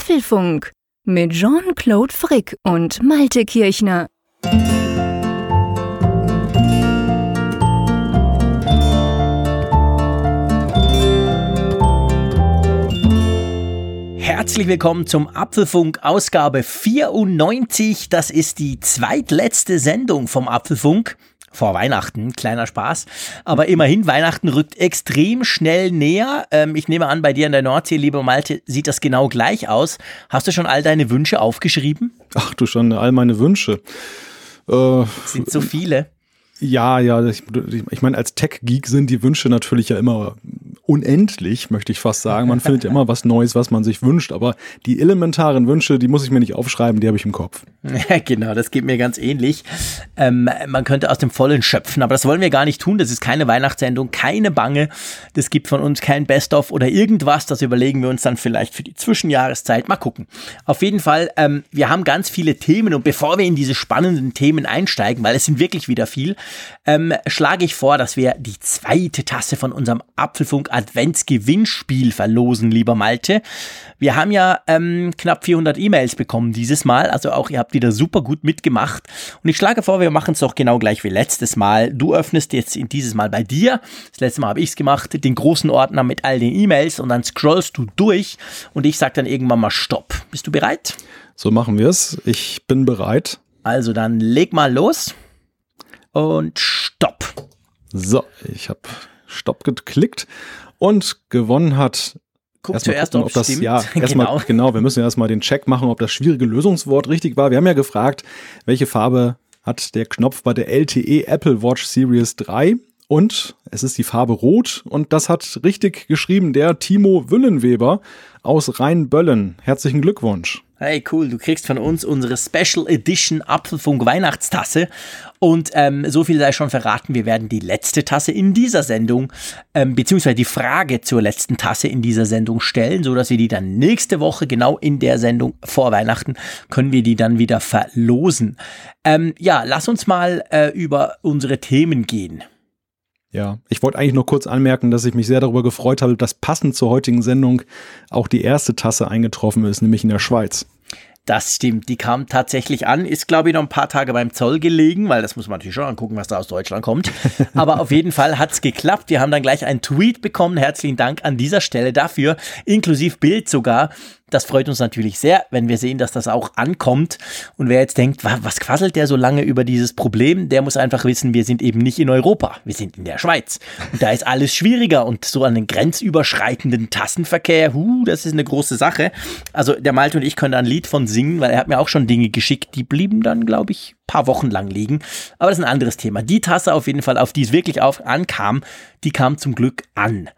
Apfelfunk mit Jean-Claude Frick und Malte Kirchner. Herzlich willkommen zum Apfelfunk Ausgabe 94. Das ist die zweitletzte Sendung vom Apfelfunk vor Weihnachten, kleiner Spaß. Aber immerhin, Weihnachten rückt extrem schnell näher. Ähm, ich nehme an, bei dir in der Nordsee, lieber Malte, sieht das genau gleich aus. Hast du schon all deine Wünsche aufgeschrieben? Ach du schon, all meine Wünsche. Äh, sind so viele. Ja, ja, ich, ich meine, als Tech-Geek sind die Wünsche natürlich ja immer unendlich, möchte ich fast sagen. Man findet ja immer was Neues, was man sich wünscht, aber die elementaren Wünsche, die muss ich mir nicht aufschreiben, die habe ich im Kopf. Ja, genau, das geht mir ganz ähnlich. Ähm, man könnte aus dem Vollen schöpfen, aber das wollen wir gar nicht tun. Das ist keine Weihnachtssendung, keine Bange. Das gibt von uns kein Best-of oder irgendwas. Das überlegen wir uns dann vielleicht für die Zwischenjahreszeit. Mal gucken. Auf jeden Fall, ähm, wir haben ganz viele Themen und bevor wir in diese spannenden Themen einsteigen, weil es sind wirklich wieder viel, ähm, schlage ich vor, dass wir die zweite Tasse von unserem Apfelfunk Adventsgewinnspiel verlosen, lieber Malte. Wir haben ja ähm, knapp 400 E-Mails bekommen dieses Mal, also auch ihr habt wieder super gut mitgemacht. Und ich schlage vor, wir machen es doch genau gleich wie letztes Mal. Du öffnest jetzt in dieses Mal bei dir, das letzte Mal habe ich es gemacht, den großen Ordner mit all den E-Mails und dann scrollst du durch und ich sage dann irgendwann mal Stopp. Bist du bereit? So machen wir es. Ich bin bereit. Also dann leg mal los und Stopp. So, ich habe Stopp geklickt und gewonnen hat. Guck erst zuerst, gucken, ob das stimmt. ja erstmal genau. genau, wir müssen erstmal den Check machen, ob das schwierige Lösungswort richtig war. Wir haben ja gefragt, welche Farbe hat der Knopf bei der LTE Apple Watch Series 3 und es ist die Farbe Rot und das hat richtig geschrieben der Timo Wüllenweber aus Rheinböllen. Herzlichen Glückwunsch. Hey, cool, du kriegst von uns unsere Special Edition Apfelfunk Weihnachtstasse. Und ähm, so viel sei schon verraten, wir werden die letzte Tasse in dieser Sendung, ähm, beziehungsweise die Frage zur letzten Tasse in dieser Sendung stellen, so dass wir die dann nächste Woche, genau in der Sendung vor Weihnachten, können wir die dann wieder verlosen. Ähm, ja, lass uns mal äh, über unsere Themen gehen. Ja, ich wollte eigentlich nur kurz anmerken, dass ich mich sehr darüber gefreut habe, dass passend zur heutigen Sendung auch die erste Tasse eingetroffen ist, nämlich in der Schweiz. Das stimmt, die kam tatsächlich an, ist glaube ich noch ein paar Tage beim Zoll gelegen, weil das muss man natürlich schon angucken, was da aus Deutschland kommt. Aber auf jeden Fall hat's geklappt. Wir haben dann gleich einen Tweet bekommen. Herzlichen Dank an dieser Stelle dafür, inklusive Bild sogar. Das freut uns natürlich sehr, wenn wir sehen, dass das auch ankommt. Und wer jetzt denkt, was quasselt der so lange über dieses Problem, der muss einfach wissen, wir sind eben nicht in Europa, wir sind in der Schweiz. Und da ist alles schwieriger und so den grenzüberschreitenden Tassenverkehr, huh, das ist eine große Sache. Also der Malte und ich können da ein Lied von singen, weil er hat mir auch schon Dinge geschickt, die blieben dann, glaube ich, paar Wochen lang liegen. Aber das ist ein anderes Thema. Die Tasse auf jeden Fall, auf die es wirklich auf ankam, die kam zum Glück an.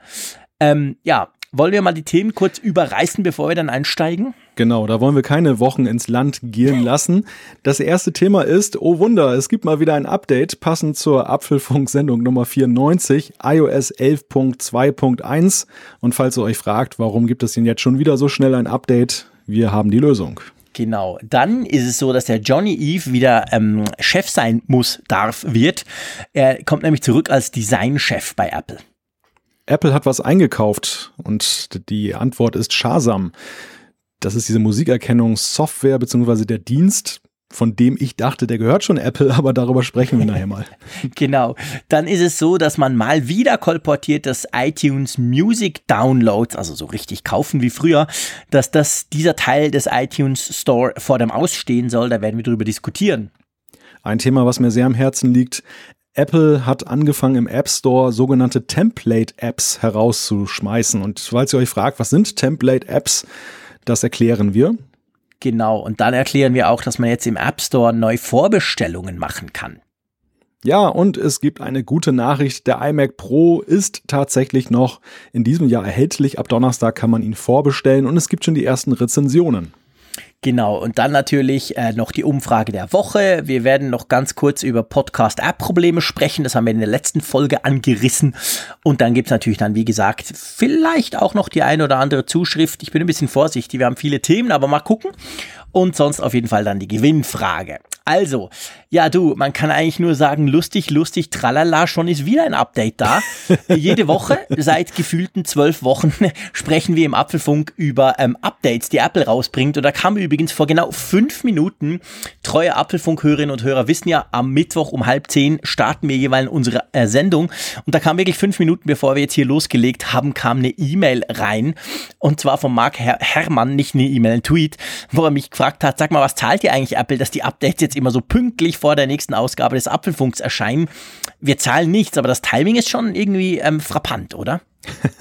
Ähm, ja, wollen wir mal die Themen kurz überreißen, bevor wir dann einsteigen? Genau, da wollen wir keine Wochen ins Land gehen lassen. Das erste Thema ist, oh Wunder, es gibt mal wieder ein Update, passend zur Apfelfunk-Sendung Nummer 94, iOS 11.2.1. Und falls ihr euch fragt, warum gibt es denn jetzt schon wieder so schnell ein Update, wir haben die Lösung. Genau. Dann ist es so, dass der Johnny Eve wieder ähm, Chef sein muss, darf, wird. Er kommt nämlich zurück als Designchef bei Apple. Apple hat was eingekauft und die Antwort ist Shazam. Das ist diese Musikerkennungssoftware bzw. der Dienst, von dem ich dachte, der gehört schon Apple, aber darüber sprechen wir nachher mal. genau. Dann ist es so, dass man mal wieder kolportiert, dass iTunes Music Downloads, also so richtig kaufen wie früher, dass das dieser Teil des iTunes Store vor dem Ausstehen soll. Da werden wir drüber diskutieren. Ein Thema, was mir sehr am Herzen liegt. Apple hat angefangen im App Store sogenannte Template-Apps herauszuschmeißen. Und falls ihr euch fragt, was sind Template-Apps, das erklären wir. Genau, und dann erklären wir auch, dass man jetzt im App Store neu Vorbestellungen machen kann. Ja, und es gibt eine gute Nachricht. Der iMac Pro ist tatsächlich noch in diesem Jahr erhältlich. Ab Donnerstag kann man ihn vorbestellen und es gibt schon die ersten Rezensionen. Genau, und dann natürlich äh, noch die Umfrage der Woche. Wir werden noch ganz kurz über Podcast-App-Probleme sprechen. Das haben wir in der letzten Folge angerissen. Und dann gibt's natürlich dann, wie gesagt, vielleicht auch noch die eine oder andere Zuschrift. Ich bin ein bisschen vorsichtig. Wir haben viele Themen, aber mal gucken. Und sonst auf jeden Fall dann die Gewinnfrage. Also, ja du, man kann eigentlich nur sagen, lustig, lustig, tralala, schon ist wieder ein Update da. Jede Woche, seit gefühlten zwölf Wochen, sprechen wir im Apfelfunk über ähm, Updates, die Apple rausbringt. Und da kam übrigens vor genau fünf Minuten, treue Apfelfunk-Hörerinnen und Hörer wissen ja, am Mittwoch um halb zehn starten wir jeweils unsere äh, Sendung. Und da kam wirklich fünf Minuten, bevor wir jetzt hier losgelegt haben, kam eine E-Mail rein. Und zwar von Mark Her Herrmann, nicht eine E-Mail, ein Tweet, wo er mich gefragt hat, sag mal, was zahlt ihr eigentlich Apple, dass die Updates jetzt jetzt immer so pünktlich vor der nächsten Ausgabe des Apfelfunks erscheinen. Wir zahlen nichts, aber das Timing ist schon irgendwie ähm, frappant, oder?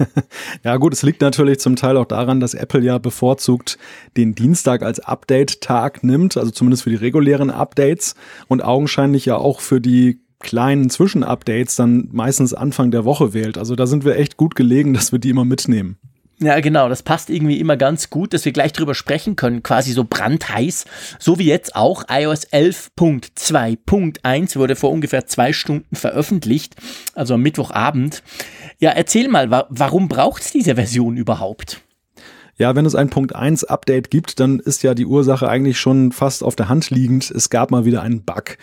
ja gut, es liegt natürlich zum Teil auch daran, dass Apple ja bevorzugt den Dienstag als Update-Tag nimmt, also zumindest für die regulären Updates und augenscheinlich ja auch für die kleinen Zwischenupdates dann meistens Anfang der Woche wählt. Also da sind wir echt gut gelegen, dass wir die immer mitnehmen. Ja, genau, das passt irgendwie immer ganz gut, dass wir gleich drüber sprechen können, quasi so brandheiß, so wie jetzt auch iOS 11.2.1 wurde vor ungefähr zwei Stunden veröffentlicht, also am Mittwochabend. Ja, erzähl mal, wa warum braucht es diese Version überhaupt? Ja, wenn es ein Punkt 1 Update gibt, dann ist ja die Ursache eigentlich schon fast auf der Hand liegend. Es gab mal wieder einen Bug.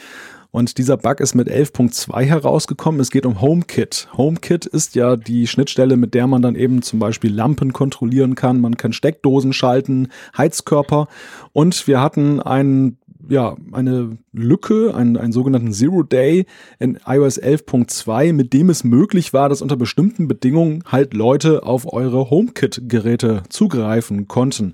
Und dieser Bug ist mit 11.2 herausgekommen. Es geht um HomeKit. HomeKit ist ja die Schnittstelle, mit der man dann eben zum Beispiel Lampen kontrollieren kann. Man kann Steckdosen schalten, Heizkörper. Und wir hatten einen ja, eine Lücke, einen, einen sogenannten Zero Day in iOS 11.2, mit dem es möglich war, dass unter bestimmten Bedingungen halt Leute auf eure HomeKit-Geräte zugreifen konnten.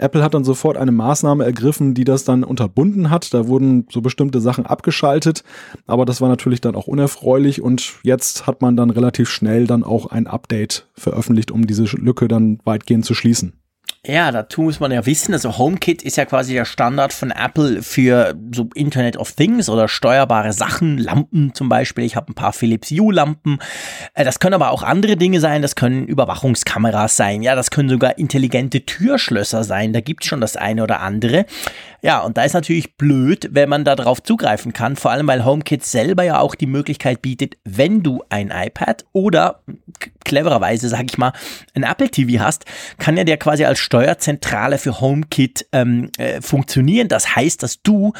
Apple hat dann sofort eine Maßnahme ergriffen, die das dann unterbunden hat. Da wurden so bestimmte Sachen abgeschaltet, aber das war natürlich dann auch unerfreulich und jetzt hat man dann relativ schnell dann auch ein Update veröffentlicht, um diese Lücke dann weitgehend zu schließen. Ja, dazu muss man ja wissen, also HomeKit ist ja quasi der Standard von Apple für so Internet of Things oder steuerbare Sachen, Lampen zum Beispiel. Ich habe ein paar Philips Hue Lampen. Äh, das können aber auch andere Dinge sein. Das können Überwachungskameras sein. Ja, das können sogar intelligente Türschlösser sein. Da gibt's schon das eine oder andere. Ja, und da ist natürlich blöd, wenn man da drauf zugreifen kann. Vor allem, weil HomeKit selber ja auch die Möglichkeit bietet, wenn du ein iPad oder clevererweise, sag ich mal, ein Apple TV hast, kann ja der quasi als Steuerzentrale für HomeKit ähm, äh, funktionieren. Das heißt, dass du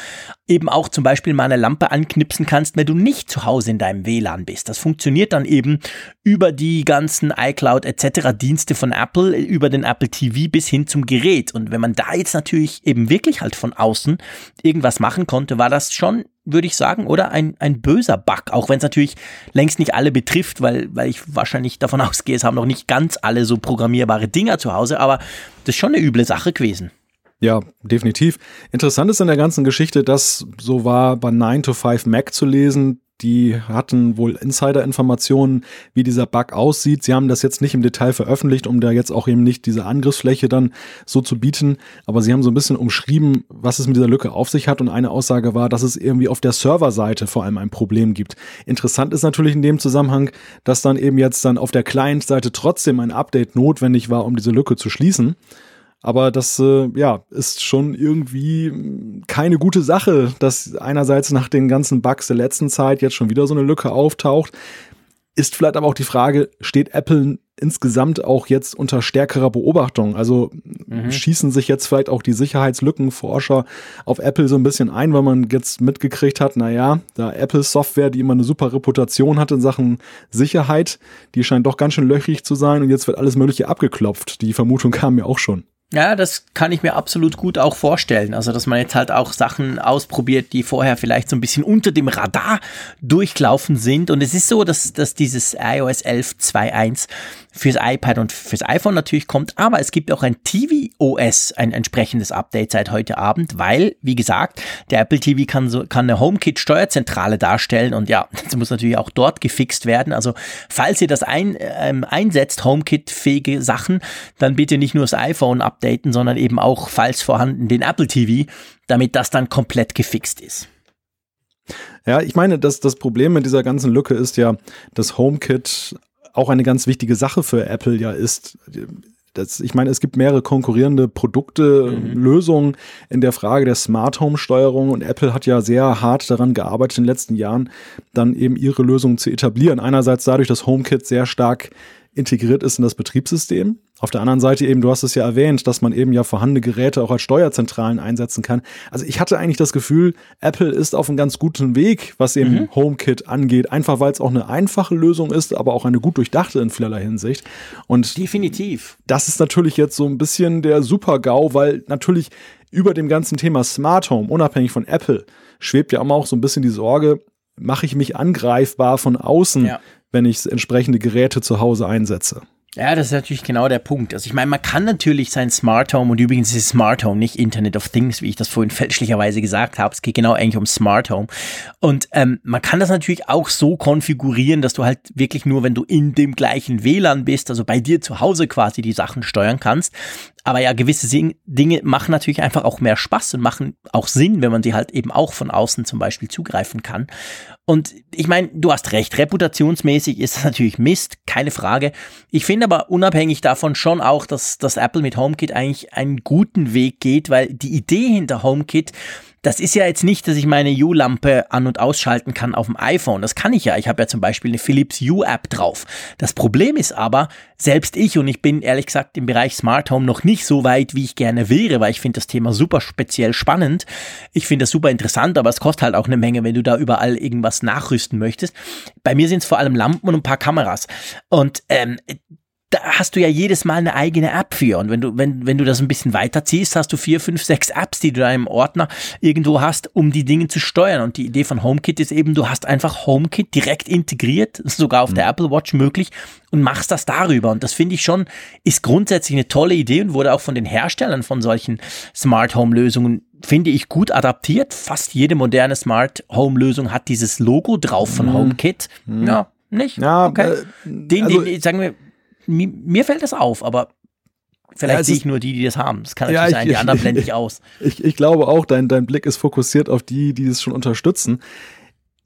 eben auch zum Beispiel mal eine Lampe anknipsen kannst, wenn du nicht zu Hause in deinem WLAN bist. Das funktioniert dann eben über die ganzen iCloud etc. Dienste von Apple, über den Apple TV bis hin zum Gerät. Und wenn man da jetzt natürlich eben wirklich halt von außen irgendwas machen konnte, war das schon würde ich sagen, oder ein, ein böser Bug, auch wenn es natürlich längst nicht alle betrifft, weil, weil ich wahrscheinlich davon ausgehe, es haben noch nicht ganz alle so programmierbare Dinger zu Hause, aber das ist schon eine üble Sache gewesen. Ja, definitiv. Interessant ist in der ganzen Geschichte, dass so war bei 9 to 5 Mac zu lesen, die hatten wohl Insider-Informationen, wie dieser Bug aussieht. Sie haben das jetzt nicht im Detail veröffentlicht, um da jetzt auch eben nicht diese Angriffsfläche dann so zu bieten. Aber sie haben so ein bisschen umschrieben, was es mit dieser Lücke auf sich hat. Und eine Aussage war, dass es irgendwie auf der Serverseite vor allem ein Problem gibt. Interessant ist natürlich in dem Zusammenhang, dass dann eben jetzt dann auf der Client-Seite trotzdem ein Update notwendig war, um diese Lücke zu schließen. Aber das äh, ja, ist schon irgendwie keine gute Sache, dass einerseits nach den ganzen Bugs der letzten Zeit jetzt schon wieder so eine Lücke auftaucht. Ist vielleicht aber auch die Frage, steht Apple insgesamt auch jetzt unter stärkerer Beobachtung? Also mhm. schießen sich jetzt vielleicht auch die Sicherheitslückenforscher auf Apple so ein bisschen ein, weil man jetzt mitgekriegt hat, naja, da Apple Software, die immer eine super Reputation hat in Sachen Sicherheit, die scheint doch ganz schön löchrig zu sein und jetzt wird alles Mögliche abgeklopft. Die Vermutung kam mir auch schon. Ja, das kann ich mir absolut gut auch vorstellen. Also, dass man jetzt halt auch Sachen ausprobiert, die vorher vielleicht so ein bisschen unter dem Radar durchlaufen sind. Und es ist so, dass, dass dieses iOS 11.2.1 fürs iPad und fürs iPhone natürlich kommt, aber es gibt auch ein tvOS, ein entsprechendes Update seit heute Abend, weil, wie gesagt, der Apple TV kann so, kann eine HomeKit-Steuerzentrale darstellen und ja, das muss natürlich auch dort gefixt werden. Also, falls ihr das ein, ähm, einsetzt, HomeKit-fähige Sachen, dann bitte nicht nur das iPhone updaten, sondern eben auch, falls vorhanden, den Apple TV, damit das dann komplett gefixt ist. Ja, ich meine, das, das Problem mit dieser ganzen Lücke ist ja, dass HomeKit auch eine ganz wichtige Sache für Apple ja ist. Das, ich meine, es gibt mehrere konkurrierende Produkte, mhm. Lösungen in der Frage der Smart Home Steuerung und Apple hat ja sehr hart daran gearbeitet in den letzten Jahren, dann eben ihre Lösung zu etablieren. Einerseits dadurch, dass HomeKit sehr stark integriert ist in das Betriebssystem. Auf der anderen Seite eben, du hast es ja erwähnt, dass man eben ja vorhandene Geräte auch als Steuerzentralen einsetzen kann. Also ich hatte eigentlich das Gefühl, Apple ist auf einem ganz guten Weg, was eben mhm. HomeKit angeht. Einfach weil es auch eine einfache Lösung ist, aber auch eine gut durchdachte in vielerlei Hinsicht. Und definitiv. Das ist natürlich jetzt so ein bisschen der Super-GAU, weil natürlich über dem ganzen Thema Smart Home, unabhängig von Apple, schwebt ja immer auch so ein bisschen die Sorge, mache ich mich angreifbar von außen, ja. Wenn ich entsprechende Geräte zu Hause einsetze. Ja, das ist natürlich genau der Punkt. Also ich meine, man kann natürlich sein Smart Home und übrigens ist Smart Home nicht Internet of Things, wie ich das vorhin fälschlicherweise gesagt habe. Es geht genau eigentlich um Smart Home. Und ähm, man kann das natürlich auch so konfigurieren, dass du halt wirklich nur, wenn du in dem gleichen WLAN bist, also bei dir zu Hause quasi die Sachen steuern kannst. Aber ja, gewisse Dinge machen natürlich einfach auch mehr Spaß und machen auch Sinn, wenn man sie halt eben auch von außen zum Beispiel zugreifen kann. Und ich meine, du hast recht, reputationsmäßig ist das natürlich Mist, keine Frage. Ich finde aber unabhängig davon schon auch, dass, dass Apple mit HomeKit eigentlich einen guten Weg geht, weil die Idee hinter HomeKit das ist ja jetzt nicht, dass ich meine U-Lampe an- und ausschalten kann auf dem iPhone. Das kann ich ja. Ich habe ja zum Beispiel eine Philips U-App drauf. Das Problem ist aber, selbst ich, und ich bin ehrlich gesagt im Bereich Smart Home noch nicht so weit, wie ich gerne wäre, weil ich finde das Thema super speziell spannend. Ich finde das super interessant, aber es kostet halt auch eine Menge, wenn du da überall irgendwas nachrüsten möchtest. Bei mir sind es vor allem Lampen und ein paar Kameras. Und ähm, da hast du ja jedes Mal eine eigene App für. Und wenn du, wenn, wenn du das ein bisschen weiterziehst, hast du vier, fünf, sechs Apps, die du da im Ordner irgendwo hast, um die Dinge zu steuern. Und die Idee von HomeKit ist eben, du hast einfach HomeKit direkt integriert, sogar auf mhm. der Apple Watch möglich, und machst das darüber. Und das finde ich schon, ist grundsätzlich eine tolle Idee und wurde auch von den Herstellern von solchen Smart Home Lösungen finde ich gut adaptiert. Fast jede moderne Smart Home Lösung hat dieses Logo drauf von mhm. HomeKit. Mhm. Ja, nicht? Ja, okay. Äh, den, also, den, sagen wir, mir, mir fällt das auf, aber Vielleicht ja, sehe ich nur die, die das haben. Das kann natürlich ja, ich, sein, die anderen blende ich aus. Ich, ich glaube auch, dein, dein Blick ist fokussiert auf die, die es schon unterstützen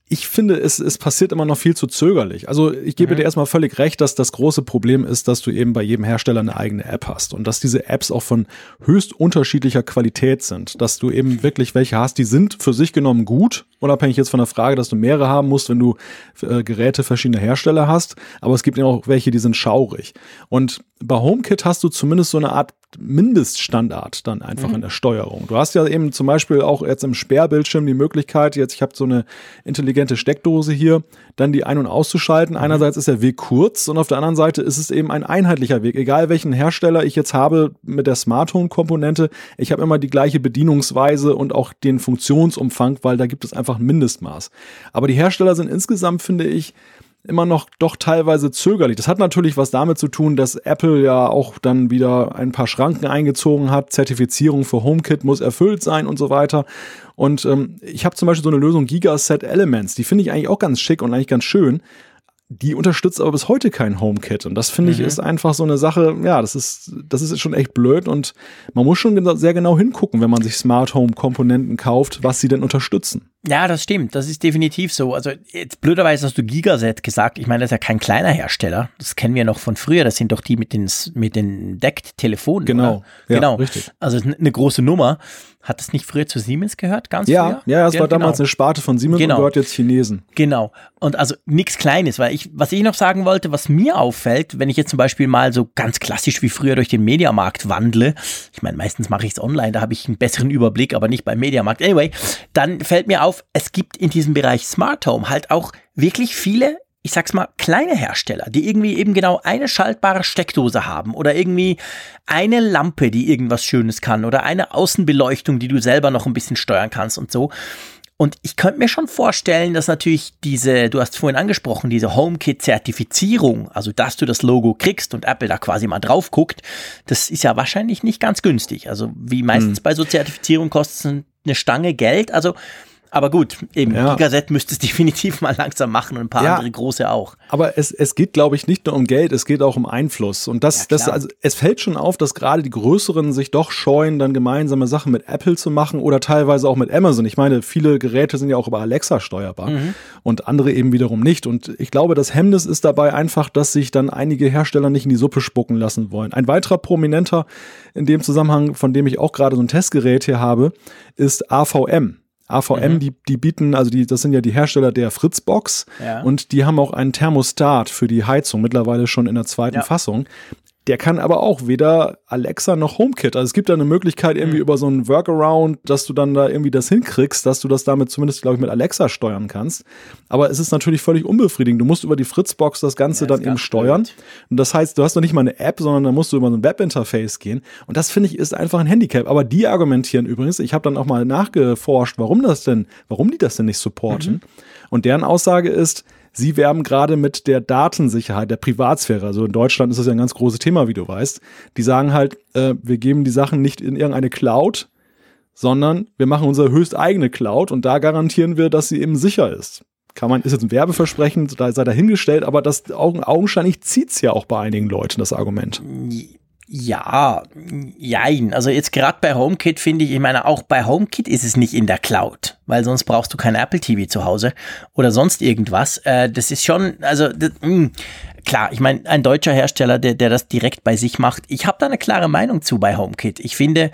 ich finde, es, es passiert immer noch viel zu zögerlich. Also ich gebe mhm. dir erstmal völlig recht, dass das große Problem ist, dass du eben bei jedem Hersteller eine eigene App hast und dass diese Apps auch von höchst unterschiedlicher Qualität sind. Dass du eben wirklich welche hast, die sind für sich genommen gut, unabhängig jetzt von der Frage, dass du mehrere haben musst, wenn du äh, Geräte verschiedener Hersteller hast. Aber es gibt eben auch welche, die sind schaurig. Und bei HomeKit hast du zumindest so eine Art Mindeststandard dann einfach mhm. in der Steuerung. Du hast ja eben zum Beispiel auch jetzt im Sperrbildschirm die Möglichkeit, jetzt ich habe so eine intelligente Steckdose hier, dann die ein- und auszuschalten. Mhm. Einerseits ist der Weg kurz und auf der anderen Seite ist es eben ein einheitlicher Weg. Egal welchen Hersteller ich jetzt habe mit der Smart Home Komponente, ich habe immer die gleiche Bedienungsweise und auch den Funktionsumfang, weil da gibt es einfach ein Mindestmaß. Aber die Hersteller sind insgesamt, finde ich, immer noch doch teilweise zögerlich. Das hat natürlich was damit zu tun, dass Apple ja auch dann wieder ein paar Schranken eingezogen hat. Zertifizierung für HomeKit muss erfüllt sein und so weiter. Und ähm, ich habe zum Beispiel so eine Lösung Gigaset Elements. Die finde ich eigentlich auch ganz schick und eigentlich ganz schön die unterstützt aber bis heute kein HomeKit. Und das finde ich mhm. ist einfach so eine Sache, ja, das ist, das ist schon echt blöd und man muss schon sehr genau hingucken, wenn man sich Smart Home Komponenten kauft, was sie denn unterstützen. Ja, das stimmt. Das ist definitiv so. Also jetzt blöderweise hast du Gigaset gesagt. Ich meine, das ist ja kein kleiner Hersteller. Das kennen wir noch von früher. Das sind doch die mit den, mit den Deckt-Telefonen. Genau. Ja, genau. Richtig. Also eine große Nummer. Hat es nicht früher zu Siemens gehört? Ganz ja, früher? Ja, es war damals genau. eine Sparte von Siemens genau. und gehört jetzt Chinesen. Genau. Und also nichts Kleines, weil ich, was ich noch sagen wollte, was mir auffällt, wenn ich jetzt zum Beispiel mal so ganz klassisch wie früher durch den Mediamarkt wandle, ich meine, meistens mache ich es online, da habe ich einen besseren Überblick, aber nicht beim Mediamarkt. Anyway, dann fällt mir auf, es gibt in diesem Bereich Smart Home halt auch wirklich viele ich sag's mal, kleine Hersteller, die irgendwie eben genau eine schaltbare Steckdose haben oder irgendwie eine Lampe, die irgendwas Schönes kann oder eine Außenbeleuchtung, die du selber noch ein bisschen steuern kannst und so. Und ich könnte mir schon vorstellen, dass natürlich diese, du hast vorhin angesprochen, diese HomeKit-Zertifizierung, also dass du das Logo kriegst und Apple da quasi mal drauf guckt, das ist ja wahrscheinlich nicht ganz günstig. Also wie meistens hm. bei so Zertifizierung kostet es eine Stange Geld. Also aber gut, eben, ja. Gigaset müsste es definitiv mal langsam machen und ein paar ja, andere große auch. Aber es, es geht, glaube ich, nicht nur um Geld, es geht auch um Einfluss. Und das, ja, das, also es fällt schon auf, dass gerade die Größeren sich doch scheuen, dann gemeinsame Sachen mit Apple zu machen oder teilweise auch mit Amazon. Ich meine, viele Geräte sind ja auch über Alexa steuerbar mhm. und andere eben wiederum nicht. Und ich glaube, das Hemmnis ist dabei einfach, dass sich dann einige Hersteller nicht in die Suppe spucken lassen wollen. Ein weiterer Prominenter in dem Zusammenhang, von dem ich auch gerade so ein Testgerät hier habe, ist AVM. AVM, mhm. die, die bieten, also die, das sind ja die Hersteller der Fritzbox ja. und die haben auch einen Thermostat für die Heizung, mittlerweile schon in der zweiten ja. Fassung. Der kann aber auch weder Alexa noch HomeKit. Also es gibt da eine Möglichkeit irgendwie mhm. über so einen Workaround, dass du dann da irgendwie das hinkriegst, dass du das damit zumindest, glaube ich, mit Alexa steuern kannst. Aber es ist natürlich völlig unbefriedigend. Du musst über die Fritzbox das Ganze ja, dann eben steuern. Blöd. Und das heißt, du hast noch nicht mal eine App, sondern da musst du über so ein Webinterface gehen. Und das finde ich ist einfach ein Handicap. Aber die argumentieren übrigens, ich habe dann auch mal nachgeforscht, warum das denn, warum die das denn nicht supporten. Mhm. Und deren Aussage ist, Sie werben gerade mit der Datensicherheit, der Privatsphäre. Also in Deutschland ist das ja ein ganz großes Thema, wie du weißt. Die sagen halt, äh, wir geben die Sachen nicht in irgendeine Cloud, sondern wir machen unsere höchst eigene Cloud und da garantieren wir, dass sie eben sicher ist. Kann man, ist jetzt ein Werbeversprechen, da sei dahingestellt, aber das augenscheinlich zieht's ja auch bei einigen Leuten, das Argument. Ja, jein. Also jetzt gerade bei HomeKit finde ich, ich meine, auch bei HomeKit ist es nicht in der Cloud, weil sonst brauchst du kein Apple TV zu Hause oder sonst irgendwas. Äh, das ist schon, also das, mh, hm, klar, ich meine, ein deutscher Hersteller, der, der das direkt bei sich macht. Ich habe da eine klare Meinung zu bei HomeKit. Ich finde,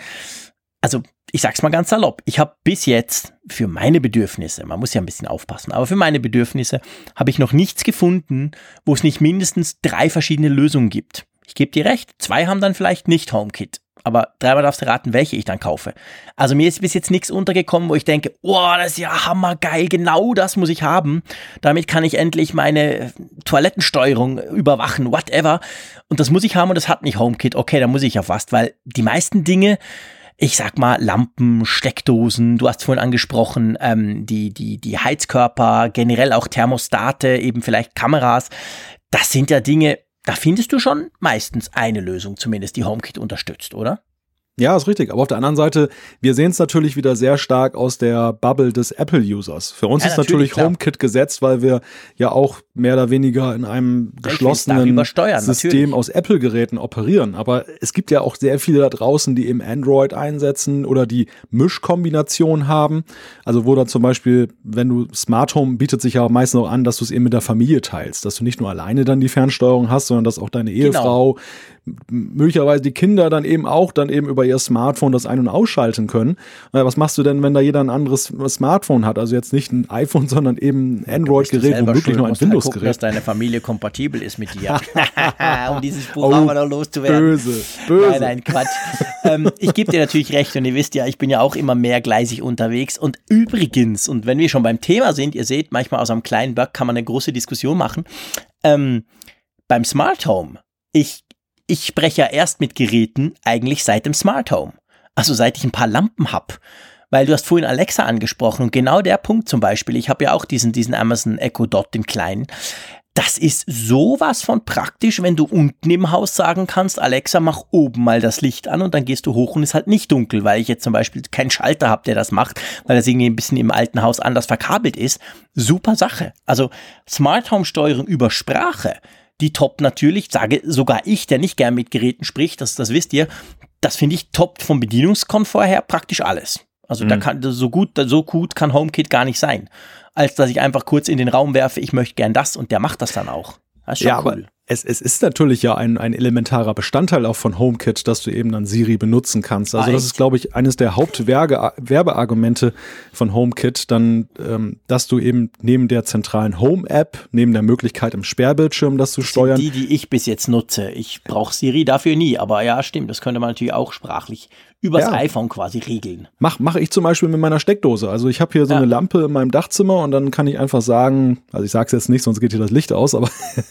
also ich sag's mal ganz salopp, ich habe bis jetzt für meine Bedürfnisse, man muss ja ein bisschen aufpassen, aber für meine Bedürfnisse habe ich noch nichts gefunden, wo es nicht mindestens drei verschiedene Lösungen gibt. Ich gebe dir recht, zwei haben dann vielleicht nicht HomeKit. Aber dreimal darfst du raten, welche ich dann kaufe. Also mir ist bis jetzt nichts untergekommen, wo ich denke, oh, das ist ja hammergeil, genau das muss ich haben. Damit kann ich endlich meine Toilettensteuerung überwachen, whatever. Und das muss ich haben und das hat nicht HomeKit. Okay, da muss ich ja fast, weil die meisten Dinge, ich sag mal, Lampen, Steckdosen, du hast vorhin angesprochen, ähm, die, die, die Heizkörper, generell auch Thermostate, eben vielleicht Kameras, das sind ja Dinge, da findest du schon meistens eine Lösung, zumindest die HomeKit unterstützt, oder? Ja, ist richtig. Aber auf der anderen Seite, wir sehen es natürlich wieder sehr stark aus der Bubble des Apple-Users. Für uns ja, ist natürlich, natürlich HomeKit gesetzt, weil wir ja auch mehr oder weniger in einem geschlossenen System natürlich. aus Apple-Geräten operieren. Aber es gibt ja auch sehr viele da draußen, die eben Android einsetzen oder die Mischkombination haben. Also wo dann zum Beispiel, wenn du Smart Home bietet sich ja meistens auch an, dass du es eben mit der Familie teilst, dass du nicht nur alleine dann die Fernsteuerung hast, sondern dass auch deine genau. Ehefrau, genau möglicherweise die Kinder dann eben auch dann eben über ihr Smartphone das ein- und ausschalten können. Äh, was machst du denn, wenn da jeder ein anderes Smartphone hat? Also jetzt nicht ein iPhone, sondern eben ein Android-Gerät und wirklich nur ein Windows-Gerät. dass deine Familie kompatibel ist mit dir. um dieses Buch oh, noch loszuwerden. Böse, böse. Nein, nein, Quatsch. ähm, ich gebe dir natürlich recht und ihr wisst ja, ich bin ja auch immer mehrgleisig unterwegs. Und übrigens, und wenn wir schon beim Thema sind, ihr seht, manchmal aus einem kleinen Bug kann man eine große Diskussion machen. Ähm, beim Smart Home, ich ich spreche ja erst mit Geräten eigentlich seit dem Smart Home. Also seit ich ein paar Lampen habe. Weil du hast vorhin Alexa angesprochen und genau der Punkt zum Beispiel, ich habe ja auch diesen, diesen Amazon Echo Dot, den kleinen. Das ist sowas von praktisch, wenn du unten im Haus sagen kannst, Alexa, mach oben mal das Licht an und dann gehst du hoch und ist halt nicht dunkel, weil ich jetzt zum Beispiel keinen Schalter habe, der das macht, weil das irgendwie ein bisschen im alten Haus anders verkabelt ist. Super Sache. Also Smart Home Steuerung über Sprache die top natürlich, sage sogar ich, der nicht gern mit Geräten spricht, das, das wisst ihr, das finde ich top vom Bedienungskomfort her praktisch alles. Also mhm. da kann so gut, so gut kann HomeKit gar nicht sein, als dass ich einfach kurz in den Raum werfe, ich möchte gern das und der macht das dann auch. Das ist schon ja, cool. aber es, es ist natürlich ja ein, ein elementarer Bestandteil auch von HomeKit, dass du eben dann Siri benutzen kannst. Also ah, das ist, glaube ich, eines der Hauptwerbeargumente von HomeKit, dann, ähm, dass du eben neben der zentralen Home-App, neben der Möglichkeit im Sperrbildschirm das zu steuern. Die, die ich bis jetzt nutze. Ich brauche Siri dafür nie, aber ja, stimmt, das könnte man natürlich auch sprachlich übers ja. iPhone quasi regeln. Mach, mache ich zum Beispiel mit meiner Steckdose. Also ich habe hier so ja. eine Lampe in meinem Dachzimmer und dann kann ich einfach sagen, also ich sage es jetzt nicht, sonst geht hier das Licht aus, aber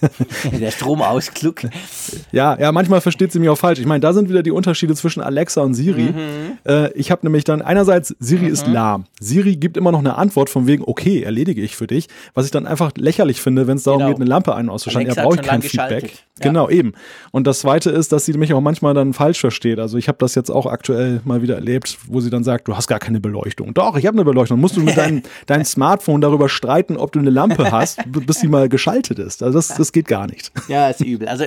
der Strom auskluck. Ja, ja, manchmal versteht sie mich auch falsch. Ich meine, da sind wieder die Unterschiede zwischen Alexa und Siri. Mhm. Äh, ich habe nämlich dann einerseits Siri mhm. ist lahm. Siri gibt immer noch eine Antwort von wegen okay, erledige ich für dich, was ich dann einfach lächerlich finde, wenn es darum genau. geht, eine Lampe ein- und auszuschalten. Ja, brauche ich kein Feedback. Ja. Genau, eben. Und das zweite ist, dass sie mich auch manchmal dann falsch versteht. Also ich habe das jetzt auch aktuell aktuell mal wieder erlebt, wo sie dann sagt, du hast gar keine Beleuchtung. Doch, ich habe eine Beleuchtung. Musst du mit deinem dein Smartphone darüber streiten, ob du eine Lampe hast, bis sie mal geschaltet ist. Also das, das geht gar nicht. Ja, ist übel. Also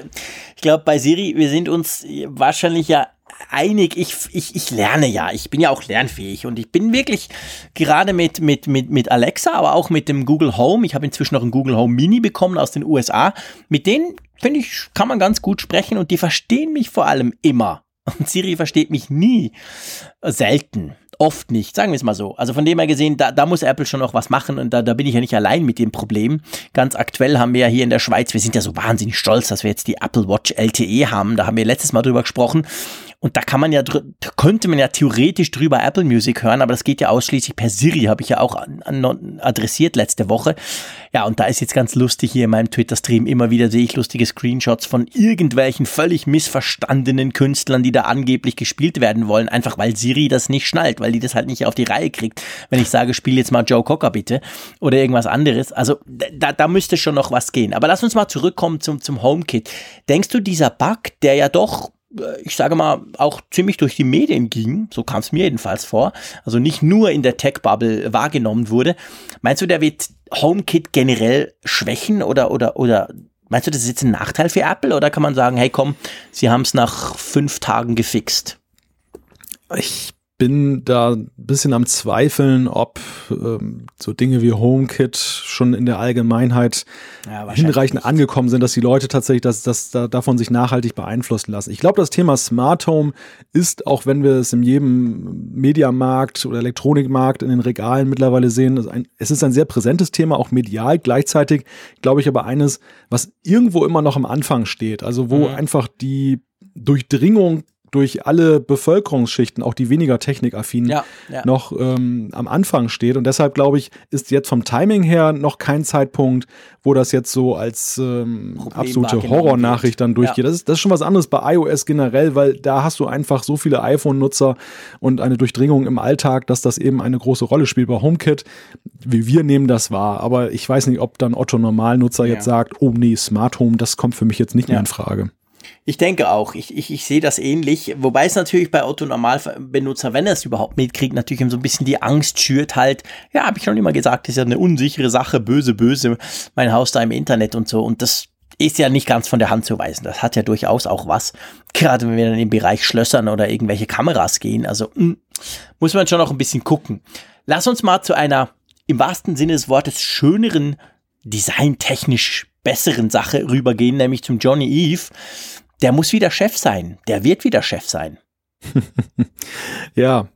ich glaube, bei Siri, wir sind uns wahrscheinlich ja einig, ich, ich, ich lerne ja, ich bin ja auch lernfähig und ich bin wirklich gerade mit, mit, mit, mit Alexa, aber auch mit dem Google Home, ich habe inzwischen noch einen Google Home Mini bekommen aus den USA, mit denen, finde ich, kann man ganz gut sprechen und die verstehen mich vor allem immer. Und Siri versteht mich nie. Selten. oft nicht, sagen wir es mal so. Also von dem her gesehen, da, da muss Apple schon noch was machen und da, da bin ich ja nicht allein mit dem Problem. Ganz aktuell haben wir ja hier in der Schweiz, wir sind ja so wahnsinnig stolz, dass wir jetzt die Apple Watch LTE haben. Da haben wir letztes Mal drüber gesprochen. Und da kann man ja, könnte man ja theoretisch drüber Apple Music hören, aber das geht ja ausschließlich per Siri, habe ich ja auch an, an, adressiert letzte Woche. Ja, und da ist jetzt ganz lustig hier in meinem Twitter-Stream immer wieder sehe ich lustige Screenshots von irgendwelchen völlig missverstandenen Künstlern, die da angeblich gespielt werden wollen, einfach weil Siri das nicht schnallt, weil die das halt nicht auf die Reihe kriegt. Wenn ich sage, spiel jetzt mal Joe Cocker bitte oder irgendwas anderes. Also da, da müsste schon noch was gehen. Aber lass uns mal zurückkommen zum, zum HomeKit. Denkst du, dieser Bug, der ja doch ich sage mal, auch ziemlich durch die Medien ging, so kam es mir jedenfalls vor, also nicht nur in der Tech-Bubble wahrgenommen wurde. Meinst du, der wird HomeKit generell schwächen oder, oder, oder meinst du, das ist jetzt ein Nachteil für Apple oder kann man sagen, hey komm, sie haben es nach fünf Tagen gefixt? Ich bin da ein bisschen am Zweifeln, ob ähm, so Dinge wie HomeKit schon in der Allgemeinheit ja, hinreichend nicht. angekommen sind, dass die Leute tatsächlich das, das, da, davon sich nachhaltig beeinflussen lassen. Ich glaube, das Thema Smart Home ist, auch wenn wir es in jedem Mediamarkt oder Elektronikmarkt in den Regalen mittlerweile sehen, ein, es ist ein sehr präsentes Thema, auch medial. Gleichzeitig glaube ich aber eines, was irgendwo immer noch am Anfang steht, also wo mhm. einfach die Durchdringung durch alle Bevölkerungsschichten, auch die weniger technikaffinen, ja, ja. noch ähm, am Anfang steht. Und deshalb glaube ich, ist jetzt vom Timing her noch kein Zeitpunkt, wo das jetzt so als ähm, absolute Horrornachricht dann durchgeht. Ja. Das, ist, das ist schon was anderes bei iOS generell, weil da hast du einfach so viele iPhone-Nutzer und eine Durchdringung im Alltag, dass das eben eine große Rolle spielt. Bei HomeKit, wie wir nehmen das wahr. Aber ich weiß nicht, ob dann Otto Normalnutzer jetzt sagt, oh nee, Smart Home, das kommt für mich jetzt nicht mehr in Frage. Ich denke auch, ich, ich, ich sehe das ähnlich, wobei es natürlich bei Otto Normalbenutzer, wenn er es überhaupt mitkriegt, natürlich so ein bisschen die Angst schürt halt, ja, habe ich schon immer gesagt, ist ja eine unsichere Sache, böse, böse, mein Haus da im Internet und so. Und das ist ja nicht ganz von der Hand zu weisen. Das hat ja durchaus auch was, gerade wenn wir dann im Bereich Schlössern oder irgendwelche Kameras gehen, also mh, hm, muss man schon noch ein bisschen gucken. Lass uns mal zu einer im wahrsten Sinne des Wortes schöneren, designtechnisch besseren Sache rübergehen, nämlich zum Johnny Eve der muss wieder Chef sein. Der wird wieder Chef sein. ja,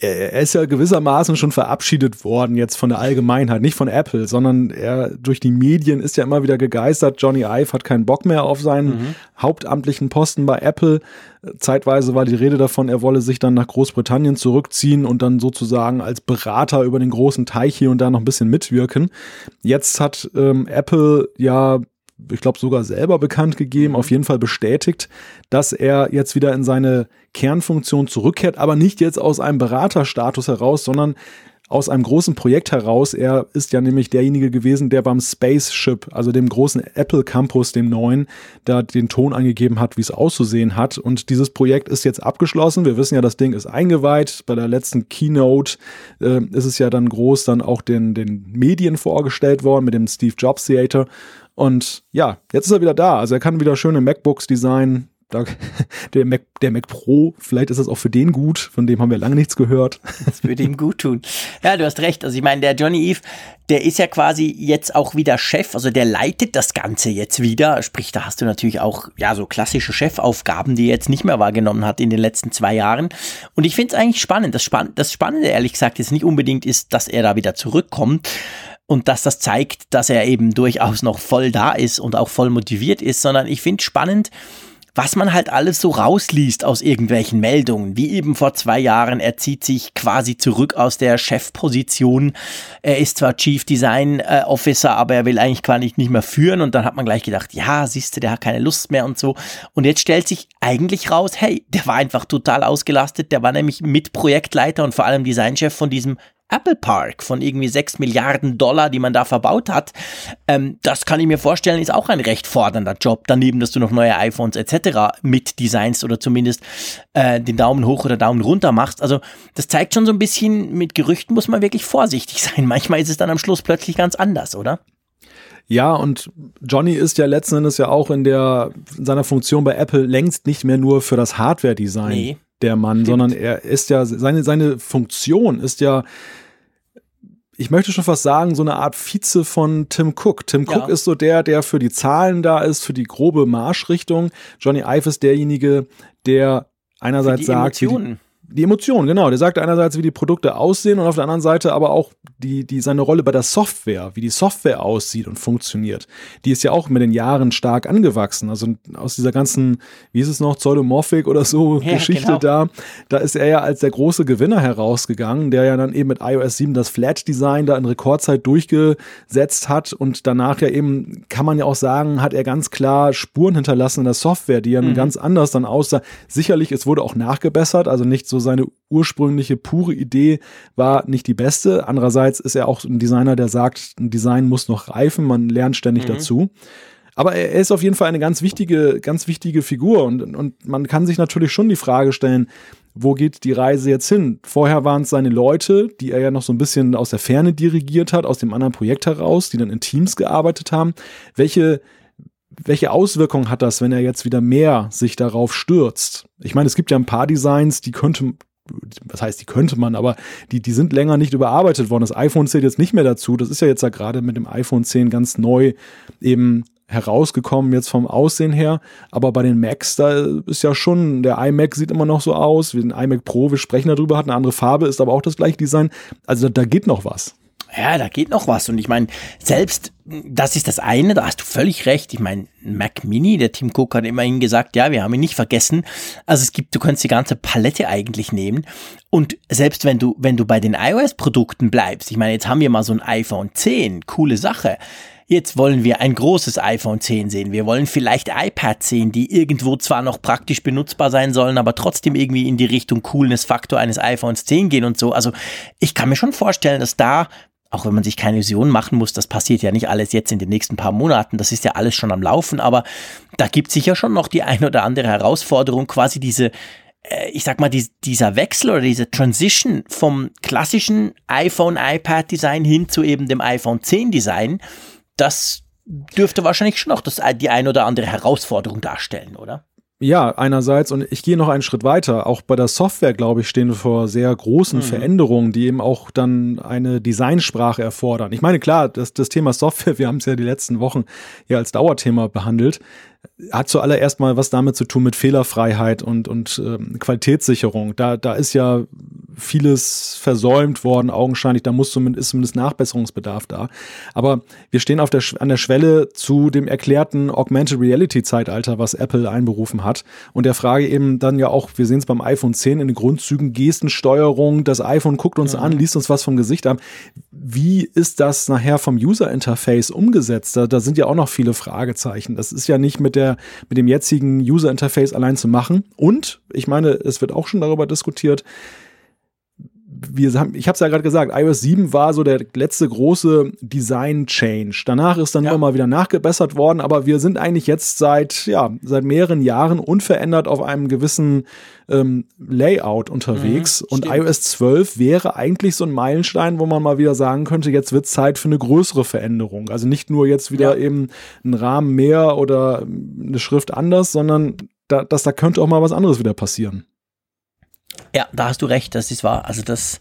er ist ja gewissermaßen schon verabschiedet worden jetzt von der Allgemeinheit, nicht von Apple, sondern er durch die Medien ist ja immer wieder gegeistert. Johnny Ive hat keinen Bock mehr auf seinen mhm. hauptamtlichen Posten bei Apple. Zeitweise war die Rede davon, er wolle sich dann nach Großbritannien zurückziehen und dann sozusagen als Berater über den großen Teich hier und da noch ein bisschen mitwirken. Jetzt hat ähm, Apple ja ich glaube, sogar selber bekannt gegeben, auf jeden Fall bestätigt, dass er jetzt wieder in seine Kernfunktion zurückkehrt, aber nicht jetzt aus einem Beraterstatus heraus, sondern aus einem großen Projekt heraus. Er ist ja nämlich derjenige gewesen, der beim Spaceship, also dem großen Apple Campus, dem neuen, da den Ton angegeben hat, wie es auszusehen hat. Und dieses Projekt ist jetzt abgeschlossen. Wir wissen ja, das Ding ist eingeweiht. Bei der letzten Keynote äh, ist es ja dann groß dann auch den, den Medien vorgestellt worden mit dem Steve Jobs Theater. Und ja, jetzt ist er wieder da. Also er kann wieder schöne MacBooks designen. Der Mac, der Mac Pro, vielleicht ist das auch für den gut, von dem haben wir lange nichts gehört. Das würde ihm gut tun. Ja, du hast recht. Also ich meine, der Johnny Eve, der ist ja quasi jetzt auch wieder Chef, also der leitet das Ganze jetzt wieder. Sprich, da hast du natürlich auch ja so klassische Chefaufgaben, die er jetzt nicht mehr wahrgenommen hat in den letzten zwei Jahren. Und ich finde es eigentlich spannend. Das, Spann das Spannende, ehrlich gesagt, jetzt nicht unbedingt ist, dass er da wieder zurückkommt, und dass das zeigt, dass er eben durchaus noch voll da ist und auch voll motiviert ist, sondern ich finde spannend, was man halt alles so rausliest aus irgendwelchen Meldungen, wie eben vor zwei Jahren, er zieht sich quasi zurück aus der Chefposition. Er ist zwar Chief Design äh, Officer, aber er will eigentlich quasi nicht mehr führen und dann hat man gleich gedacht, ja, siehst du, der hat keine Lust mehr und so. Und jetzt stellt sich eigentlich raus, hey, der war einfach total ausgelastet, der war nämlich Mitprojektleiter und vor allem Designchef von diesem Apple Park von irgendwie 6 Milliarden Dollar, die man da verbaut hat. Ähm, das kann ich mir vorstellen, ist auch ein recht fordernder Job. Daneben, dass du noch neue iPhones etc. mit designst oder zumindest äh, den Daumen hoch oder Daumen runter machst. Also das zeigt schon so ein bisschen, mit Gerüchten muss man wirklich vorsichtig sein. Manchmal ist es dann am Schluss plötzlich ganz anders, oder? Ja, und Johnny ist ja letzten Endes ja auch in der in seiner Funktion bei Apple längst nicht mehr nur für das Hardware-Design nee, der Mann, stimmt. sondern er ist ja, seine, seine Funktion ist ja ich möchte schon fast sagen, so eine Art Vize von Tim Cook. Tim ja. Cook ist so der, der für die Zahlen da ist, für die grobe Marschrichtung. Johnny Ive ist derjenige, der einerseits sagt, Emotionen. Die Emotionen, genau. Der sagt einerseits, wie die Produkte aussehen und auf der anderen Seite aber auch die, die seine Rolle bei der Software, wie die Software aussieht und funktioniert. Die ist ja auch mit den Jahren stark angewachsen. Also aus dieser ganzen, wie ist es noch, Pseudomorphic oder so ja, Geschichte genau. da, da ist er ja als der große Gewinner herausgegangen, der ja dann eben mit iOS 7 das Flat-Design da in Rekordzeit durchgesetzt hat und danach ja eben, kann man ja auch sagen, hat er ganz klar Spuren hinterlassen in der Software, die ja mhm. ganz anders dann aussah. Sicherlich, es wurde auch nachgebessert, also nicht so seine ursprüngliche pure Idee war nicht die beste. Andererseits ist er auch ein Designer, der sagt, ein Design muss noch reifen, man lernt ständig mhm. dazu. Aber er ist auf jeden Fall eine ganz wichtige, ganz wichtige Figur und, und man kann sich natürlich schon die Frage stellen, wo geht die Reise jetzt hin? Vorher waren es seine Leute, die er ja noch so ein bisschen aus der Ferne dirigiert hat, aus dem anderen Projekt heraus, die dann in Teams gearbeitet haben. Welche welche Auswirkungen hat das, wenn er jetzt wieder mehr sich darauf stürzt? Ich meine, es gibt ja ein paar Designs, die könnte, was heißt, die könnte man, aber die, die sind länger nicht überarbeitet worden. Das iPhone zählt jetzt nicht mehr dazu. Das ist ja jetzt ja gerade mit dem iPhone 10 ganz neu eben herausgekommen, jetzt vom Aussehen her. Aber bei den Macs, da ist ja schon, der iMac sieht immer noch so aus, wie ein iMac Pro, wir sprechen darüber, hat eine andere Farbe, ist aber auch das gleiche Design. Also da, da geht noch was. Ja, da geht noch was. Und ich meine, selbst das ist das eine, da hast du völlig recht. Ich meine, Mac Mini, der Tim Cook hat immerhin gesagt, ja, wir haben ihn nicht vergessen. Also es gibt, du kannst die ganze Palette eigentlich nehmen. Und selbst wenn du, wenn du bei den iOS-Produkten bleibst, ich meine, jetzt haben wir mal so ein iPhone 10, coole Sache. Jetzt wollen wir ein großes iPhone 10 sehen. Wir wollen vielleicht iPad sehen, die irgendwo zwar noch praktisch benutzbar sein sollen, aber trotzdem irgendwie in die Richtung Coolness-Faktor eines iPhones 10 gehen und so. Also ich kann mir schon vorstellen, dass da auch wenn man sich keine Illusionen machen muss, das passiert ja nicht alles jetzt in den nächsten paar Monaten, das ist ja alles schon am Laufen, aber da gibt sicher schon noch die ein oder andere Herausforderung, quasi diese, äh, ich sag mal, die, dieser Wechsel oder diese Transition vom klassischen iPhone-iPad-Design hin zu eben dem iPhone 10-Design, das dürfte wahrscheinlich schon noch das, die ein oder andere Herausforderung darstellen, oder? Ja, einerseits, und ich gehe noch einen Schritt weiter. Auch bei der Software, glaube ich, stehen wir vor sehr großen mhm. Veränderungen, die eben auch dann eine Designsprache erfordern. Ich meine, klar, das, das Thema Software, wir haben es ja die letzten Wochen ja als Dauerthema behandelt hat zuallererst mal was damit zu tun mit Fehlerfreiheit und, und ähm, Qualitätssicherung. Da, da ist ja vieles versäumt worden, augenscheinlich. Da muss zumindest, ist zumindest Nachbesserungsbedarf da. Aber wir stehen auf der, an der Schwelle zu dem erklärten Augmented Reality Zeitalter, was Apple einberufen hat. Und der Frage eben dann ja auch, wir sehen es beim iPhone 10 in den Grundzügen, Gestensteuerung, das iPhone guckt uns mhm. an, liest uns was vom Gesicht an. Wie ist das nachher vom User Interface umgesetzt? Da, da sind ja auch noch viele Fragezeichen. Das ist ja nicht mit der, mit dem jetzigen User Interface allein zu machen. Und ich meine, es wird auch schon darüber diskutiert, wir haben, ich habe es ja gerade gesagt, iOS 7 war so der letzte große Design-Change. Danach ist dann ja. immer mal wieder nachgebessert worden, aber wir sind eigentlich jetzt seit, ja, seit mehreren Jahren unverändert auf einem gewissen ähm, Layout unterwegs. Mhm, und iOS 12 wäre eigentlich so ein Meilenstein, wo man mal wieder sagen könnte, jetzt wird Zeit für eine größere Veränderung. Also nicht nur jetzt wieder ja. eben ein Rahmen mehr oder eine Schrift anders, sondern da, dass da könnte auch mal was anderes wieder passieren. Ja, da hast du recht, das ist wahr. Also das,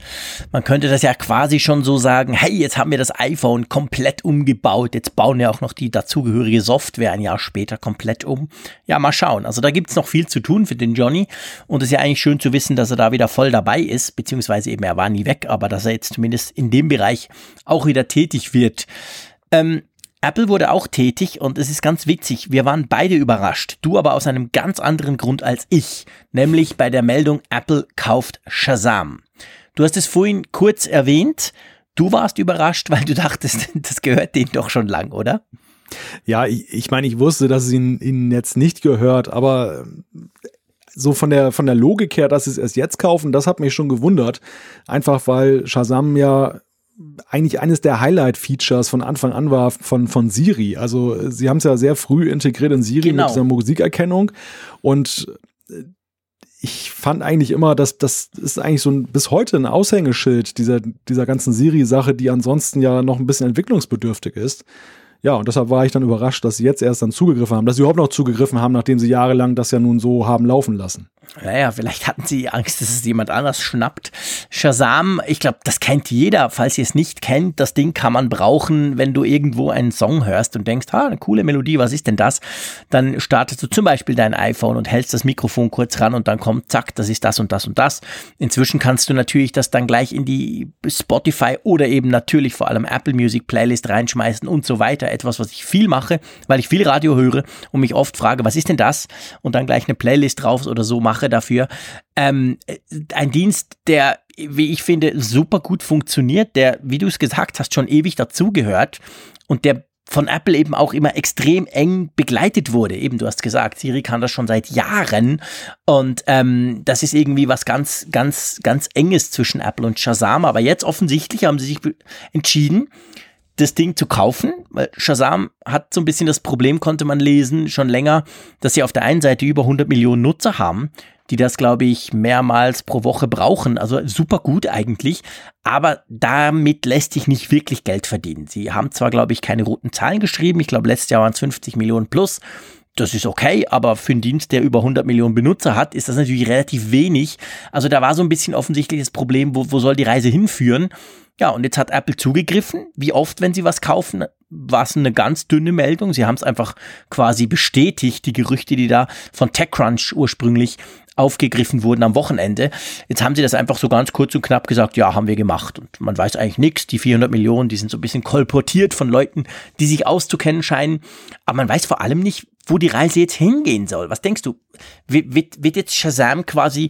man könnte das ja quasi schon so sagen, hey, jetzt haben wir das iPhone komplett umgebaut, jetzt bauen wir auch noch die dazugehörige Software ein Jahr später komplett um. Ja, mal schauen. Also da gibt's noch viel zu tun für den Johnny und es ist ja eigentlich schön zu wissen, dass er da wieder voll dabei ist, beziehungsweise eben er war nie weg, aber dass er jetzt zumindest in dem Bereich auch wieder tätig wird. Ähm, Apple wurde auch tätig und es ist ganz witzig. Wir waren beide überrascht. Du aber aus einem ganz anderen Grund als ich. Nämlich bei der Meldung Apple kauft Shazam. Du hast es vorhin kurz erwähnt. Du warst überrascht, weil du dachtest, das gehört denen doch schon lang, oder? Ja, ich, ich meine, ich wusste, dass es ihnen, ihnen jetzt nicht gehört, aber so von der, von der Logik her, dass sie es erst jetzt kaufen, das hat mich schon gewundert. Einfach weil Shazam ja eigentlich eines der Highlight-Features von Anfang an war von, von Siri. Also sie haben es ja sehr früh integriert in Siri genau. mit dieser Musikerkennung und äh, ich fand eigentlich immer, dass das ist eigentlich so ein, bis heute ein Aushängeschild dieser, dieser ganzen Siri-Sache, die ansonsten ja noch ein bisschen entwicklungsbedürftig ist. Ja, und deshalb war ich dann überrascht, dass sie jetzt erst dann zugegriffen haben, dass sie überhaupt noch zugegriffen haben, nachdem sie jahrelang das ja nun so haben laufen lassen. Naja, vielleicht hatten sie Angst, dass es jemand anders schnappt. Shazam, ich glaube, das kennt jeder. Falls ihr es nicht kennt, das Ding kann man brauchen, wenn du irgendwo einen Song hörst und denkst, ha, eine coole Melodie, was ist denn das? Dann startest du zum Beispiel dein iPhone und hältst das Mikrofon kurz ran und dann kommt, zack, das ist das und das und das. Inzwischen kannst du natürlich das dann gleich in die Spotify oder eben natürlich vor allem Apple Music Playlist reinschmeißen und so weiter. Etwas, was ich viel mache, weil ich viel Radio höre und mich oft frage, was ist denn das? Und dann gleich eine Playlist drauf oder so mache dafür. Ähm, ein Dienst, der, wie ich finde, super gut funktioniert, der, wie du es gesagt hast, schon ewig dazugehört und der von Apple eben auch immer extrem eng begleitet wurde. Eben, du hast gesagt, Siri kann das schon seit Jahren und ähm, das ist irgendwie was ganz, ganz, ganz enges zwischen Apple und Shazam. Aber jetzt offensichtlich haben sie sich entschieden, das Ding zu kaufen, weil Shazam hat so ein bisschen das Problem, konnte man lesen, schon länger, dass sie auf der einen Seite über 100 Millionen Nutzer haben, die das, glaube ich, mehrmals pro Woche brauchen. Also super gut eigentlich, aber damit lässt sich nicht wirklich Geld verdienen. Sie haben zwar, glaube ich, keine roten Zahlen geschrieben, ich glaube, letztes Jahr waren es 50 Millionen plus. Das ist okay, aber für einen Dienst, der über 100 Millionen Benutzer hat, ist das natürlich relativ wenig. Also da war so ein bisschen offensichtlich das Problem, wo, wo soll die Reise hinführen? Ja, und jetzt hat Apple zugegriffen. Wie oft, wenn sie was kaufen, war es eine ganz dünne Meldung. Sie haben es einfach quasi bestätigt, die Gerüchte, die da von TechCrunch ursprünglich aufgegriffen wurden am Wochenende. Jetzt haben sie das einfach so ganz kurz und knapp gesagt, ja, haben wir gemacht. Und man weiß eigentlich nichts. Die 400 Millionen, die sind so ein bisschen kolportiert von Leuten, die sich auszukennen scheinen. Aber man weiß vor allem nicht, wo die Reise jetzt hingehen soll. Was denkst du? Wird, wird jetzt Shazam quasi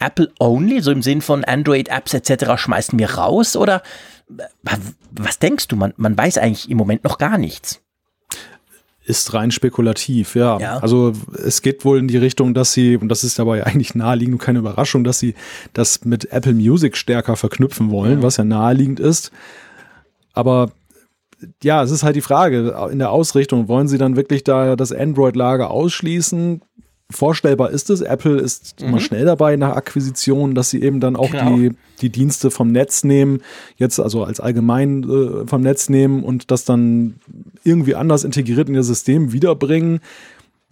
Apple only, so im Sinn von Android-Apps etc. schmeißen wir raus? Oder was denkst du? Man, man weiß eigentlich im Moment noch gar nichts. Ist rein spekulativ, ja. ja. Also es geht wohl in die Richtung, dass sie, und das ist dabei eigentlich naheliegend und keine Überraschung, dass sie das mit Apple Music stärker verknüpfen wollen, ja. was ja naheliegend ist. Aber ja, es ist halt die Frage in der Ausrichtung. Wollen Sie dann wirklich da das Android-Lager ausschließen? Vorstellbar ist es. Apple ist mhm. immer schnell dabei nach Akquisitionen, dass sie eben dann auch genau. die, die Dienste vom Netz nehmen, jetzt also als allgemein äh, vom Netz nehmen und das dann irgendwie anders integriert in ihr System wiederbringen.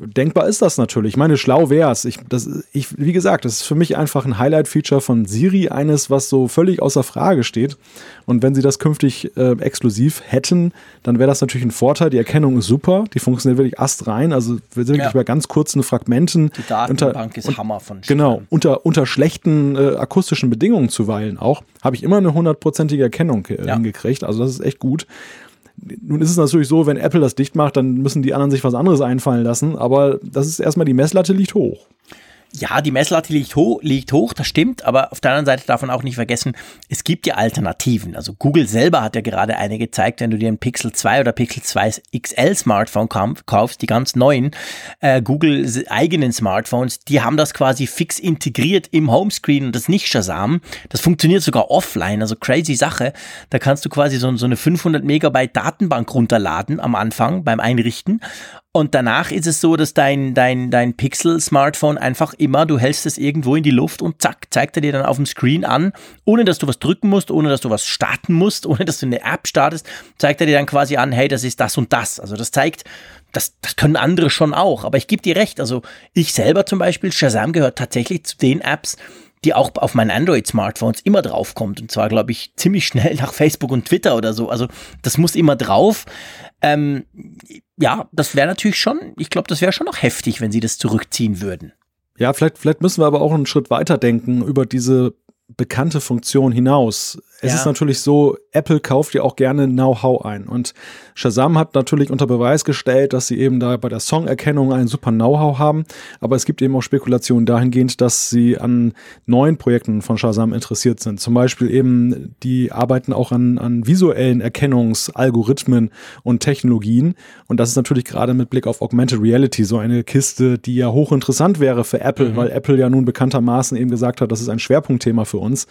Denkbar ist das natürlich. Ich meine, schlau wär's. Ich, das, ich, wie gesagt, das ist für mich einfach ein Highlight-Feature von Siri, eines, was so völlig außer Frage steht. Und wenn sie das künftig äh, exklusiv hätten, dann wäre das natürlich ein Vorteil. Die Erkennung ist super, die funktioniert wirklich astrein. Also wir sind wirklich ja. bei ganz kurzen Fragmenten. Die Datenbank unter, ist Hammer von Genau, Stern. unter, unter schlechten äh, akustischen Bedingungen zuweilen auch, habe ich immer eine hundertprozentige Erkennung ja. hingekriegt. Also das ist echt gut. Nun ist es natürlich so, wenn Apple das dicht macht, dann müssen die anderen sich was anderes einfallen lassen. Aber das ist erstmal, die Messlatte liegt hoch. Ja, die Messlatte liegt, ho liegt hoch, das stimmt, aber auf der anderen Seite darf man auch nicht vergessen, es gibt ja Alternativen. Also Google selber hat ja gerade eine gezeigt, wenn du dir ein Pixel 2 oder Pixel 2 XL Smartphone kaufst, die ganz neuen äh, Google eigenen Smartphones, die haben das quasi fix integriert im Homescreen und das nicht Shazam. Das funktioniert sogar offline, also crazy Sache. Da kannst du quasi so, so eine 500 Megabyte Datenbank runterladen am Anfang beim Einrichten und danach ist es so, dass dein, dein, dein Pixel-Smartphone einfach immer, du hältst es irgendwo in die Luft und zack, zeigt er dir dann auf dem Screen an, ohne dass du was drücken musst, ohne dass du was starten musst, ohne dass du eine App startest, zeigt er dir dann quasi an, hey, das ist das und das. Also das zeigt, das, das können andere schon auch. Aber ich gebe dir recht, also ich selber zum Beispiel, Shazam gehört tatsächlich zu den Apps, die auch auf meinen Android-Smartphones immer draufkommt. Und zwar, glaube ich, ziemlich schnell nach Facebook und Twitter oder so. Also das muss immer drauf. Ähm, ja, das wäre natürlich schon, ich glaube, das wäre schon noch heftig, wenn sie das zurückziehen würden. Ja, vielleicht, vielleicht müssen wir aber auch einen Schritt weiter denken über diese bekannte Funktion hinaus. Es ja. ist natürlich so, Apple kauft ja auch gerne Know-how ein. Und Shazam hat natürlich unter Beweis gestellt, dass sie eben da bei der Songerkennung ein super Know-how haben. Aber es gibt eben auch Spekulationen dahingehend, dass sie an neuen Projekten von Shazam interessiert sind. Zum Beispiel eben, die arbeiten auch an, an visuellen Erkennungsalgorithmen und Technologien. Und das ist natürlich gerade mit Blick auf Augmented Reality so eine Kiste, die ja hochinteressant wäre für Apple, mhm. weil Apple ja nun bekanntermaßen eben gesagt hat, das ist ein Schwerpunktthema für uns.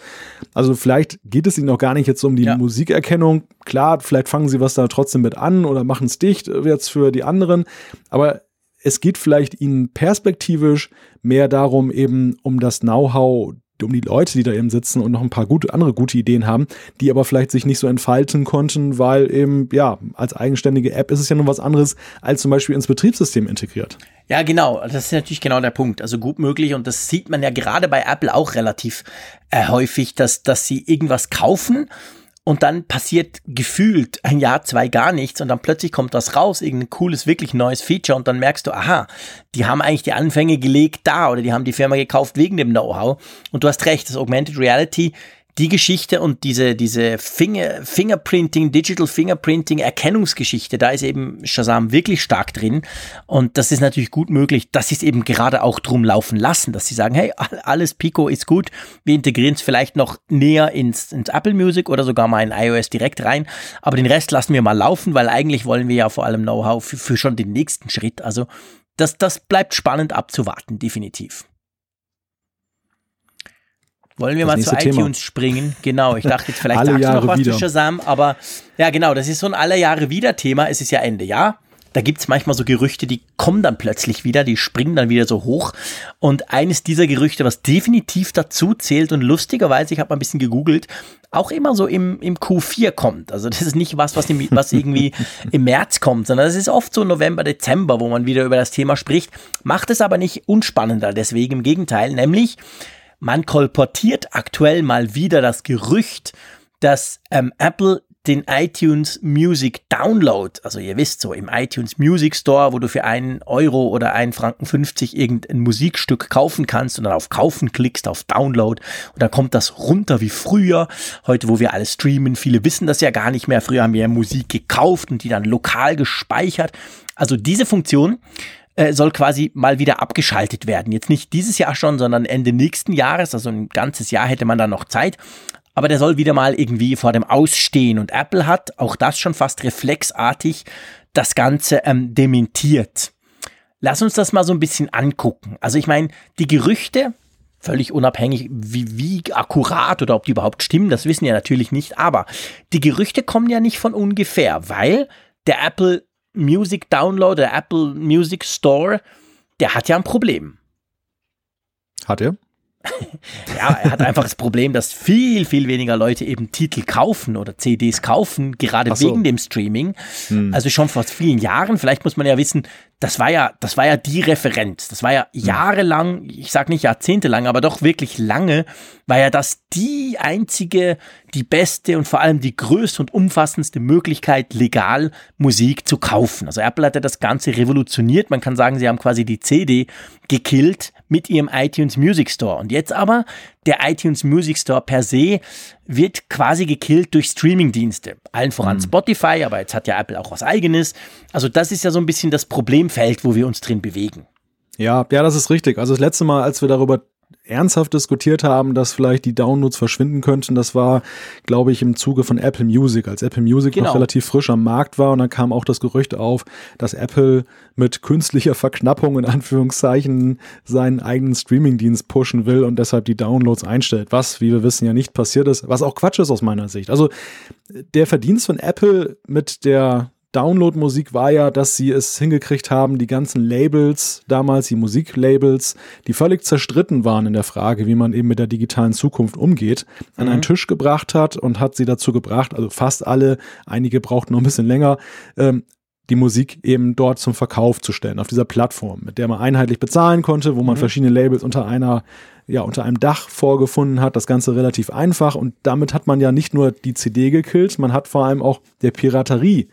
Also vielleicht geht es ihnen auch gar nicht jetzt um die ja. Musikerkennung. Klar, vielleicht fangen sie was da trotzdem mit an oder machen es dicht jetzt für die anderen. Aber es geht vielleicht ihnen perspektivisch mehr darum, eben um das Know-how um die Leute, die da eben sitzen und noch ein paar gute, andere gute Ideen haben, die aber vielleicht sich nicht so entfalten konnten, weil eben, ja, als eigenständige App ist es ja nur was anderes als zum Beispiel ins Betriebssystem integriert. Ja, genau. Das ist natürlich genau der Punkt. Also gut möglich und das sieht man ja gerade bei Apple auch relativ äh, häufig, dass, dass sie irgendwas kaufen und dann passiert gefühlt ein Jahr, zwei gar nichts und dann plötzlich kommt das raus, irgendein cooles, wirklich neues Feature und dann merkst du, aha, die haben eigentlich die Anfänge gelegt da oder die haben die Firma gekauft wegen dem Know-how. Und du hast recht, das Augmented Reality die Geschichte und diese, diese Finger, Fingerprinting, Digital Fingerprinting, Erkennungsgeschichte, da ist eben Shazam wirklich stark drin. Und das ist natürlich gut möglich, dass sie es eben gerade auch drum laufen lassen, dass sie sagen, hey, alles Pico ist gut, wir integrieren es vielleicht noch näher ins, ins Apple Music oder sogar mal in iOS direkt rein, aber den Rest lassen wir mal laufen, weil eigentlich wollen wir ja vor allem Know-how für, für schon den nächsten Schritt. Also das, das bleibt spannend abzuwarten, definitiv. Wollen wir das mal zu iTunes Thema. springen? Genau, ich dachte jetzt vielleicht alle sagst Jahre du noch was wieder. zu Shazam, aber ja genau, das ist so ein alle Jahre wieder Thema. Es ist ja Ende Jahr. Da gibt es manchmal so Gerüchte, die kommen dann plötzlich wieder, die springen dann wieder so hoch. Und eines dieser Gerüchte, was definitiv dazu zählt und lustigerweise, ich habe mal ein bisschen gegoogelt, auch immer so im, im Q4 kommt. Also das ist nicht was, was, im, was irgendwie im März kommt, sondern das ist oft so November, Dezember, wo man wieder über das Thema spricht. Macht es aber nicht unspannender, deswegen im Gegenteil, nämlich man kolportiert aktuell mal wieder das Gerücht, dass ähm, Apple den iTunes Music Download, also ihr wisst so, im iTunes Music Store, wo du für einen Euro oder einen Franken 50 irgendein Musikstück kaufen kannst und dann auf Kaufen klickst, auf Download und dann kommt das runter wie früher. Heute, wo wir alles streamen, viele wissen das ja gar nicht mehr. Früher haben wir ja Musik gekauft und die dann lokal gespeichert. Also diese Funktion äh, soll quasi mal wieder abgeschaltet werden. Jetzt nicht dieses Jahr schon, sondern Ende nächsten Jahres, also ein ganzes Jahr hätte man da noch Zeit. Aber der soll wieder mal irgendwie vor dem Ausstehen. Und Apple hat auch das schon fast reflexartig das Ganze ähm, dementiert. Lass uns das mal so ein bisschen angucken. Also ich meine, die Gerüchte, völlig unabhängig, wie, wie akkurat oder ob die überhaupt stimmen, das wissen ja natürlich nicht. Aber die Gerüchte kommen ja nicht von ungefähr, weil der Apple Music Download, der Apple Music Store, der hat ja ein Problem. Hat er? ja, er hat einfach das Problem, dass viel, viel weniger Leute eben Titel kaufen oder CDs kaufen, gerade so. wegen dem Streaming. Hm. Also schon vor vielen Jahren, vielleicht muss man ja wissen, das war ja, das war ja die Referenz. Das war ja hm. jahrelang, ich sag nicht jahrzehntelang, aber doch wirklich lange, war ja das die einzige, die beste und vor allem die größte und umfassendste Möglichkeit, legal Musik zu kaufen. Also Apple hat ja das Ganze revolutioniert. Man kann sagen, sie haben quasi die CD gekillt mit ihrem iTunes Music Store. Und jetzt aber, der iTunes Music Store per se wird quasi gekillt durch Streamingdienste. Allen voran mhm. Spotify, aber jetzt hat ja Apple auch was eigenes. Also das ist ja so ein bisschen das Problemfeld, wo wir uns drin bewegen. Ja, ja, das ist richtig. Also das letzte Mal, als wir darüber ernsthaft diskutiert haben, dass vielleicht die Downloads verschwinden könnten. Das war, glaube ich, im Zuge von Apple Music, als Apple Music genau. noch relativ frisch am Markt war. Und dann kam auch das Gerücht auf, dass Apple mit künstlicher Verknappung in Anführungszeichen seinen eigenen Streamingdienst pushen will und deshalb die Downloads einstellt. Was, wie wir wissen, ja nicht passiert ist. Was auch Quatsch ist aus meiner Sicht. Also der Verdienst von Apple mit der Download-Musik war ja, dass sie es hingekriegt haben, die ganzen Labels, damals die Musiklabels, die völlig zerstritten waren in der Frage, wie man eben mit der digitalen Zukunft umgeht, an mhm. einen Tisch gebracht hat und hat sie dazu gebracht, also fast alle, einige brauchten noch ein bisschen länger, ähm, die Musik eben dort zum Verkauf zu stellen, auf dieser Plattform, mit der man einheitlich bezahlen konnte, wo man mhm. verschiedene Labels unter einer, ja, unter einem Dach vorgefunden hat. Das Ganze relativ einfach und damit hat man ja nicht nur die CD gekillt, man hat vor allem auch der Piraterie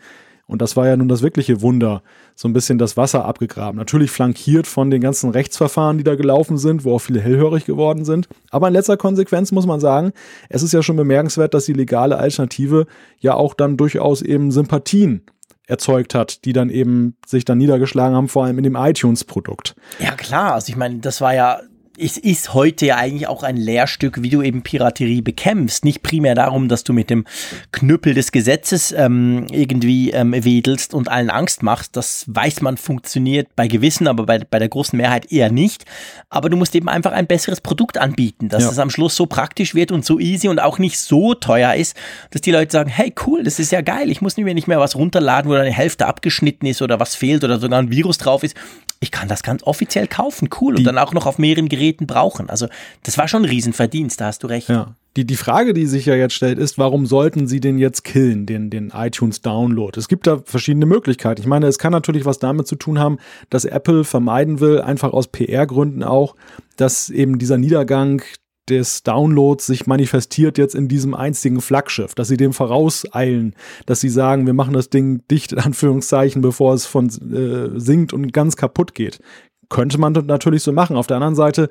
und das war ja nun das wirkliche Wunder, so ein bisschen das Wasser abgegraben. Natürlich flankiert von den ganzen Rechtsverfahren, die da gelaufen sind, wo auch viele hellhörig geworden sind. Aber in letzter Konsequenz muss man sagen, es ist ja schon bemerkenswert, dass die legale Alternative ja auch dann durchaus eben Sympathien erzeugt hat, die dann eben sich dann niedergeschlagen haben, vor allem in dem iTunes-Produkt. Ja klar, also ich meine, das war ja es ist heute ja eigentlich auch ein Lehrstück, wie du eben Piraterie bekämpfst. Nicht primär darum, dass du mit dem Knüppel des Gesetzes ähm, irgendwie ähm, wedelst und allen Angst machst. Das weiß man funktioniert bei gewissen, aber bei, bei der großen Mehrheit eher nicht. Aber du musst eben einfach ein besseres Produkt anbieten, dass ja. es am Schluss so praktisch wird und so easy und auch nicht so teuer ist, dass die Leute sagen, hey cool, das ist ja geil, ich muss mir nicht mehr was runterladen, wo eine Hälfte abgeschnitten ist oder was fehlt oder sogar ein Virus drauf ist. Ich kann das ganz offiziell kaufen, cool, Die- und dann auch noch auf mehreren Geräten brauchen. Also das war schon ein Riesenverdienst, da hast du recht. Ja. Die, die Frage, die sich ja jetzt stellt, ist, warum sollten sie den jetzt killen, den, den iTunes-Download? Es gibt da verschiedene Möglichkeiten. Ich meine, es kann natürlich was damit zu tun haben, dass Apple vermeiden will, einfach aus PR-Gründen auch, dass eben dieser Niedergang des Downloads sich manifestiert jetzt in diesem einzigen Flaggschiff, dass sie dem vorauseilen, dass sie sagen, wir machen das Ding dicht, in Anführungszeichen, bevor es von äh, sinkt und ganz kaputt geht. Könnte man natürlich so machen. Auf der anderen Seite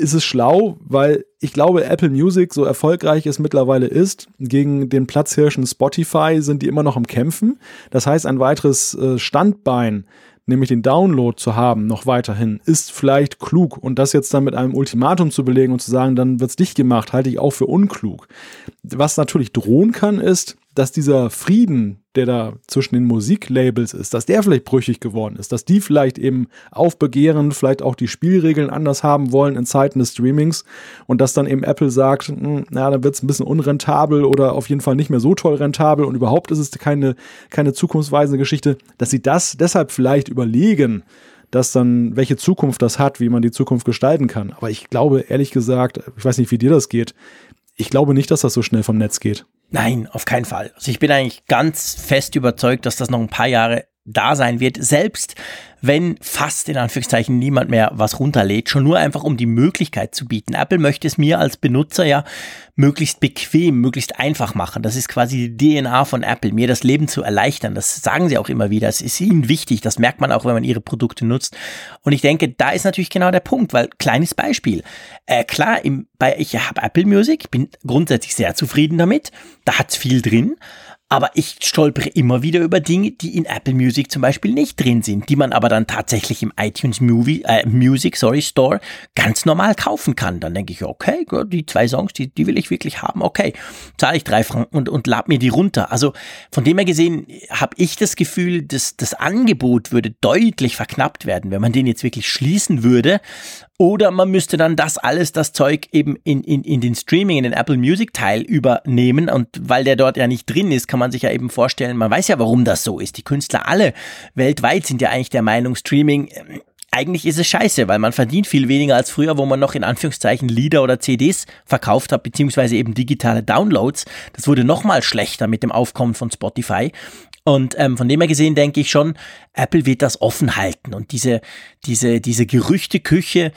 ist es schlau, weil ich glaube, Apple Music, so erfolgreich es mittlerweile ist, gegen den Platzhirschen Spotify sind die immer noch am Kämpfen. Das heißt, ein weiteres äh, Standbein, nämlich den Download zu haben, noch weiterhin, ist vielleicht klug. Und das jetzt dann mit einem Ultimatum zu belegen und zu sagen, dann wird's dicht gemacht, halte ich auch für unklug. Was natürlich drohen kann, ist, dass dieser Frieden, der da zwischen den Musiklabels ist, dass der vielleicht brüchig geworden ist, dass die vielleicht eben aufbegehren, vielleicht auch die Spielregeln anders haben wollen in Zeiten des Streamings und dass dann eben Apple sagt, hm, na, dann wird's ein bisschen unrentabel oder auf jeden Fall nicht mehr so toll rentabel und überhaupt ist es keine, keine zukunftsweisende Geschichte, dass sie das deshalb vielleicht überlegen, dass dann, welche Zukunft das hat, wie man die Zukunft gestalten kann. Aber ich glaube, ehrlich gesagt, ich weiß nicht, wie dir das geht, ich glaube nicht, dass das so schnell vom Netz geht. Nein, auf keinen Fall. Also ich bin eigentlich ganz fest überzeugt, dass das noch ein paar Jahre da sein wird, selbst wenn fast in Anführungszeichen niemand mehr was runterlädt, schon nur einfach um die Möglichkeit zu bieten. Apple möchte es mir als Benutzer ja möglichst bequem, möglichst einfach machen. Das ist quasi die DNA von Apple, mir das Leben zu erleichtern. Das sagen sie auch immer wieder. Es ist ihnen wichtig. Das merkt man auch, wenn man ihre Produkte nutzt. Und ich denke, da ist natürlich genau der Punkt, weil kleines Beispiel. Äh, klar, im, bei, ich habe Apple Music, bin grundsätzlich sehr zufrieden damit. Da hat's viel drin. Aber ich stolpere immer wieder über Dinge, die in Apple Music zum Beispiel nicht drin sind, die man aber dann tatsächlich im iTunes Movie, äh, Music sorry, Store ganz normal kaufen kann. Dann denke ich, okay, die zwei Songs, die, die will ich wirklich haben, okay, zahle ich drei Franken und, und lad mir die runter. Also von dem her gesehen habe ich das Gefühl, dass das Angebot würde deutlich verknappt werden, wenn man den jetzt wirklich schließen würde. Oder man müsste dann das alles, das Zeug eben in, in, in den Streaming, in den Apple Music Teil übernehmen. Und weil der dort ja nicht drin ist, kann man sich ja eben vorstellen, man weiß ja, warum das so ist. Die Künstler alle weltweit sind ja eigentlich der Meinung, Streaming, ähm, eigentlich ist es scheiße, weil man verdient viel weniger als früher, wo man noch in Anführungszeichen Lieder oder CDs verkauft hat, beziehungsweise eben digitale Downloads. Das wurde noch mal schlechter mit dem Aufkommen von Spotify. Und ähm, von dem her gesehen denke ich schon, Apple wird das offen halten. Und diese, diese, diese Gerüchteküche,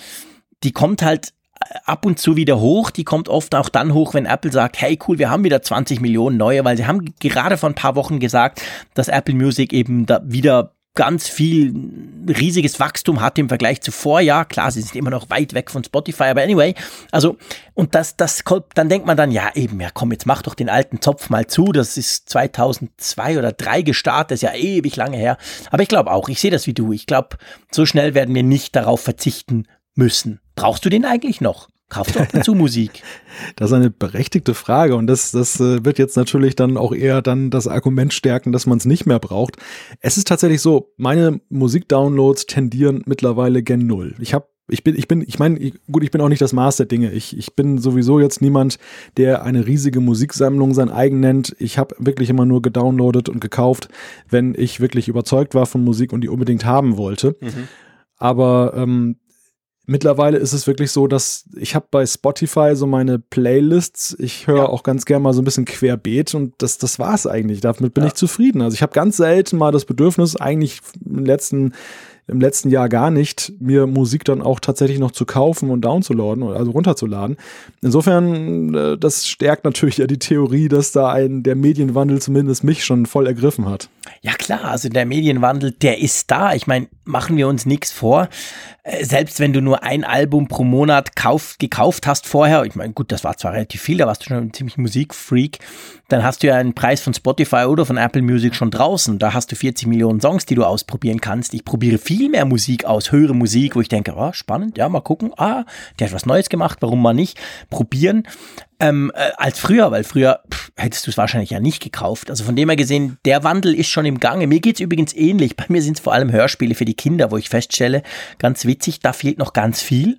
die kommt halt äh, ab und zu wieder hoch. Die kommt oft auch dann hoch, wenn Apple sagt, hey cool, wir haben wieder 20 Millionen neue, weil sie haben gerade vor ein paar Wochen gesagt, dass Apple Music eben da wieder ganz viel riesiges Wachstum hat im Vergleich zu Vorjahr. Klar, sie sind immer noch weit weg von Spotify, aber anyway, also und das das dann denkt man dann ja eben, ja komm, jetzt mach doch den alten Zopf mal zu. Das ist 2002 oder 3 gestartet, ist ja ewig lange her. Aber ich glaube auch, ich sehe das wie du. Ich glaube, so schnell werden wir nicht darauf verzichten müssen. Brauchst du den eigentlich noch? Kaufst du ab und zu Musik? Das ist eine berechtigte Frage und das, das äh, wird jetzt natürlich dann auch eher dann das Argument stärken, dass man es nicht mehr braucht. Es ist tatsächlich so, meine Musikdownloads tendieren mittlerweile gen Null. Ich habe ich bin, ich bin, ich meine, gut, ich bin auch nicht das Maß der Dinge. Ich, ich bin sowieso jetzt niemand, der eine riesige Musiksammlung sein eigen nennt. Ich habe wirklich immer nur gedownloadet und gekauft, wenn ich wirklich überzeugt war von Musik und die unbedingt haben wollte. Aber ähm, mittlerweile ist es wirklich so, dass ich habe bei Spotify so meine Playlists. Ich höre auch ganz gern mal so ein bisschen querbeet und das, das war's eigentlich. Damit bin Ja. ich zufrieden. Also ich habe ganz selten mal das Bedürfnis, eigentlich im letzten im letzten Jahr gar nicht, mir Musik dann auch tatsächlich noch zu kaufen und downzuladen, also runterzuladen. Insofern, äh, das stärkt natürlich ja die Theorie, dass da ein der Medienwandel zumindest mich schon voll ergriffen hat. Ja klar, also der Medienwandel, der ist da. Ich meine, machen wir uns nichts vor. Äh, Selbst wenn du nur ein Album pro Monat kauf, gekauft hast vorher, ich meine, gut, das war zwar relativ viel, da warst du schon ein ziemlich Musikfreak, dann hast du ja einen Preis von Spotify oder von Apple Music schon draußen. Da hast du 40 Millionen Songs, die du ausprobieren kannst. Ich probiere viel mehr Musik aus, höre Musik, wo ich denke, oh, spannend, ja, mal gucken, ah, der hat was Neues gemacht, warum mal nicht? Probieren ähm, äh, als früher, weil früher pff, hättest du es wahrscheinlich ja nicht gekauft. Also von dem her gesehen, der Wandel ist schon im Gange. Mir geht's übrigens ähnlich. Bei mir sind es vor allem Hörspiele für die Kinder, wo ich feststelle, ganz witzig, da fehlt noch ganz viel.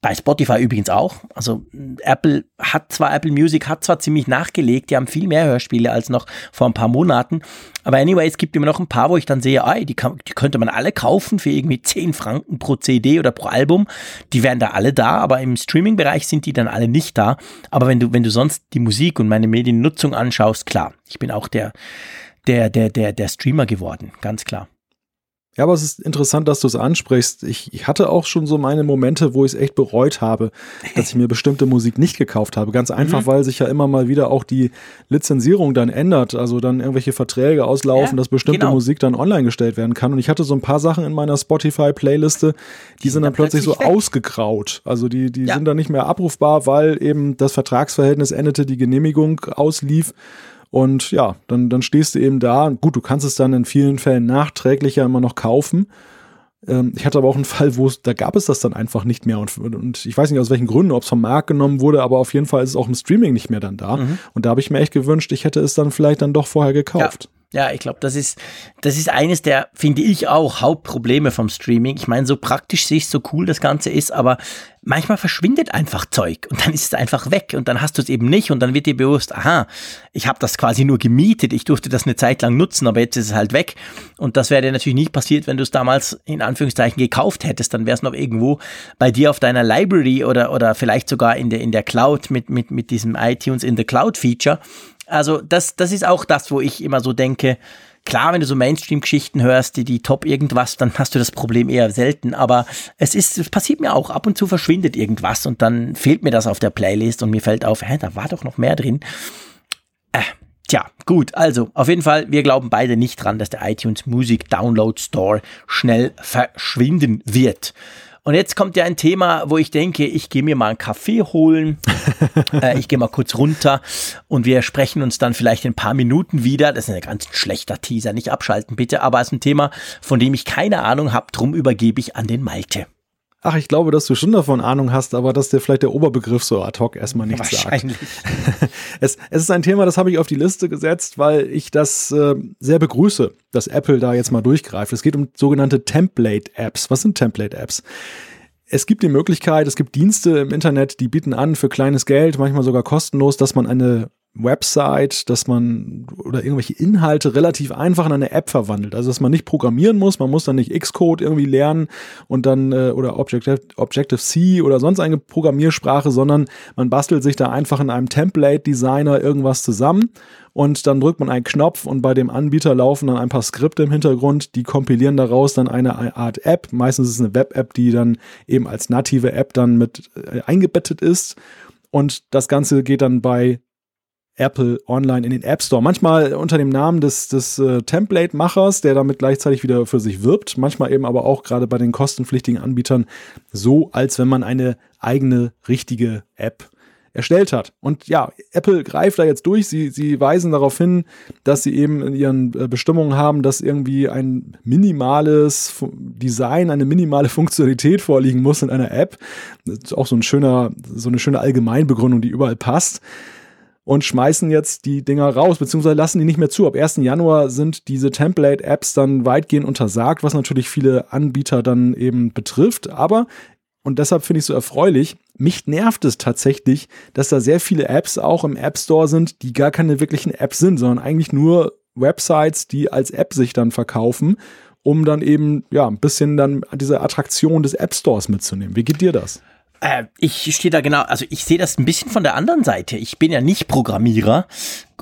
Bei Spotify übrigens auch. Also Apple hat zwar, Apple Music hat zwar ziemlich nachgelegt, die haben viel mehr Hörspiele als noch vor ein paar Monaten. Aber anyway, es gibt immer noch ein paar, wo ich dann sehe, ey, die, kann, die könnte man alle kaufen für irgendwie 10 Franken pro CD oder pro Album. Die wären da alle da, aber im Streaming-Bereich sind die dann alle nicht da. Aber wenn du, wenn du sonst die Musik und meine Mediennutzung anschaust, klar, ich bin auch der, der, der, der, der Streamer geworden, ganz klar. Ja, aber es ist interessant, dass du es ansprichst. Ich, ich, hatte auch schon so meine Momente, wo ich es echt bereut habe, dass ich mir bestimmte Musik nicht gekauft habe. Ganz einfach, mhm. weil sich ja immer mal wieder auch die Lizenzierung dann ändert. Also dann irgendwelche Verträge auslaufen, ja, dass bestimmte genau. Musik dann online gestellt werden kann. Und ich hatte so ein paar Sachen in meiner Spotify-Playliste, die, die, sind dann, plötzlich, plötzlich so weg. ausgegraut. Also die, die ja. sind dann nicht mehr abrufbar, weil eben das Vertragsverhältnis endete, die Genehmigung auslief. Und ja, dann, dann stehst du eben da. Gut, du kannst es dann in vielen Fällen nachträglich ja immer noch kaufen. Ähm, ich hatte aber auch einen Fall, wo es, da gab es das dann einfach nicht mehr. Und, und ich weiß nicht aus welchen Gründen, ob es vom Markt genommen wurde, aber auf jeden Fall ist es auch im Streaming nicht mehr dann da. Mhm. Und da habe ich mir echt gewünscht, ich hätte es dann vielleicht dann doch vorher gekauft. Ja. Ja, ich glaube, das ist, das ist eines der, finde ich auch, Hauptprobleme vom Streaming. Ich meine, so praktisch sehe ich so cool das Ganze ist, aber manchmal verschwindet einfach Zeug und dann ist es einfach weg und dann hast du es eben nicht und dann wird dir bewusst, aha, ich habe das quasi nur gemietet, ich durfte das eine Zeit lang nutzen, aber jetzt ist es halt weg. Und das wäre dir natürlich nicht passiert, wenn du es damals in Anführungszeichen gekauft hättest. Dann wäre es noch irgendwo bei dir auf deiner Library oder, oder vielleicht sogar in der, in der Cloud mit, mit, mit diesem iTunes in the Cloud Feature. Also das, das ist auch das, wo ich immer so denke, klar, wenn du so Mainstream-Geschichten hörst, die, die top irgendwas, dann hast du das Problem eher selten. Aber es ist, es passiert mir auch. Ab und zu verschwindet irgendwas und dann fehlt mir das auf der Playlist und mir fällt auf, hä, da war doch noch mehr drin. Äh, tja, gut. Also, auf jeden Fall, wir glauben beide nicht dran, dass der iTunes Music Download Store schnell verschwinden wird. Und jetzt kommt ja ein Thema, wo ich denke, ich gehe mir mal einen Kaffee holen, äh, ich gehe mal kurz runter und wir sprechen uns dann vielleicht in ein paar Minuten wieder. Das ist ein ganz schlechter Teaser, nicht abschalten bitte, aber es ist ein Thema, von dem ich keine Ahnung habe, drum übergebe ich an den Malte. Ach, ich glaube, dass du schon davon Ahnung hast, aber dass dir vielleicht der Oberbegriff so ad hoc erstmal nichts sagt. es, es ist ein Thema, das habe ich auf die Liste gesetzt, weil ich das äh, sehr begrüße, dass Apple da jetzt mal durchgreift. Es geht um sogenannte Template-Apps. Was sind Template-Apps? Es gibt die Möglichkeit, es gibt Dienste im Internet, die bieten an für kleines Geld, manchmal sogar kostenlos, dass man eine Website, dass man oder irgendwelche Inhalte relativ einfach in eine App verwandelt. Also dass man nicht programmieren muss, man muss dann nicht Xcode irgendwie lernen und dann äh, oder Objective, Objective C oder sonst eine Programmiersprache, sondern man bastelt sich da einfach in einem Template Designer irgendwas zusammen und dann drückt man einen Knopf und bei dem Anbieter laufen dann ein paar Skripte im Hintergrund, die kompilieren daraus dann eine Art App. Meistens ist es eine Web-App, die dann eben als native App dann mit äh, eingebettet ist. Und das Ganze geht dann bei Apple online in den App Store. Manchmal unter dem Namen des, des äh, Template-Machers, der damit gleichzeitig wieder für sich wirbt. Manchmal eben aber auch gerade bei den kostenpflichtigen Anbietern so, als wenn man eine eigene, richtige App erstellt hat. Und ja, Apple greift da jetzt durch. Sie, sie weisen darauf hin, dass sie eben in ihren äh, Bestimmungen haben, dass irgendwie ein minimales Design, eine minimale Funktionalität vorliegen muss in einer App. Das ist auch so ein schöner, so eine schöne Allgemeinbegründung, die überall passt und schmeißen jetzt die Dinger raus, beziehungsweise lassen die nicht mehr zu. Ab 1. Januar sind diese Template-Apps dann weitgehend untersagt, was natürlich viele Anbieter dann eben betrifft. Aber, und deshalb finde ich es so erfreulich, mich nervt es tatsächlich, dass da sehr viele Apps auch im App Store sind, die gar keine wirklichen Apps sind, sondern eigentlich nur Websites, die als App sich dann verkaufen, um dann eben, ja, ein bisschen dann diese Attraktion des App Stores mitzunehmen. Wie geht dir das? Äh, ich stehe da genau, also ich sehe das ein bisschen von der anderen Seite. Ich bin ja nicht Programmierer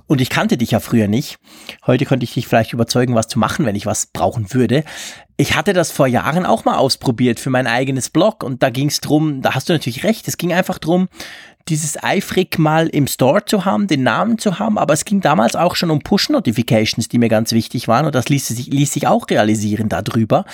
und ich kannte dich ja früher nicht. Heute könnte ich dich vielleicht überzeugen, was zu machen, wenn ich was brauchen würde. Ich hatte das vor Jahren auch mal ausprobiert für mein eigenes Blog und da ging es drum, da hast du natürlich recht, es ging einfach drum, dieses eifrig mal im Store zu haben, den Namen zu haben, aber es ging damals auch schon um Push-Notifications, die mir ganz wichtig waren und das ließ sich, ließ sich auch realisieren darüber.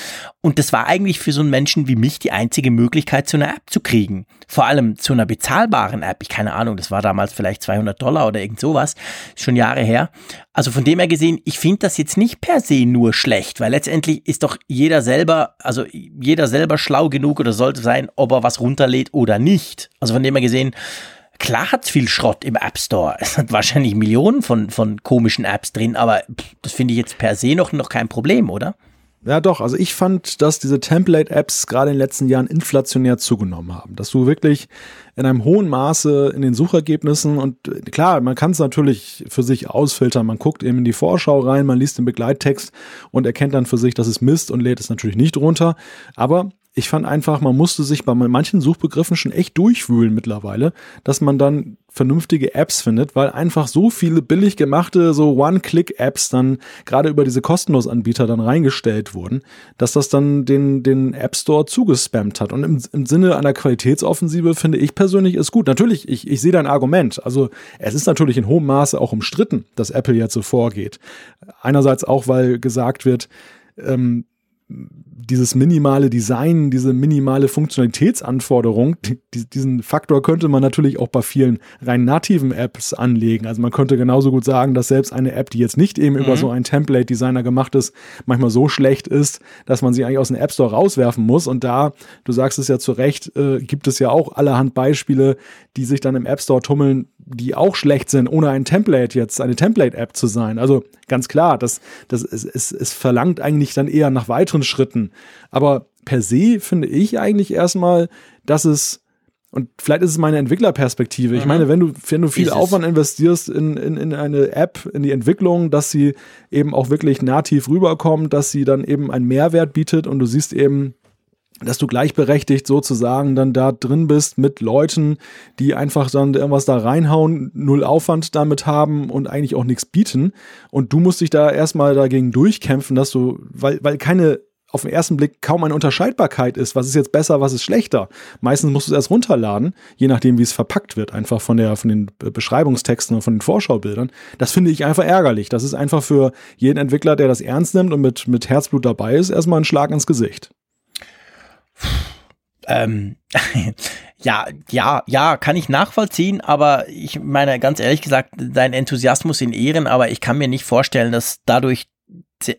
Und das war eigentlich für so einen Menschen wie mich die einzige Möglichkeit, zu einer App zu kriegen. Vor allem zu einer bezahlbaren App. Ich keine Ahnung, das war damals vielleicht 200 Dollar oder irgend sowas, schon Jahre her. Also von dem her gesehen, ich finde das jetzt nicht per se nur schlecht, weil letztendlich ist doch jeder selber, also jeder selber schlau genug oder sollte sein, ob er was runterlädt oder nicht. Also von dem her gesehen, Klar hat es viel Schrott im App Store. Es hat wahrscheinlich Millionen von, von komischen Apps drin, aber das finde ich jetzt per se noch, noch kein Problem, oder? Ja, doch. Also ich fand, dass diese Template-Apps gerade in den letzten Jahren inflationär zugenommen haben. Dass du wirklich in einem hohen Maße in den Suchergebnissen und äh, klar, man kann es natürlich für sich ausfiltern. Man guckt eben in die Vorschau rein, man liest den Begleittext und erkennt dann für sich, dass es Mist und lädt es natürlich nicht runter. Aber ich fand einfach, man musste sich bei manchen Suchbegriffen schon echt durchwühlen mittlerweile, dass man dann vernünftige Apps findet, weil einfach so viele billig gemachte, so One-Click-Apps dann gerade über diese kostenlos Anbieter dann reingestellt wurden, dass das dann den, den App Store zugespammt hat. Und im, im Sinne einer Qualitätsoffensive finde ich persönlich ist gut. Natürlich, ich, ich sehe dein Argument. Also es ist natürlich in hohem Maße auch umstritten, dass Apple jetzt so vorgeht. Einerseits auch, weil gesagt wird, ähm, dieses minimale Design, diese minimale Funktionalitätsanforderung, die, diesen Faktor könnte man natürlich auch bei vielen rein nativen Apps anlegen. Also man könnte genauso gut sagen, dass selbst eine App, die jetzt nicht eben mhm. über so einen Template-Designer gemacht ist, manchmal so schlecht ist, dass man sie eigentlich aus dem App Store rauswerfen muss. Und da, du sagst es ja zu Recht, äh, gibt es ja auch allerhand Beispiele, die sich dann im App Store tummeln, die auch schlecht sind, ohne ein Template jetzt, eine Template-App zu sein. Also ganz klar, das, das, es, es, es verlangt eigentlich dann eher nach weiteren Schritten. Aber per se finde ich eigentlich erstmal, dass es und vielleicht ist es meine Entwicklerperspektive. Ich mhm. meine, wenn du, wenn du viel Aufwand investierst in, in, in eine App, in die Entwicklung, dass sie eben auch wirklich nativ rüberkommt, dass sie dann eben einen Mehrwert bietet und du siehst eben, dass du gleichberechtigt sozusagen dann da drin bist mit Leuten, die einfach dann irgendwas da reinhauen, null Aufwand damit haben und eigentlich auch nichts bieten. Und du musst dich da erstmal dagegen durchkämpfen, dass du, weil, weil keine auf den ersten Blick kaum eine Unterscheidbarkeit ist, was ist jetzt besser, was ist schlechter. Meistens musst du es erst runterladen, je nachdem, wie es verpackt wird, einfach von der, von den Beschreibungstexten und von den Vorschaubildern. Das finde ich einfach ärgerlich. Das ist einfach für jeden Entwickler, der das ernst nimmt und mit, mit Herzblut dabei ist, erstmal ein Schlag ins Gesicht. Ähm, ja, ja, ja, kann ich nachvollziehen, aber ich meine, ganz ehrlich gesagt, dein Enthusiasmus in Ehren, aber ich kann mir nicht vorstellen, dass dadurch,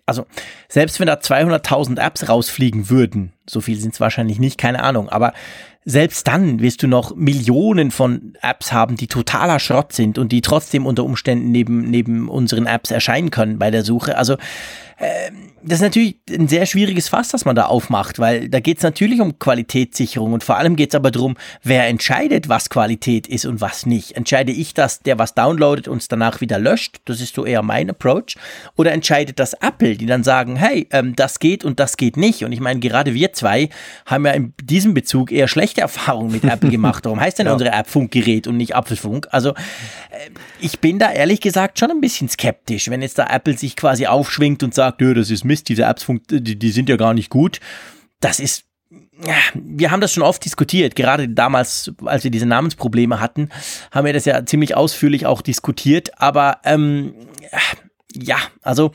also selbst wenn da 200.000 Apps rausfliegen würden, so viel sind es wahrscheinlich nicht, keine Ahnung, aber selbst dann wirst du noch Millionen von Apps haben, die totaler Schrott sind und die trotzdem unter Umständen neben, neben unseren Apps erscheinen können bei der Suche. Also das ist natürlich ein sehr schwieriges Fass, das man da aufmacht, weil da geht es natürlich um Qualitätssicherung und vor allem geht es aber darum, wer entscheidet, was Qualität ist und was nicht. Entscheide ich, dass der was downloadet und es danach wieder löscht? Das ist so eher mein Approach. Oder entscheidet das Apple, die dann sagen, hey, ähm, das geht und das geht nicht. Und ich meine, gerade wir zwei haben ja in diesem Bezug eher schlechte Erfahrungen mit Apple gemacht. Warum heißt denn ja. unsere App Funkgerät und nicht Apfelfunk? Also äh, ich bin da ehrlich gesagt schon ein bisschen skeptisch, wenn jetzt da Apple sich quasi aufschwingt und sagt, das ist Mist, diese Apps, die, die sind ja gar nicht gut. Das ist wir haben das schon oft diskutiert, gerade damals, als wir diese Namensprobleme hatten, haben wir das ja ziemlich ausführlich auch diskutiert. Aber ähm, ja, also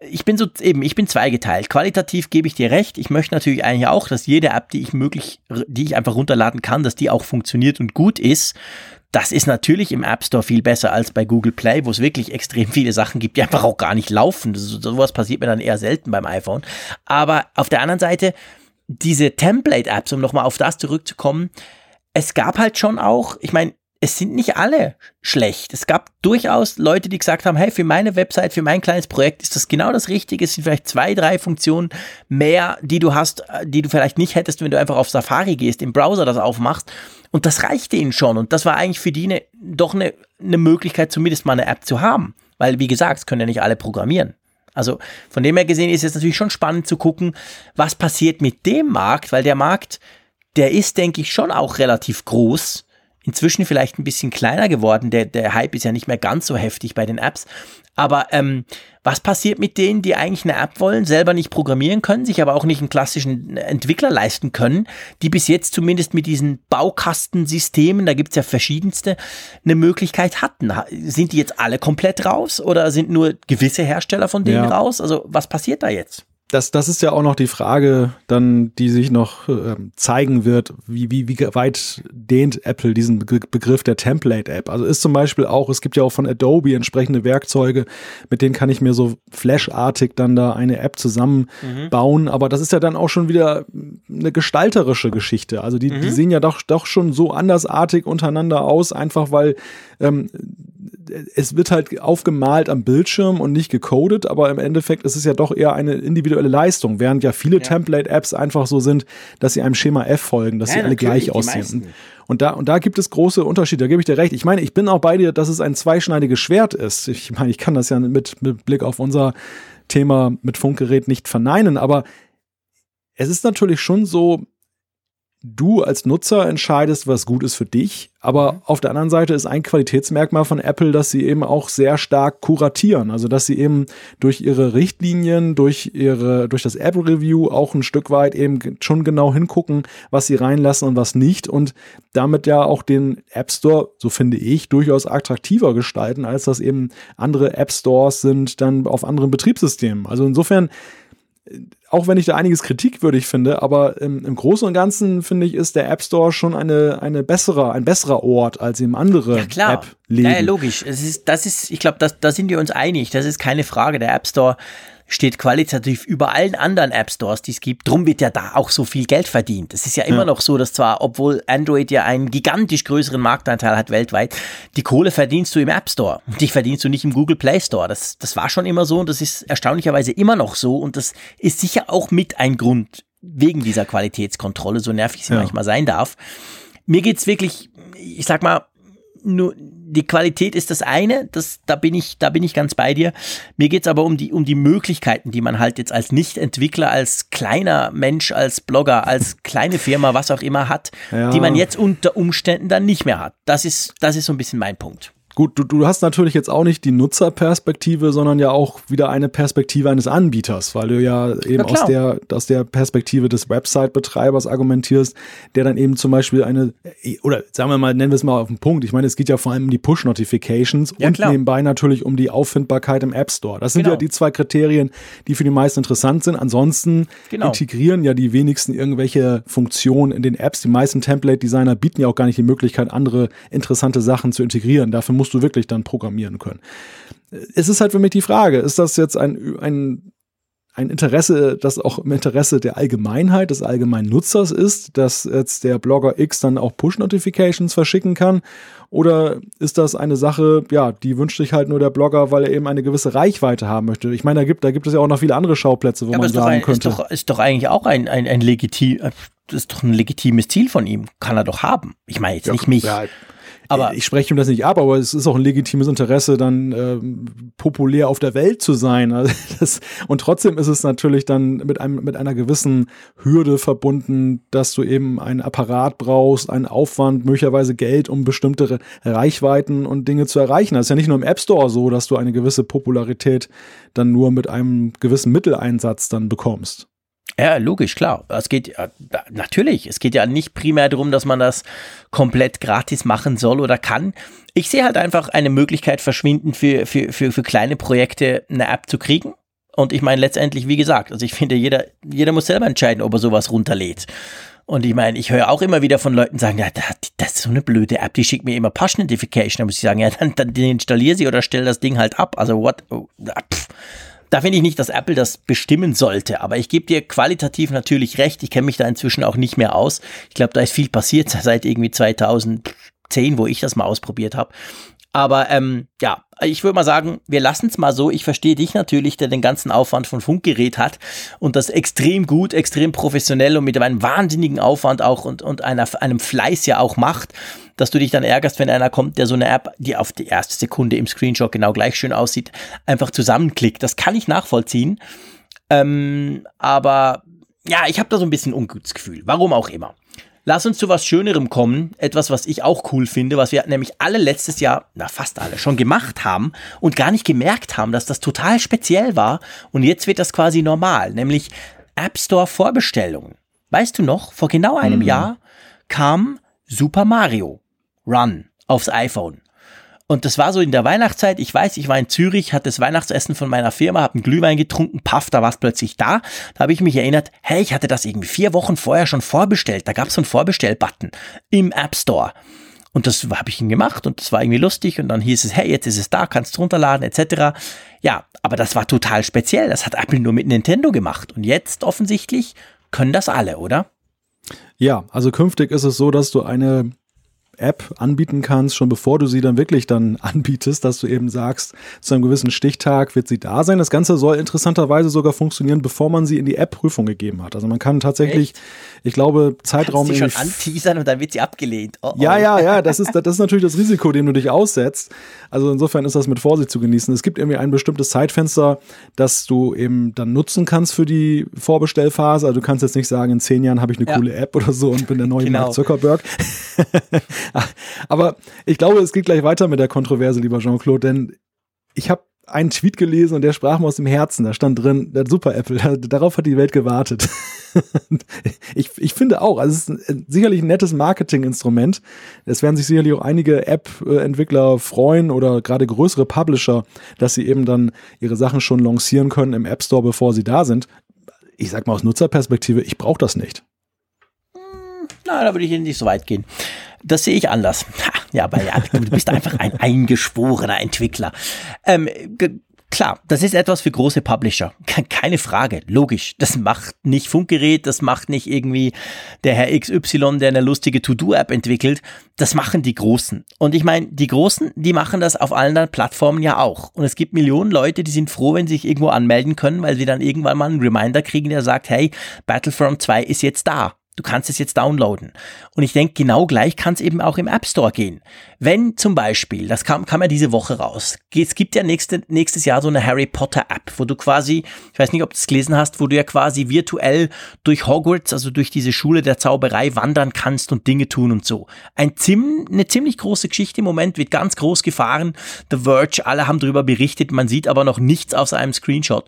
ich bin so eben, ich bin zweigeteilt. Qualitativ gebe ich dir recht. Ich möchte natürlich eigentlich auch, dass jede App, die ich möglich, die ich einfach runterladen kann, dass die auch funktioniert und gut ist. Das ist natürlich im App Store viel besser als bei Google Play, wo es wirklich extrem viele Sachen gibt, die einfach auch gar nicht laufen. Das, sowas passiert mir dann eher selten beim iPhone. Aber auf der anderen Seite, diese Template-Apps, um nochmal auf das zurückzukommen, es gab halt schon auch, ich meine, es sind nicht alle schlecht. Es gab durchaus Leute, die gesagt haben, hey, für meine Website, für mein kleines Projekt ist das genau das Richtige. Es sind vielleicht zwei, drei Funktionen mehr, die du hast, die du vielleicht nicht hättest, wenn du einfach auf Safari gehst, im Browser das aufmachst. Und das reichte ihnen schon. Und das war eigentlich für die eine, doch eine, eine Möglichkeit, zumindest mal eine App zu haben. Weil, wie gesagt, es können ja nicht alle programmieren. Also von dem her gesehen ist es natürlich schon spannend zu gucken, was passiert mit dem Markt, weil der Markt, der ist, denke ich, schon auch relativ groß inzwischen vielleicht ein bisschen kleiner geworden. Der, der Hype ist ja nicht mehr ganz so heftig bei den Apps. Aber ähm, was passiert mit denen, die eigentlich eine App wollen, selber nicht programmieren können, sich aber auch nicht einen klassischen Entwickler leisten können, die bis jetzt zumindest mit diesen Baukastensystemen, da gibt's ja verschiedenste, eine Möglichkeit hatten? Sind die jetzt alle komplett raus oder sind nur gewisse Hersteller von denen ja. raus? Also was passiert da jetzt? Das, das ist ja auch noch die Frage, dann, die sich noch äh, zeigen wird, wie, wie, wie weit dehnt Apple diesen Begriff der Template-App. Also ist zum Beispiel auch, es gibt ja auch von Adobe entsprechende Werkzeuge, mit denen kann ich mir so Flash-artig dann da eine App zusammenbauen. Mhm. Aber das ist ja dann auch schon wieder eine gestalterische Geschichte. Also die, mhm. die sehen ja doch, doch schon so andersartig untereinander aus, einfach weil ähm, es wird halt aufgemalt am Bildschirm und nicht gecodet, aber im Endeffekt ist es ja doch eher eine individuelle Leistung, während ja viele ja. Template-Apps einfach so sind, dass sie einem Schema F folgen, dass ja, sie alle gleich aussehen. Und da, und da gibt es große Unterschiede, da gebe ich dir recht. Ich meine, ich bin auch bei dir, dass es ein zweischneidiges Schwert ist. Ich meine, ich kann das ja mit, mit Blick auf unser Thema mit Funkgerät nicht verneinen, aber es ist natürlich schon so, du als Nutzer entscheidest, was gut ist für dich. Aber mhm. auf der anderen Seite ist ein Qualitätsmerkmal von Apple, dass sie eben auch sehr stark kuratieren. Also, dass sie eben durch ihre Richtlinien, durch ihre, durch das Apple Review auch ein Stück weit eben schon genau hingucken, was sie reinlassen und was nicht. Und damit ja auch den App Store, so finde ich, durchaus attraktiver gestalten, als das eben andere App Stores sind dann auf anderen Betriebssystemen. Also insofern, auch wenn ich da einiges kritikwürdig finde, aber im, im Großen und Ganzen finde ich, ist der App Store schon eine, eine bessere, ein besserer Ort als eben andere ja, klar. App leben. Ja, logisch. Es ist, das ist, ich glaube, da sind wir uns einig. Das ist keine Frage. Der App Store steht qualitativ über allen anderen App Stores, die es gibt. Drum wird ja da auch so viel Geld verdient. Es ist ja immer ja. noch so, dass zwar, obwohl Android ja einen gigantisch größeren Marktanteil hat weltweit, die Kohle verdienst du im App Store. Die verdienst du nicht im Google Play Store. Das, das war schon immer so und das ist erstaunlicherweise immer noch so und das ist sicher auch mit ein Grund wegen dieser Qualitätskontrolle, so nervig sie ja. manchmal sein darf. Mir geht's wirklich, ich sag mal, nur die Qualität ist das eine, das, da bin ich, da bin ich ganz bei dir. Mir geht's aber um die, um die Möglichkeiten, die man halt jetzt als Nicht-Entwickler, als kleiner Mensch, als Blogger, als kleine Firma, was auch immer hat, ja. die man jetzt unter Umständen dann nicht mehr hat. Das ist, das ist so ein bisschen mein Punkt. Gut, du, du hast natürlich jetzt auch nicht die Nutzerperspektive, sondern ja auch wieder eine Perspektive eines Anbieters, weil du ja eben aus der, aus der Perspektive des Website-Betreibers argumentierst, der dann eben zum Beispiel eine, oder sagen wir mal, nennen wir es mal auf den Punkt. Ich meine, es geht ja vor allem um die Push-Notifications ja, und klar. nebenbei natürlich um die Auffindbarkeit im App Store. Das sind genau. ja die zwei Kriterien, die für die meisten interessant sind. Ansonsten genau. integrieren ja die wenigsten irgendwelche Funktionen in den Apps. Die meisten Template-Designer bieten ja auch gar nicht die Möglichkeit, andere interessante Sachen zu integrieren. Dafür musst du wirklich dann programmieren können. Es ist halt für mich die Frage, ist das jetzt ein, ein, ein Interesse, das auch im Interesse der Allgemeinheit, des allgemeinen Nutzers ist, dass jetzt der Blogger X dann auch Push-Notifications verschicken kann? Oder ist das eine Sache, ja, die wünscht sich halt nur der Blogger, weil er eben eine gewisse Reichweite haben möchte? Ich meine, da gibt, da gibt es ja auch noch viele andere Schauplätze, wo ja, man sagen ein, könnte. Ist doch, ist doch eigentlich auch ein, ein, ein legitim, das ist doch ein legitimes Ziel von ihm. Kann er doch haben. Ich meine jetzt ja, nicht mich. Ja, aber ich spreche ihm das nicht ab, aber es ist auch ein legitimes Interesse, dann ähm, populär auf der Welt zu sein. Also das, und trotzdem ist es natürlich dann mit einem mit einer gewissen Hürde verbunden, dass du eben einen Apparat brauchst, einen Aufwand, möglicherweise Geld, um bestimmte Reichweiten und Dinge zu erreichen. Das ist ja nicht nur im App Store so, dass du eine gewisse Popularität dann nur mit einem gewissen Mitteleinsatz dann bekommst. Ja, logisch, klar. Es geht natürlich, es geht ja nicht primär darum, dass man das komplett gratis machen soll oder kann. Ich sehe halt einfach eine Möglichkeit verschwinden für, für, für, für kleine Projekte eine App zu kriegen. Und ich meine letztendlich, wie gesagt, also ich finde, jeder, jeder muss selber entscheiden, ob er sowas runterlädt. Und ich meine, ich höre auch immer wieder von Leuten sagen, ja, das ist so eine blöde App, die schickt mir immer Push-Notification. Da muss ich sagen, ja, dann, dann installier sie oder stell das Ding halt ab. Also what? Oh, pff. Da finde ich nicht, dass Apple das bestimmen sollte, aber ich gebe dir qualitativ natürlich recht. Ich kenne mich da inzwischen auch nicht mehr aus. Ich glaube, da ist viel passiert seit irgendwie 2010, wo ich das mal ausprobiert habe. Aber ähm, ja, ich würde mal sagen, wir lassen es mal so. Ich verstehe dich natürlich, der den ganzen Aufwand von Funkgerät hat und das extrem gut, extrem professionell und mit einem wahnsinnigen Aufwand auch und, und einer, einem Fleiß ja auch macht, dass du dich dann ärgerst, wenn einer kommt, der so eine App, die auf die erste Sekunde im Screenshot genau gleich schön aussieht, einfach zusammenklickt. Das kann ich nachvollziehen. Ähm, aber ja, ich habe da so ein bisschen ungutes Gefühl. Warum auch immer. Lass uns zu was Schönerem kommen. Etwas, was ich auch cool finde, was wir nämlich alle letztes Jahr, na fast alle, schon gemacht haben und gar nicht gemerkt haben, dass das total speziell war. Und jetzt wird das quasi normal, nämlich App Store Vorbestellungen. Weißt du noch, vor genau einem mhm. Jahr kam Super Mario Run aufs iPhone. Und das war so in der Weihnachtszeit. Ich weiß, ich war in Zürich, hatte das Weihnachtsessen von meiner Firma, habe einen Glühwein getrunken, paff, da war es plötzlich da. Da habe ich mich erinnert, hey, ich hatte das irgendwie vier Wochen vorher schon vorbestellt. Da gab es so einen Vorbestell-Button im App Store. Und das habe ich ihn gemacht und das war irgendwie lustig und dann hieß es, hey, jetzt ist es da, kannst runterladen etc. Ja, aber das war total speziell. Das hat Apple nur mit Nintendo gemacht und jetzt offensichtlich können das alle, oder? Ja, also künftig ist es so, dass du eine App anbieten kannst, schon bevor du sie dann wirklich dann anbietest, dass du eben sagst, zu einem gewissen Stichtag wird sie da sein. Das Ganze soll interessanterweise sogar funktionieren, bevor man sie in die App-Prüfung gegeben hat. Also man kann tatsächlich, Echt? ich glaube, Zeitraum. Kannst sie schon anteasern und dann wird sie abgelehnt. Oh, oh. Ja, ja, ja, das ist, das ist natürlich das Risiko, dem du dich aussetzt. Also insofern ist das mit Vorsicht zu genießen. Es gibt irgendwie ein bestimmtes Zeitfenster, das du eben dann nutzen kannst für die Vorbestellphase. Also du kannst jetzt nicht sagen, in zehn Jahren habe ich eine ja. coole App oder so und bin der neue genau. Mark Zuckerberg. Aber ich glaube, es geht gleich weiter mit der Kontroverse, lieber Jean-Claude, denn ich habe einen Tweet gelesen und der sprach mir aus dem Herzen. Da stand drin, der Super Apple, darauf hat die Welt gewartet. ich, ich finde auch, also es ist sicherlich ein nettes Marketinginstrument. Es werden sich sicherlich auch einige App-Entwickler freuen oder gerade größere Publisher, dass sie eben dann ihre Sachen schon lancieren können im App Store, bevor sie da sind. Ich sag mal aus Nutzerperspektive, ich brauche das nicht. Na, da würde ich nicht so weit gehen. Das sehe ich anders. Ja, aber ja, du bist einfach ein eingeschworener Entwickler. Ähm, Klar, das ist etwas für große Publisher. Keine Frage, logisch. Das macht nicht Funkgerät, das macht nicht irgendwie der Herr XY, der eine lustige To-Do-App entwickelt. Das machen die Großen. Und ich meine, die Großen, die machen das auf allen Plattformen ja auch. Und es gibt Millionen Leute, die sind froh, wenn sie sich irgendwo anmelden können, weil sie dann irgendwann mal einen Reminder kriegen, der sagt, hey, Battlefront 2 ist jetzt da. Du kannst es jetzt downloaden. Und ich denke, genau gleich kann es eben auch im App Store gehen. Wenn zum Beispiel, das kam, kam ja diese Woche raus, es gibt ja nächste, nächstes Jahr so eine Harry Potter App, wo du quasi, ich weiß nicht, ob du es gelesen hast, wo du ja quasi virtuell durch Hogwarts, also durch diese Schule der Zauberei wandern kannst und Dinge tun und so. Ein zim, eine ziemlich große Geschichte im Moment, wird ganz groß gefahren. The Verge, alle haben darüber berichtet, man sieht aber noch nichts aus einem Screenshot.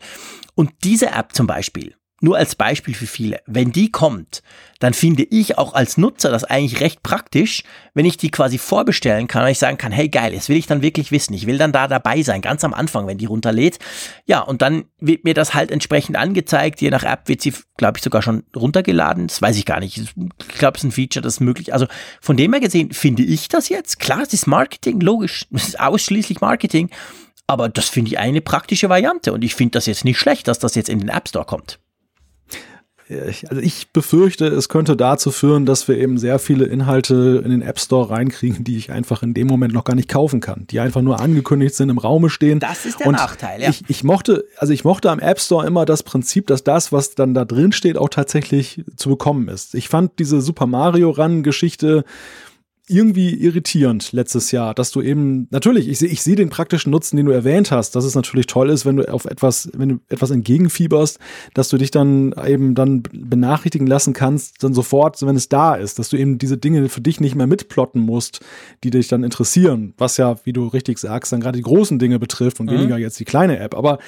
Und diese App zum Beispiel, nur als Beispiel für viele, wenn die kommt, dann finde ich auch als Nutzer das eigentlich recht praktisch, wenn ich die quasi vorbestellen kann und ich sagen kann, hey geil, jetzt will ich dann wirklich wissen, ich will dann da dabei sein, ganz am Anfang, wenn die runterlädt. Ja, und dann wird mir das halt entsprechend angezeigt, je nach App wird sie, glaube ich, sogar schon runtergeladen, das weiß ich gar nicht. Ich glaube, es ist ein Feature, das ist möglich. Also von dem her gesehen, finde ich das jetzt, klar, es ist Marketing, logisch, es ist ausschließlich Marketing, aber das finde ich eine praktische Variante. Und ich finde das jetzt nicht schlecht, dass das jetzt in den App Store kommt also ich befürchte, es könnte dazu führen, dass wir eben sehr viele Inhalte in den App Store reinkriegen, die ich einfach in dem Moment noch gar nicht kaufen kann, die einfach nur angekündigt sind, im Raume stehen. Das ist der Und Nachteil, ja. Ich, ich mochte, also ich mochte am App Store immer das Prinzip, dass das, was dann da drin steht, auch tatsächlich zu bekommen ist. Ich fand diese Super Mario Run Geschichte irgendwie irritierend letztes Jahr, dass du eben, natürlich, ich sehe ich sehe den praktischen Nutzen, den du erwähnt hast, dass es natürlich toll ist, wenn du auf etwas, wenn du etwas entgegenfieberst, dass du dich dann eben dann benachrichtigen lassen kannst, dann sofort, wenn es da ist, dass du eben diese Dinge für dich nicht mehr mitplotten musst, die dich dann interessieren, was ja, wie du richtig sagst, dann gerade die großen Dinge betrifft und mhm. weniger jetzt die kleine App. Aber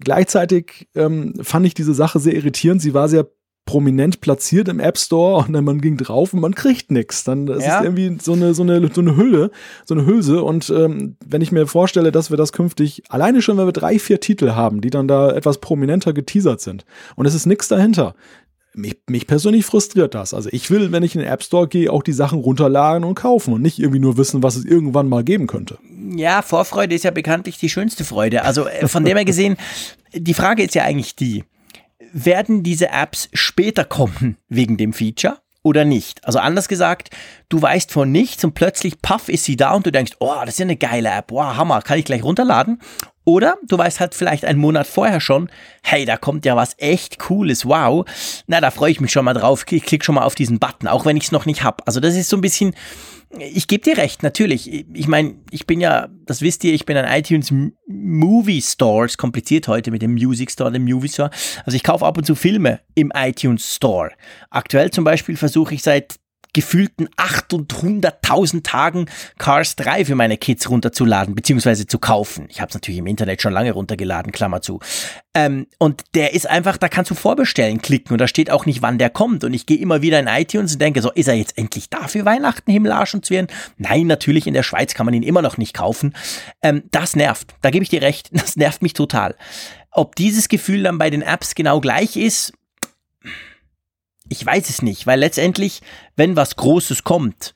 gleichzeitig ähm, fand ich diese Sache sehr irritierend. Sie war sehr prominent platziert im App Store und dann man ging drauf und man kriegt nichts. Dann ist ja. es irgendwie so eine, so eine, so eine Hülle, so eine Hülse. Und ähm, wenn ich mir vorstelle, dass wir das künftig, alleine schon, wenn wir drei, vier Titel haben, die dann da etwas prominenter geteasert sind und es ist nichts dahinter. Mich, mich persönlich frustriert das. Also ich will, wenn ich in den App Store gehe, auch die Sachen runterladen und kaufen und nicht irgendwie nur wissen, was es irgendwann mal geben könnte. Ja, Vorfreude ist ja bekanntlich die schönste Freude. Also äh, von dem her gesehen, die Frage ist ja eigentlich die, werden diese Apps später kommen wegen dem Feature oder nicht? Also anders gesagt, du weißt von nichts und plötzlich, paff, ist sie da und du denkst, oh, das ist ja eine geile App, wow, Hammer, kann ich gleich runterladen. Oder du weißt halt vielleicht einen Monat vorher schon, hey, da kommt ja was echt Cooles, wow. Na, da freue ich mich schon mal drauf, ich klicke schon mal auf diesen Button, auch wenn ich es noch nicht habe. Also das ist so ein bisschen, ich gebe dir recht, natürlich. Ich meine, ich bin ja, das wisst ihr, ich bin ein iTunes Movie Store. Ist kompliziert heute mit dem Music Store, dem Movie Store. Also ich kaufe ab und zu Filme im iTunes Store. Aktuell zum Beispiel versuche ich seit gefühlten 800.000 Tagen Cars 3 für meine Kids runterzuladen, beziehungsweise zu kaufen. Ich habe es natürlich im Internet schon lange runtergeladen, Klammer zu. Ähm, und der ist einfach, da kannst du vorbestellen klicken und da steht auch nicht, wann der kommt. Und ich gehe immer wieder in iTunes und denke so, ist er jetzt endlich da für Weihnachten, Himmelarsch und Zwirn? Nein, natürlich, in der Schweiz kann man ihn immer noch nicht kaufen. Ähm, das nervt, da gebe ich dir recht, das nervt mich total. Ob dieses Gefühl dann bei den Apps genau gleich ist, ich weiß es nicht, weil letztendlich, wenn was Großes kommt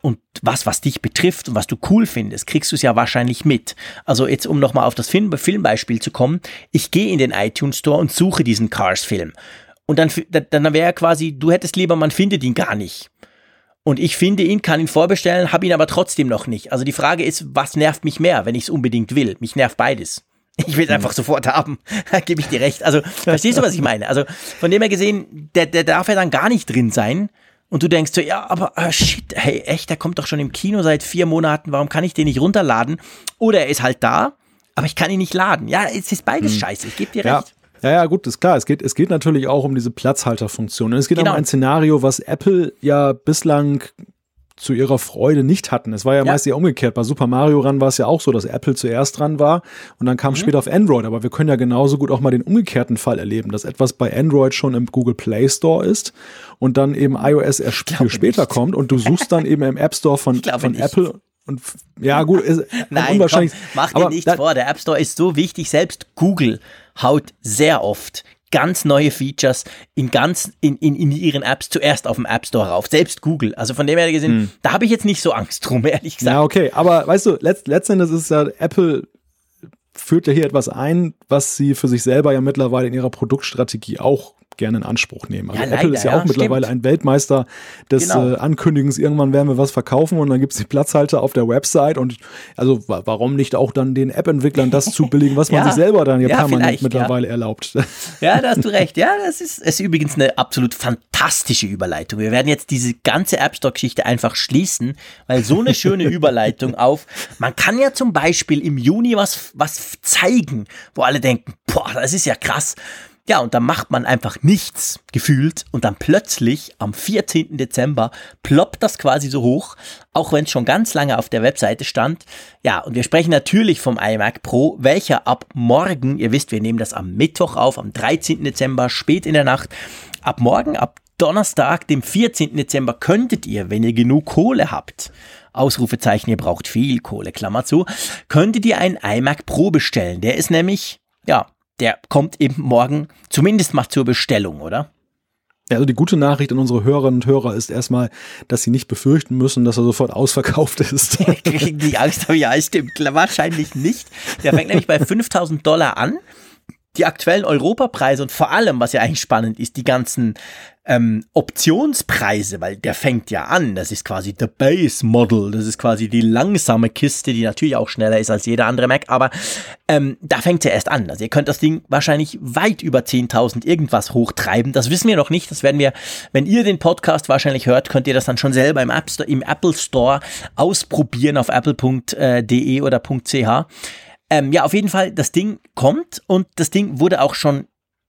und was, was dich betrifft und was du cool findest, kriegst du es ja wahrscheinlich mit. Also jetzt, um nochmal auf das Film, Filmbeispiel zu kommen, ich gehe in den iTunes Store und suche diesen Cars-Film. Und dann, dann wäre quasi, du hättest lieber, man findet ihn gar nicht. Und ich finde ihn, kann ihn vorbestellen, habe ihn aber trotzdem noch nicht. Also die Frage ist, was nervt mich mehr, wenn ich es unbedingt will? Mich nervt beides. Ich will es einfach sofort haben. Da gebe ich dir recht. Also, verstehst du, was ich meine? Also, von dem her gesehen, der, der darf ja dann gar nicht drin sein. Und du denkst so, ja, aber uh, shit, hey, echt, der kommt doch schon im Kino seit vier Monaten, warum kann ich den nicht runterladen? Oder er ist halt da, aber ich kann ihn nicht laden. Ja, es ist beides hm. scheiße, ich gebe dir ja. recht. Ja, ja, gut, ist klar. Es geht, es geht natürlich auch um diese Platzhalterfunktion. Und es geht genau. um ein Szenario, was Apple ja bislang zu ihrer Freude nicht hatten. Es war ja, ja. meist eher umgekehrt. Bei Super Mario Run war es ja auch so, dass Apple zuerst dran war und dann kam mhm. später auf Android. Aber wir können ja genauso gut auch mal den umgekehrten Fall erleben, dass etwas bei Android schon im Google Play Store ist und dann eben iOS erst viel später nicht. kommt und du suchst dann eben im App Store von, von Apple und ja, gut, ist Nein, unwahrscheinlich. Komm, mach dir nichts vor. Der App Store ist so wichtig. Selbst Google haut sehr oft ganz neue Features in ganz in, in, in ihren Apps zuerst auf dem App Store rauf. Selbst Google. Also von dem her gesehen, hm. da habe ich jetzt nicht so Angst drum, ehrlich gesagt. Ja, okay. Aber weißt du, letzt, letztendlich ist ja Apple führt ja hier etwas ein, was sie für sich selber ja mittlerweile in ihrer Produktstrategie auch gerne in Anspruch nehmen. Also ja, Apple leider, ist ja auch ja, mittlerweile stimmt. ein Weltmeister des genau. äh, Ankündigens, irgendwann werden wir was verkaufen und dann gibt es die Platzhalter auf der Website und also warum nicht auch dann den App-Entwicklern das zu billigen, was man sich selber dann ja, permanent mittlerweile erlaubt. Ja, da hast du recht. Ja, das ist, ist übrigens eine absolut fantastische Überleitung. Wir werden jetzt diese ganze App Store-Geschichte einfach schließen, weil so eine schöne Überleitung auf, man kann ja zum Beispiel im Juni was, was zeigen, wo alle denken, boah, das ist ja krass. Ja, und dann macht man einfach nichts gefühlt und dann plötzlich am 14. Dezember ploppt das quasi so hoch, auch wenn es schon ganz lange auf der Webseite stand. Ja, und wir sprechen natürlich vom iMac Pro, welcher ab morgen, ihr wisst, wir nehmen das am Mittwoch auf, am 13. Dezember, spät in der Nacht, ab morgen, ab Donnerstag, dem 14. Dezember, könntet ihr, wenn ihr genug Kohle habt, Ausrufezeichen, ihr braucht viel Kohle, Klammer zu, könntet ihr einen iMac Pro bestellen. Der ist nämlich, ja, der kommt eben morgen zumindest mal zur Bestellung, oder? Also die gute Nachricht an unsere Hörerinnen und Hörer ist erstmal, dass sie nicht befürchten müssen, dass er sofort ausverkauft ist. Die Angst, aber ja, stimmt. Wahrscheinlich nicht. Der fängt nämlich bei 5000 Dollar an. Die aktuellen Europapreise und vor allem, was ja eigentlich spannend ist, die ganzen ähm, Optionspreise, weil der fängt ja an, das ist quasi the Base Model, das ist quasi die langsame Kiste, die natürlich auch schneller ist als jeder andere Mac, aber ähm, da fängt ja erst an. Also ihr könnt das Ding wahrscheinlich weit über 10.000 irgendwas hochtreiben, das wissen wir noch nicht, das werden wir, wenn ihr den Podcast wahrscheinlich hört, könnt ihr das dann schon selber im, App Store, im Apple Store ausprobieren auf apple.de oder .ch. Ähm, ja, auf jeden Fall, das Ding kommt und das Ding wurde auch schon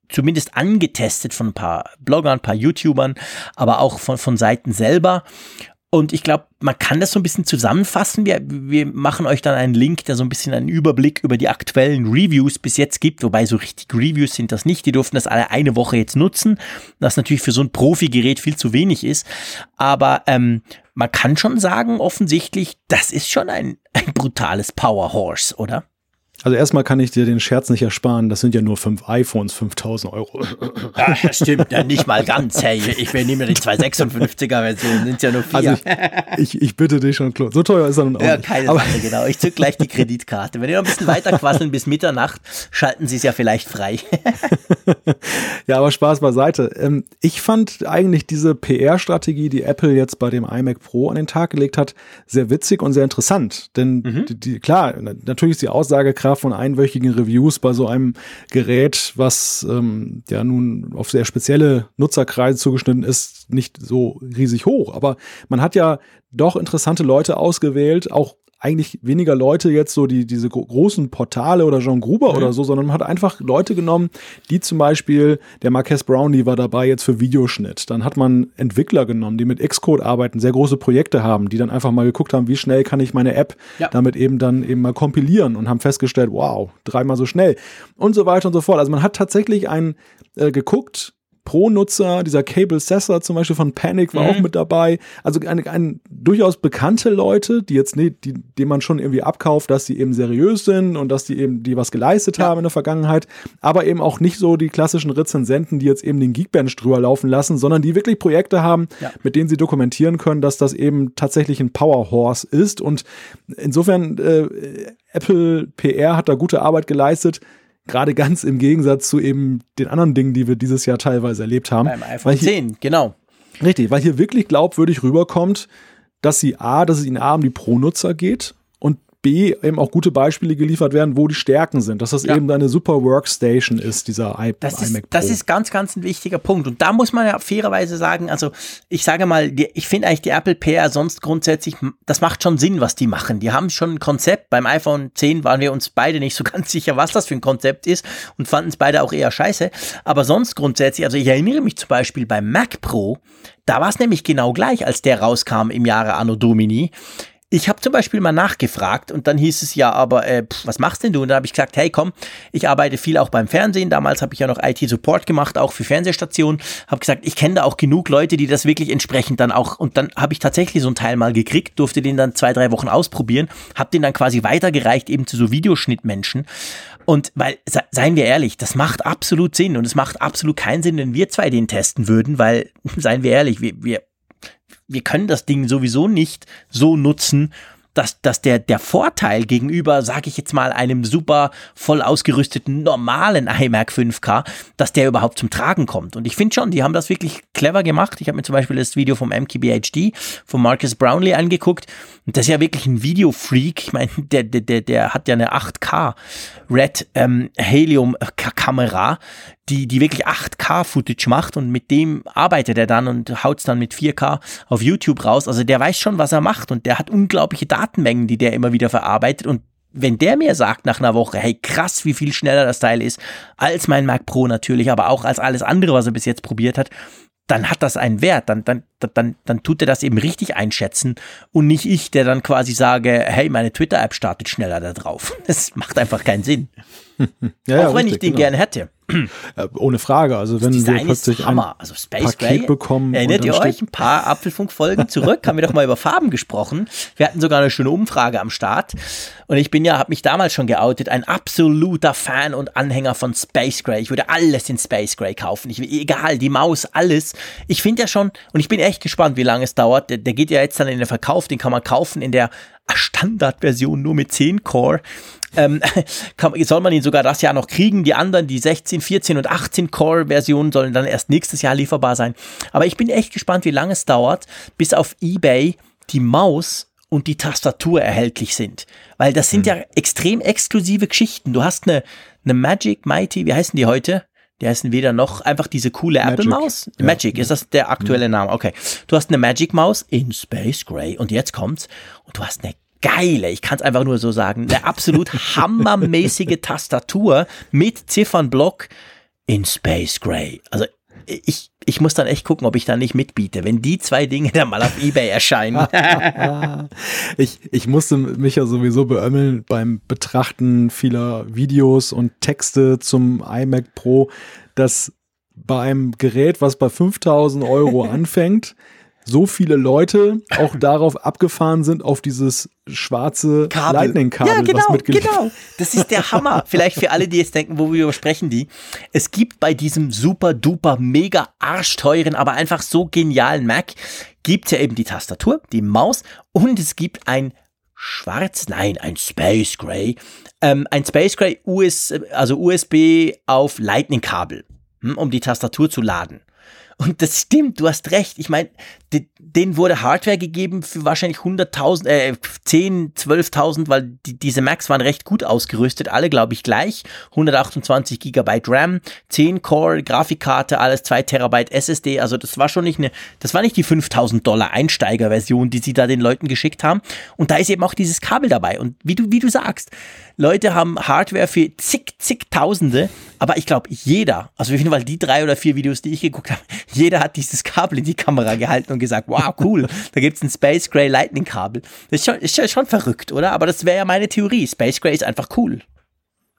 zumindest angetestet von ein paar Bloggern, ein paar YouTubern, aber auch von, von Seiten selber. Und ich glaube, man kann das so ein bisschen zusammenfassen. Wir, wir machen euch dann einen Link, der so ein bisschen einen Überblick über die aktuellen Reviews bis jetzt gibt. Wobei so richtig Reviews sind das nicht. Die durften das alle eine Woche jetzt nutzen. Was natürlich für so ein Profi-Gerät viel zu wenig ist. Aber ähm, man kann schon sagen, offensichtlich, das ist schon ein, ein brutales Power Horse, oder? Also erstmal kann ich dir den Scherz nicht ersparen, das sind ja nur fünf iPhones, 5000 Euro. Ja, das stimmt ja nicht mal ganz. Hey, ich will nehmen die 256er Version, sind ja nur vier. Also ich, ich, ich, bitte dich schon, Claude. So teuer ist er nun auch Ja, keine Aber Sache, genau. Ich zück gleich die Kreditkarte. Wenn ihr noch ein bisschen weiter quasseln bis Mitternacht, schalten sie es ja vielleicht frei. ja, aber Spaß beiseite. Ähm, ich fand eigentlich diese PR-Strategie, die Apple jetzt bei dem iMac Pro an den Tag gelegt hat, sehr witzig und sehr interessant. Denn mhm. die, die, klar, natürlich ist die Aussage krass, von einwöchigen Reviews bei so einem Gerät, was ähm, ja nun auf sehr spezielle Nutzerkreise zugeschnitten ist, nicht so riesig hoch. Aber man hat ja doch interessante Leute ausgewählt, auch eigentlich weniger Leute jetzt so die diese großen Portale oder John Gruber mhm. oder so, sondern man hat einfach Leute genommen, die zum Beispiel der Marques Brownlee war dabei jetzt für Videoschnitt. Dann hat man Entwickler genommen, die mit Xcode arbeiten, sehr große Projekte haben, die dann einfach mal geguckt haben, wie schnell kann ich meine App ja. damit eben dann eben mal kompilieren und haben festgestellt, wow, dreimal so schnell und so weiter und so fort. Also man hat tatsächlich einen äh, geguckt, Pro-Nutzer, dieser Cable Sessa zum Beispiel von Panic war mhm. auch mit dabei. Also ein, ein, durchaus bekannte Leute, die jetzt nicht, die, die man schon irgendwie abkauft, dass sie eben seriös sind und dass die eben, die was geleistet ja. haben in der Vergangenheit, aber eben auch nicht so die klassischen Rezensenten, die jetzt eben den Geekbench drüber laufen lassen, sondern die wirklich Projekte haben, ja. mit denen sie dokumentieren können, dass das eben tatsächlich ein Powerhorse ist. Und insofern, äh, Apple PR hat da gute Arbeit geleistet Gerade ganz im Gegensatz zu eben den anderen Dingen, die wir dieses Jahr teilweise erlebt haben. Beim iPhone 10, genau. Richtig, weil hier wirklich glaubwürdig rüberkommt, dass sie A, dass es ihnen A um die Pro-Nutzer geht B, eben auch gute Beispiele geliefert werden, wo die Stärken sind, dass das ja. eben deine super Workstation ist, dieser I das iMac Pro. Das ist ganz, ganz ein wichtiger Punkt. Und da muss man ja fairerweise sagen, also ich sage mal, die, ich finde eigentlich die Apple Pair sonst grundsätzlich, das macht schon Sinn, was die machen. Die haben schon ein Konzept. Beim iPhone 10 waren wir uns beide nicht so ganz sicher, was das für ein Konzept ist und fanden es beide auch eher scheiße. Aber sonst grundsätzlich, also ich erinnere mich zum Beispiel beim Mac Pro, da war es nämlich genau gleich, als der rauskam im Jahre Anno Domini. Ich habe zum Beispiel mal nachgefragt und dann hieß es ja, aber äh, pff, was machst denn du? Und dann habe ich gesagt, hey komm, ich arbeite viel auch beim Fernsehen. Damals habe ich ja noch IT-Support gemacht, auch für Fernsehstationen. Habe gesagt, ich kenne da auch genug Leute, die das wirklich entsprechend dann auch. Und dann habe ich tatsächlich so ein Teil mal gekriegt, durfte den dann zwei, drei Wochen ausprobieren, habe den dann quasi weitergereicht eben zu so Videoschnittmenschen. Und weil, seien wir ehrlich, das macht absolut Sinn und es macht absolut keinen Sinn, wenn wir zwei den testen würden, weil, seien wir ehrlich, wir, wir wir können das Ding sowieso nicht so nutzen, dass, dass der, der Vorteil gegenüber, sage ich jetzt mal, einem super voll ausgerüsteten normalen iMac 5K, dass der überhaupt zum Tragen kommt. Und ich finde schon, die haben das wirklich clever gemacht. Ich habe mir zum Beispiel das Video vom MKBHD, von Marcus Brownlee angeguckt. Und das ist ja wirklich ein Videofreak. Ich meine, der, der, der, der hat ja eine 8K Red ähm, Helium Kamera, die, die wirklich 8K-Footage macht und mit dem arbeitet er dann und haut es dann mit 4K auf YouTube raus. Also der weiß schon, was er macht und der hat unglaubliche Datenmengen, die der immer wieder verarbeitet und wenn der mir sagt nach einer Woche, hey krass, wie viel schneller das Teil ist, als mein Mac Pro natürlich, aber auch als alles andere, was er bis jetzt probiert hat, dann hat das einen Wert, dann, dann, dann, dann tut er das eben richtig einschätzen und nicht ich, der dann quasi sage, hey, meine Twitter-App startet schneller da drauf. Das macht einfach keinen Sinn. ja, Auch wenn richtig, ich den genau. gern hätte. Äh, ohne Frage. Also wenn wir plötzlich ein also Space Paket Gray, bekommen. Erinnert ihr euch ein paar Apfelfunk-Folgen zurück? haben wir doch mal über Farben gesprochen. Wir hatten sogar eine schöne Umfrage am Start. Und ich bin ja, habe mich damals schon geoutet, ein absoluter Fan und Anhänger von Space Gray. Ich würde alles in Space Gray kaufen. Ich, egal, die Maus, alles. Ich finde ja schon, und ich bin echt gespannt, wie lange es dauert. Der, der geht ja jetzt dann in den Verkauf, den kann man kaufen in der Standardversion nur mit 10 Core ähm, kann, soll man ihn sogar das Jahr noch kriegen. Die anderen, die 16, 14 und 18 Core-Versionen, sollen dann erst nächstes Jahr lieferbar sein. Aber ich bin echt gespannt, wie lange es dauert, bis auf eBay die Maus und die Tastatur erhältlich sind. Weil das sind mhm. ja extrem exklusive Geschichten. Du hast eine, eine Magic Mighty, wie heißen die heute? Die heißen weder noch einfach diese coole Apple-Maus. Ja. Magic, ist das der aktuelle mhm. Name? Okay. Du hast eine Magic-Maus in Space Gray und jetzt kommt's und du hast eine geile, ich kann es einfach nur so sagen, eine absolut hammermäßige Tastatur mit Ziffernblock in Space Gray. Also ich, ich muss dann echt gucken, ob ich da nicht mitbiete, wenn die zwei Dinge dann mal auf Ebay erscheinen. ich, ich musste mich ja sowieso beömmeln beim Betrachten vieler Videos und Texte zum iMac Pro, dass bei einem Gerät, was bei 5000 Euro anfängt, so viele Leute auch darauf abgefahren sind, auf dieses schwarze Lightning-Kabel. Ja, genau, genau. Das ist der Hammer. Vielleicht für alle, die jetzt denken, wo wir sprechen die. Es gibt bei diesem super duper mega arschteuren, aber einfach so genialen Mac, gibt ja eben die Tastatur, die Maus und es gibt ein schwarz, nein, ein Space Gray, ähm, ein Space Gray US, also USB auf Lightning-Kabel, hm, um die Tastatur zu laden. Und das stimmt, du hast recht. Ich meine, denen wurde Hardware gegeben für wahrscheinlich 100.000, äh, 10, 12.000, weil die, diese Macs waren recht gut ausgerüstet, alle glaube ich gleich. 128 Gigabyte RAM, 10 Core, Grafikkarte, alles 2 Terabyte SSD. Also das war schon nicht eine, das war nicht die 5.000 Dollar Einsteigerversion, die sie da den Leuten geschickt haben. Und da ist eben auch dieses Kabel dabei. Und wie du, wie du sagst, Leute haben Hardware für zig, zig Tausende, aber ich glaube, jeder, also auf jeden Fall die drei oder vier Videos, die ich geguckt habe, jeder hat dieses Kabel in die Kamera gehalten und gesagt, wow, cool, da gibt's ein Space Gray Lightning Kabel. Das ist schon, ist schon verrückt, oder? Aber das wäre ja meine Theorie. Space Gray ist einfach cool.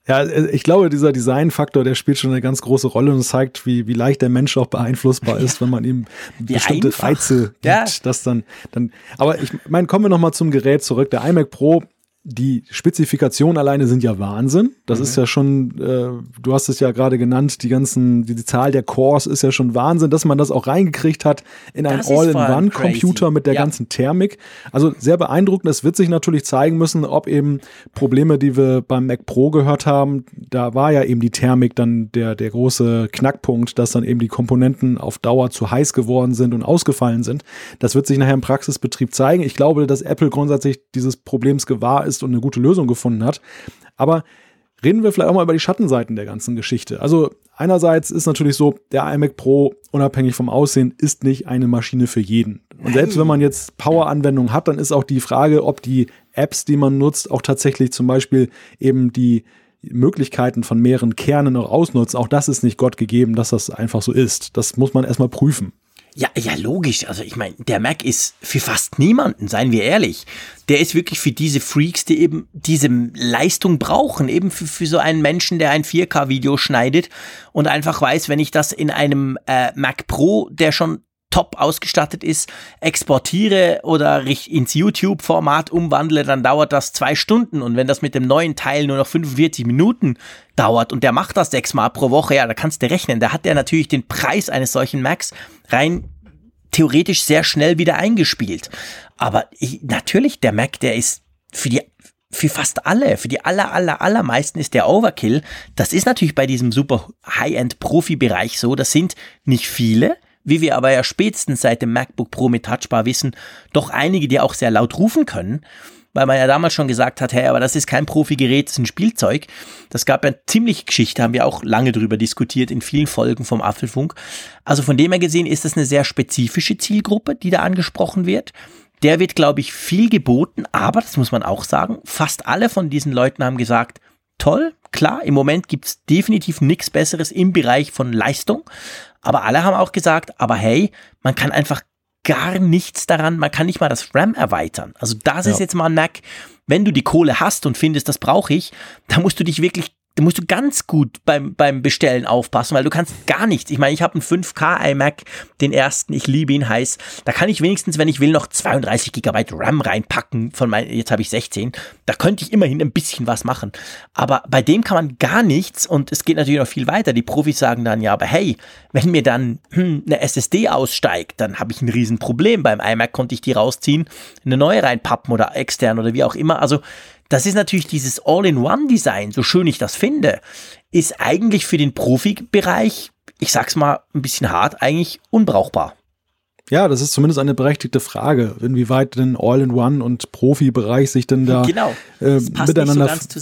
Ja, ich glaube, dieser Designfaktor, der spielt schon eine ganz große Rolle und zeigt, wie, wie leicht der Mensch auch beeinflussbar ist, wenn man ihm wie bestimmte einfach. Reize gibt, ja. das dann, dann, aber ich meine, kommen wir nochmal zum Gerät zurück. Der iMac Pro die Spezifikationen alleine sind ja Wahnsinn. Das mhm. ist ja schon, äh, du hast es ja gerade genannt, die ganzen, die, die, Zahl der Cores ist ja schon Wahnsinn, dass man das auch reingekriegt hat in einen All-in-One-Computer mit der ja. ganzen Thermik. Also sehr beeindruckend. Es wird sich natürlich zeigen müssen, ob eben Probleme, die wir beim Mac Pro gehört haben, da war ja eben die Thermik dann der, der große Knackpunkt, dass dann eben die Komponenten auf Dauer zu heiß geworden sind und ausgefallen sind. Das wird sich nachher im Praxisbetrieb zeigen. Ich glaube, dass Apple grundsätzlich dieses Problems gewahr ist ist und eine gute Lösung gefunden hat. Aber reden wir vielleicht auch mal über die Schattenseiten der ganzen Geschichte. Also einerseits ist natürlich so, der iMac Pro, unabhängig vom Aussehen, ist nicht eine Maschine für jeden. Und selbst wenn man jetzt Power-Anwendungen hat, dann ist auch die Frage, ob die Apps, die man nutzt, auch tatsächlich zum Beispiel eben die Möglichkeiten von mehreren Kernen auch ausnutzen. Auch das ist nicht Gott gegeben, dass das einfach so ist. Das muss man erstmal prüfen. Ja, ja, logisch. Also ich meine, der Mac ist für fast niemanden, seien wir ehrlich. Der ist wirklich für diese Freaks, die eben diese Leistung brauchen, eben für, für so einen Menschen, der ein 4K-Video schneidet und einfach weiß, wenn ich das in einem äh, Mac Pro, der schon top ausgestattet ist, exportiere oder ins YouTube-Format umwandle, dann dauert das zwei Stunden. Und wenn das mit dem neuen Teil nur noch 45 Minuten dauert und der macht das sechsmal pro Woche, ja, da kannst du rechnen. Da hat der natürlich den Preis eines solchen Macs rein theoretisch sehr schnell wieder eingespielt. Aber ich, natürlich, der Mac, der ist für die für fast alle, für die aller, aller, allermeisten ist der Overkill. Das ist natürlich bei diesem super High-End-Profi-Bereich so. Das sind nicht viele, wie wir aber ja spätestens seit dem MacBook Pro mit Touchbar wissen, doch einige, die auch sehr laut rufen können, weil man ja damals schon gesagt hat, hey, aber das ist kein Profi-Gerät, das ist ein Spielzeug. Das gab ja ziemlich Geschichte, haben wir auch lange drüber diskutiert in vielen Folgen vom Apfelfunk. Also von dem her gesehen ist das eine sehr spezifische Zielgruppe, die da angesprochen wird. Der wird, glaube ich, viel geboten, aber, das muss man auch sagen, fast alle von diesen Leuten haben gesagt, toll, klar, im Moment gibt's definitiv nichts Besseres im Bereich von Leistung, aber alle haben auch gesagt, aber hey, man kann einfach gar nichts daran, man kann nicht mal das RAM erweitern. Also das ja. ist jetzt mal ein Mac, wenn du die Kohle hast und findest, das brauche ich, da musst du dich wirklich da musst du ganz gut beim, beim Bestellen aufpassen, weil du kannst gar nichts. Ich meine, ich habe einen 5K iMac, den ersten, ich liebe ihn heiß. Da kann ich wenigstens, wenn ich will, noch 32 GB RAM reinpacken von mein, jetzt habe ich 16. Da könnte ich immerhin ein bisschen was machen. Aber bei dem kann man gar nichts und es geht natürlich noch viel weiter. Die Profis sagen dann, ja, aber hey, wenn mir dann hm, eine SSD aussteigt, dann habe ich ein Riesenproblem. Beim iMac konnte ich die rausziehen, eine neue reinpappen oder extern oder wie auch immer. Also das ist natürlich dieses All-in-One-Design, so schön ich das finde, ist eigentlich für den Profibereich, ich sag's mal ein bisschen hart, eigentlich unbrauchbar. Ja, das ist zumindest eine berechtigte Frage, inwieweit denn All-in-One und Profibereich sich denn da genau. äh, miteinander so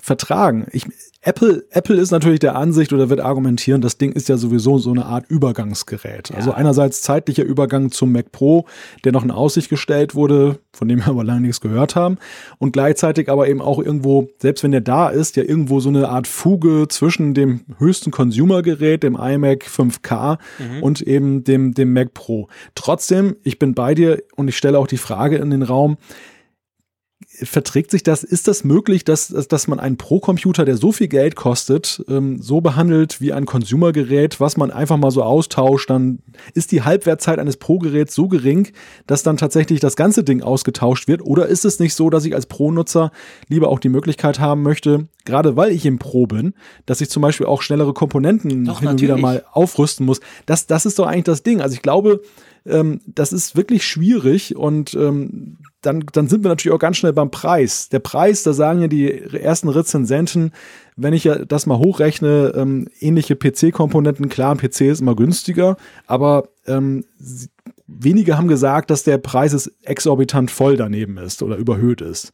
vertragen. Ich, Apple, Apple ist natürlich der Ansicht oder wird argumentieren, das Ding ist ja sowieso so eine Art Übergangsgerät. Ja. Also einerseits zeitlicher Übergang zum Mac Pro, der noch in Aussicht gestellt wurde, von dem wir aber lange nichts gehört haben. Und gleichzeitig aber eben auch irgendwo, selbst wenn der da ist, ja irgendwo so eine Art Fuge zwischen dem höchsten Consumer-Gerät, dem iMac 5K mhm. und eben dem, dem Mac Pro. Trotzdem, ich bin bei dir und ich stelle auch die Frage in den Raum, verträgt sich das? Ist das möglich, dass, dass man einen Pro-Computer, der so viel Geld kostet, ähm, so behandelt wie ein Consumer-Gerät, was man einfach mal so austauscht? Dann ist die Halbwertzeit eines Pro-Geräts so gering, dass dann tatsächlich das ganze Ding ausgetauscht wird? Oder ist es nicht so, dass ich als Pro-Nutzer lieber auch die Möglichkeit haben möchte, gerade weil ich im Pro bin, dass ich zum Beispiel auch schnellere Komponenten Doch, hin und wieder mal aufrüsten muss? Das, das ist doch eigentlich das Ding. Also ich glaube, ähm, das ist wirklich schwierig und ähm, dann, dann sind wir natürlich auch ganz schnell beim Preis. Der Preis, da sagen ja die ersten Rezensenten, wenn ich ja das mal hochrechne, ähm, ähnliche PC-Komponenten, klar, ein PC ist immer günstiger, aber ähm, wenige haben gesagt, dass der Preis ist exorbitant voll daneben ist oder überhöht ist.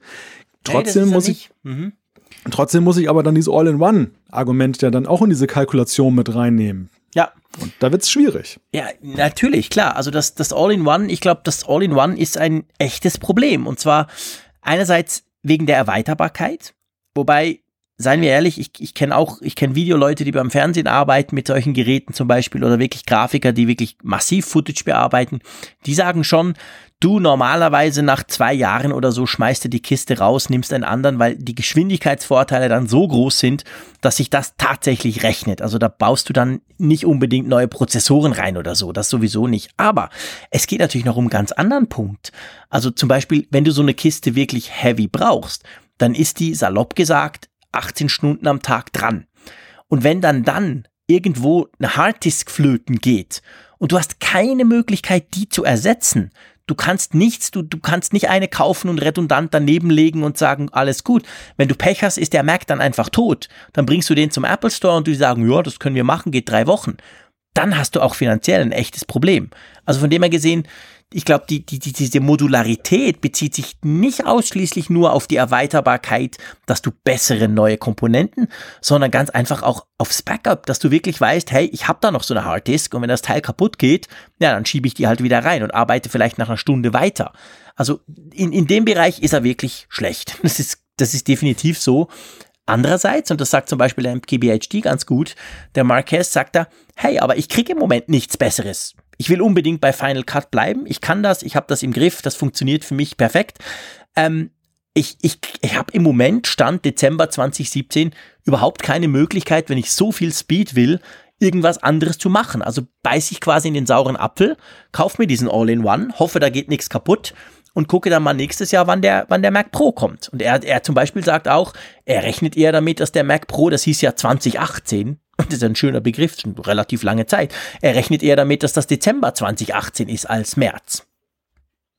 Trotzdem hey, ist muss ich. Mhm. Trotzdem muss ich aber dann dieses All-in-One-Argument ja dann auch in diese Kalkulation mit reinnehmen. Ja. Und da wird es schwierig. Ja, natürlich, klar. Also das, das All-in-One, ich glaube, das All-in-One ist ein echtes Problem. Und zwar einerseits wegen der Erweiterbarkeit, wobei seien wir ehrlich, ich, ich kenne auch, ich kenne Videoleute, die beim Fernsehen arbeiten mit solchen Geräten zum Beispiel oder wirklich Grafiker, die wirklich massiv Footage bearbeiten. Die sagen schon, du normalerweise nach zwei Jahren oder so schmeißt du die Kiste raus, nimmst einen anderen, weil die Geschwindigkeitsvorteile dann so groß sind, dass sich das tatsächlich rechnet. Also da baust du dann nicht unbedingt neue Prozessoren rein oder so, das sowieso nicht. Aber es geht natürlich noch um einen ganz anderen Punkt. Also zum Beispiel, wenn du so eine Kiste wirklich heavy brauchst, dann ist die, salopp gesagt, 18 Stunden am Tag dran. Und wenn dann dann irgendwo eine Harddisk flöten geht und du hast keine Möglichkeit, die zu ersetzen, du kannst nichts, du, du kannst nicht eine kaufen und redundant daneben legen und sagen, alles gut. Wenn du Pech hast, ist der Mac dann einfach tot. Dann bringst du den zum Apple Store und die sagen, ja, das können wir machen, geht drei Wochen. Dann hast du auch finanziell ein echtes Problem. Also von dem her gesehen, ich glaube, die, die, die, diese Modularität bezieht sich nicht ausschließlich nur auf die Erweiterbarkeit, dass du bessere neue Komponenten, sondern ganz einfach auch aufs Backup, dass du wirklich weißt, hey, ich habe da noch so eine Harddisk und wenn das Teil kaputt geht, ja, dann schiebe ich die halt wieder rein und arbeite vielleicht nach einer Stunde weiter. Also in, in dem Bereich ist er wirklich schlecht. Das ist, das ist definitiv so. Andererseits, und das sagt zum Beispiel der MKBHD ganz gut, der Marquez sagt da, hey, aber ich kriege im Moment nichts Besseres ich will unbedingt bei Final Cut bleiben. Ich kann das, ich habe das im Griff, das funktioniert für mich perfekt. Ähm, ich, ich, ich habe im Moment, Stand Dezember 2017, überhaupt keine Möglichkeit, wenn ich so viel Speed will, irgendwas anderes zu machen. Also beiß ich quasi in den sauren Apfel, kauf mir diesen All-in-One, hoffe, da geht nichts kaputt und gucke dann mal nächstes Jahr, wann der, wann der Mac Pro kommt. Und er, er zum Beispiel sagt auch, er rechnet eher damit, dass der Mac Pro, das hieß ja 2018, das ist ein schöner Begriff, schon relativ lange Zeit. Er rechnet eher damit, dass das Dezember 2018 ist als März.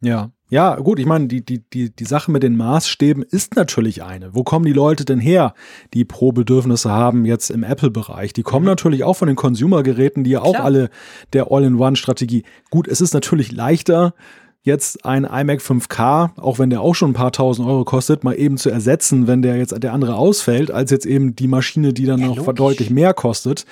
Ja. Ja, gut, ich meine, die, die, die, die Sache mit den Maßstäben ist natürlich eine. Wo kommen die Leute denn her, die Pro-Bedürfnisse haben jetzt im Apple-Bereich? Die kommen mhm. natürlich auch von den Consumer-Geräten, die ja auch Klar. alle der All-in-One-Strategie. Gut, es ist natürlich leichter, jetzt ein iMac 5K, auch wenn der auch schon ein paar tausend Euro kostet, mal eben zu ersetzen, wenn der jetzt der andere ausfällt, als jetzt eben die Maschine, die dann ja, noch logisch. deutlich mehr kostet.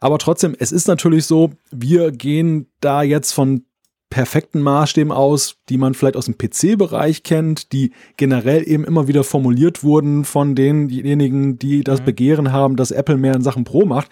Aber trotzdem, es ist natürlich so, wir gehen da jetzt von perfekten Maßstäben aus, die man vielleicht aus dem PC-Bereich kennt, die generell eben immer wieder formuliert wurden von denjenigen, die das mhm. Begehren haben, dass Apple mehr in Sachen Pro macht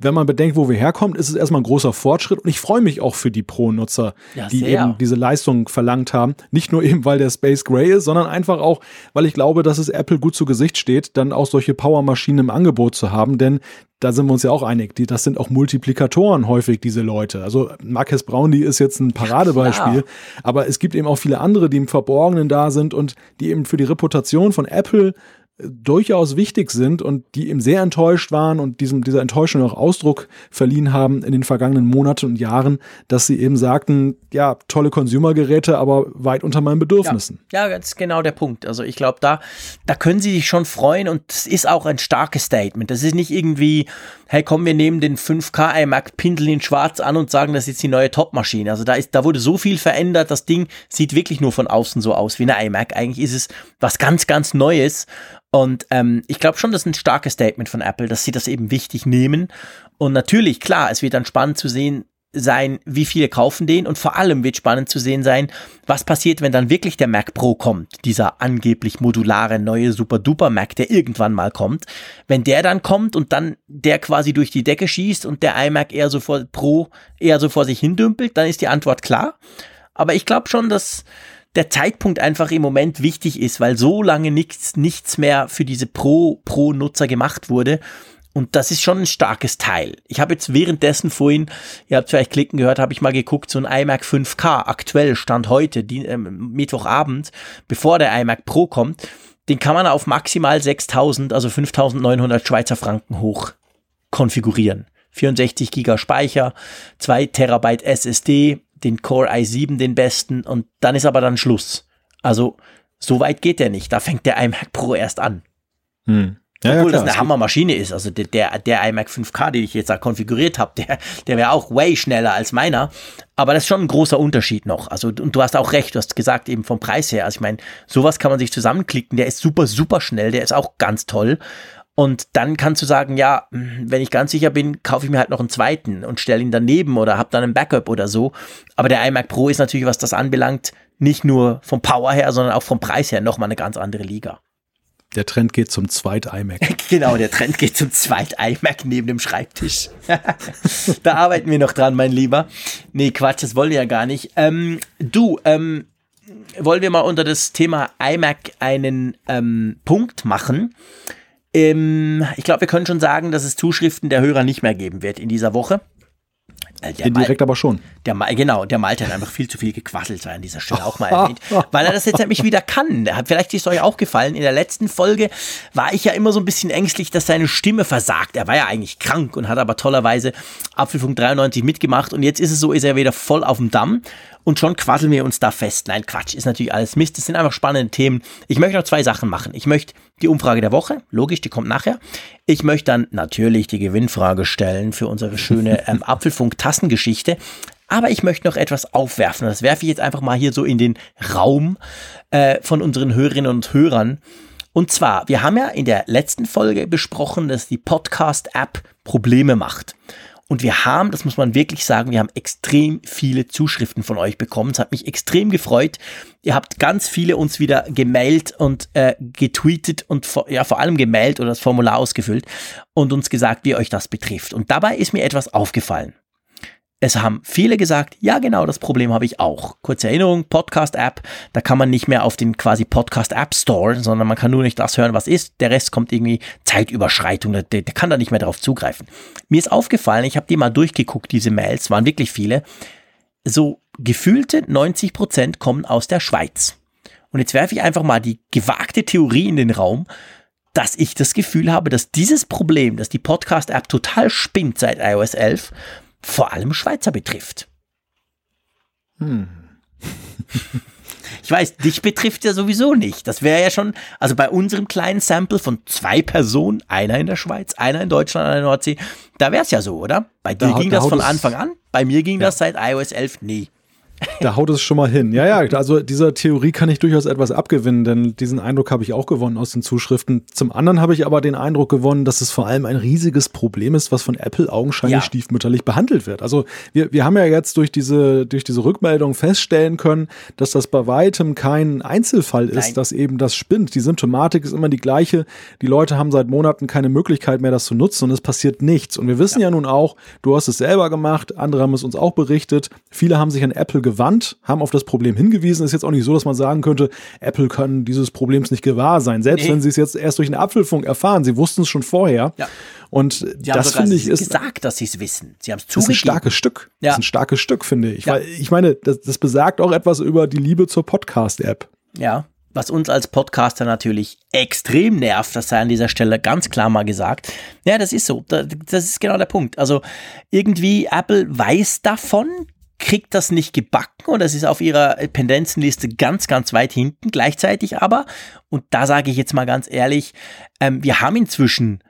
wenn man bedenkt, wo wir herkommen, ist es erstmal ein großer Fortschritt und ich freue mich auch für die Pro-Nutzer, ja, die eben diese Leistung verlangt haben. Nicht nur eben, weil der Space Gray ist, sondern einfach auch, weil ich glaube, dass es Apple gut zu Gesicht steht, dann auch solche Power-Maschinen im Angebot zu haben, denn da sind wir uns ja auch einig, die, das sind auch Multiplikatoren häufig, diese Leute. Also Marques Brownlee ist jetzt ein Paradebeispiel, ja, aber es gibt eben auch viele andere, die im Verborgenen da sind und die eben für die Reputation von Apple durchaus wichtig sind und die eben sehr enttäuscht waren und diesem, dieser Enttäuschung auch Ausdruck verliehen haben in den vergangenen Monaten und Jahren, dass sie eben sagten, ja, tolle Consumergeräte, aber weit unter meinen Bedürfnissen. Ja, ja ganz genau der Punkt. Also ich glaube, da, da können sie sich schon freuen und es ist auch ein starkes Statement. Das ist nicht irgendwie, hey komm, wir nehmen den 5K iMac, pindeln ihn schwarz an und sagen, das ist jetzt die neue Top-Maschine. Also da ist, da wurde so viel verändert, das Ding sieht wirklich nur von außen so aus wie eine iMac. Eigentlich ist es was ganz, ganz Neues und ähm, ich glaube schon, das ist ein starkes Statement von Apple, dass sie das eben wichtig nehmen. Und natürlich, klar, es wird dann spannend zu sehen sein, wie viele kaufen den und vor allem wird spannend zu sehen sein, was passiert, wenn dann wirklich der Mac Pro kommt, dieser angeblich modulare neue Super Duper Mac, der irgendwann mal kommt. Wenn der dann kommt und dann der quasi durch die Decke schießt und der iMac eher so vor Pro eher so vor sich hindümpelt, dann ist die Antwort klar. Aber ich glaube schon, dass der Zeitpunkt einfach im Moment wichtig ist, weil so lange nichts, nichts mehr für diese Pro-Pro-Nutzer gemacht wurde. Und das ist schon ein starkes Teil. Ich habe jetzt währenddessen vorhin, ihr habt vielleicht klicken gehört, habe ich mal geguckt, so ein iMac 5K aktuell stand heute, die, äh, Mittwochabend, bevor der iMac Pro kommt. Den kann man auf maximal 6000, also 5900 Schweizer Franken hoch konfigurieren. 64 Giga Speicher, 2 Terabyte SSD, den Core i7 den besten und dann ist aber dann Schluss. Also so weit geht der nicht. Da fängt der iMac Pro erst an. Hm. Ja, Obwohl ja, das eine Hammermaschine ist. Also der, der, der iMac 5K, den ich jetzt da konfiguriert habe, der, der wäre auch way schneller als meiner. Aber das ist schon ein großer Unterschied noch. Also, und du hast auch recht, du hast gesagt, eben vom Preis her. Also ich meine, sowas kann man sich zusammenklicken. Der ist super, super schnell, der ist auch ganz toll. Und dann kannst du sagen, ja, wenn ich ganz sicher bin, kaufe ich mir halt noch einen zweiten und stelle ihn daneben oder habe dann ein Backup oder so. Aber der iMac Pro ist natürlich, was das anbelangt, nicht nur vom Power her, sondern auch vom Preis her nochmal eine ganz andere Liga. Der Trend geht zum Zweit-iMac. genau, der Trend geht zum Zweit-iMac neben dem Schreibtisch. da arbeiten wir noch dran, mein Lieber. Nee, Quatsch, das wollen wir ja gar nicht. Ähm, du, ähm, wollen wir mal unter das Thema iMac einen ähm, Punkt machen? Ähm, ich glaube, wir können schon sagen, dass es Zuschriften der Hörer nicht mehr geben wird in dieser Woche. Äh, der Indirekt Mal- aber schon. Der, Ma- genau, der Malte hat einfach viel zu viel gequasselt, sei an dieser Stelle auch mal erwähnt, weil er das jetzt nämlich wieder kann. Vielleicht ist es euch auch gefallen, in der letzten Folge war ich ja immer so ein bisschen ängstlich, dass seine Stimme versagt. Er war ja eigentlich krank und hat aber tollerweise Apfelfunk 93 mitgemacht und jetzt ist es so, ist er wieder voll auf dem Damm und schon quasseln wir uns da fest. Nein, Quatsch, ist natürlich alles Mist. Das sind einfach spannende Themen. Ich möchte noch zwei Sachen machen. Ich möchte die Umfrage der Woche, logisch, die kommt nachher. Ich möchte dann natürlich die Gewinnfrage stellen für unsere schöne ähm, Apfelfunk-Tassengeschichte. Aber ich möchte noch etwas aufwerfen. Das werfe ich jetzt einfach mal hier so in den Raum äh, von unseren Hörerinnen und Hörern. Und zwar, wir haben ja in der letzten Folge besprochen, dass die Podcast-App Probleme macht. Und wir haben, das muss man wirklich sagen, wir haben extrem viele Zuschriften von euch bekommen. Es hat mich extrem gefreut. Ihr habt ganz viele uns wieder gemailt und äh, getweetet und vor, ja vor allem gemailt oder das Formular ausgefüllt und uns gesagt, wie euch das betrifft. Und dabei ist mir etwas aufgefallen. Es haben viele gesagt, ja genau, das Problem habe ich auch. Kurze Erinnerung, Podcast-App, da kann man nicht mehr auf den quasi Podcast-App Store, sondern man kann nur nicht das hören, was ist. Der Rest kommt irgendwie Zeitüberschreitung, der, der kann da nicht mehr darauf zugreifen. Mir ist aufgefallen, ich habe die mal durchgeguckt, diese Mails, waren wirklich viele. So gefühlte 90 Prozent kommen aus der Schweiz. Und jetzt werfe ich einfach mal die gewagte Theorie in den Raum, dass ich das Gefühl habe, dass dieses Problem, dass die Podcast-App total spinnt seit iOS 11, vor allem Schweizer betrifft. Ich weiß, dich betrifft ja sowieso nicht. Das wäre ja schon, also bei unserem kleinen Sample von zwei Personen, einer in der Schweiz, einer in Deutschland, einer in der Nordsee, da wäre es ja so, oder? Bei dir Da- ging da das von Anfang an, bei mir ging das seit iOS 11 nie. Da haut es schon mal hin. Ja, ja, also dieser Theorie kann ich durchaus etwas abgewinnen, denn diesen Eindruck habe ich auch gewonnen aus den Zuschriften. Zum anderen habe ich aber den Eindruck gewonnen, dass es vor allem ein riesiges Problem ist, was von Apple augenscheinlich Ja. stiefmütterlich behandelt wird. Also wir, wir haben ja jetzt durch diese, durch diese Rückmeldung feststellen können, dass das bei weitem kein Einzelfall ist, Nein. dass eben das spinnt. Die Symptomatik ist immer die gleiche. Die Leute haben seit Monaten keine Möglichkeit mehr, das zu nutzen und es passiert nichts. Und wir wissen ja, nun auch, du hast es selber gemacht, andere haben es uns auch berichtet. Viele haben sich an Apple gewandt, haben auf das Problem hingewiesen. Ist jetzt auch nicht so, dass man sagen könnte, Apple kann dieses Problems nicht gewahr sein. Selbst Nee. wenn sie es jetzt erst durch den Apfelfunk erfahren, sie wussten es schon vorher. Ja. Und haben das finde ich ist gesagt, dass sie es wissen. Sie haben es das ist ein zugegeben. starkes Stück. Ja. Das ist ein starkes Stück, finde ich. Ja. Weil ich meine, das, das besagt auch etwas über die Liebe zur Podcast-App. Ja, was uns als Podcaster natürlich extrem nervt, das sei an dieser Stelle ganz klar mal gesagt. Ja, das ist so. Da- Das ist genau der Punkt. Also irgendwie Apple weiß davon, kriegt das nicht gebacken und das ist auf ihrer Pendenzenliste ganz, ganz weit hinten. Gleichzeitig aber, und da sage ich jetzt mal ganz ehrlich, ähm, wir haben inzwischen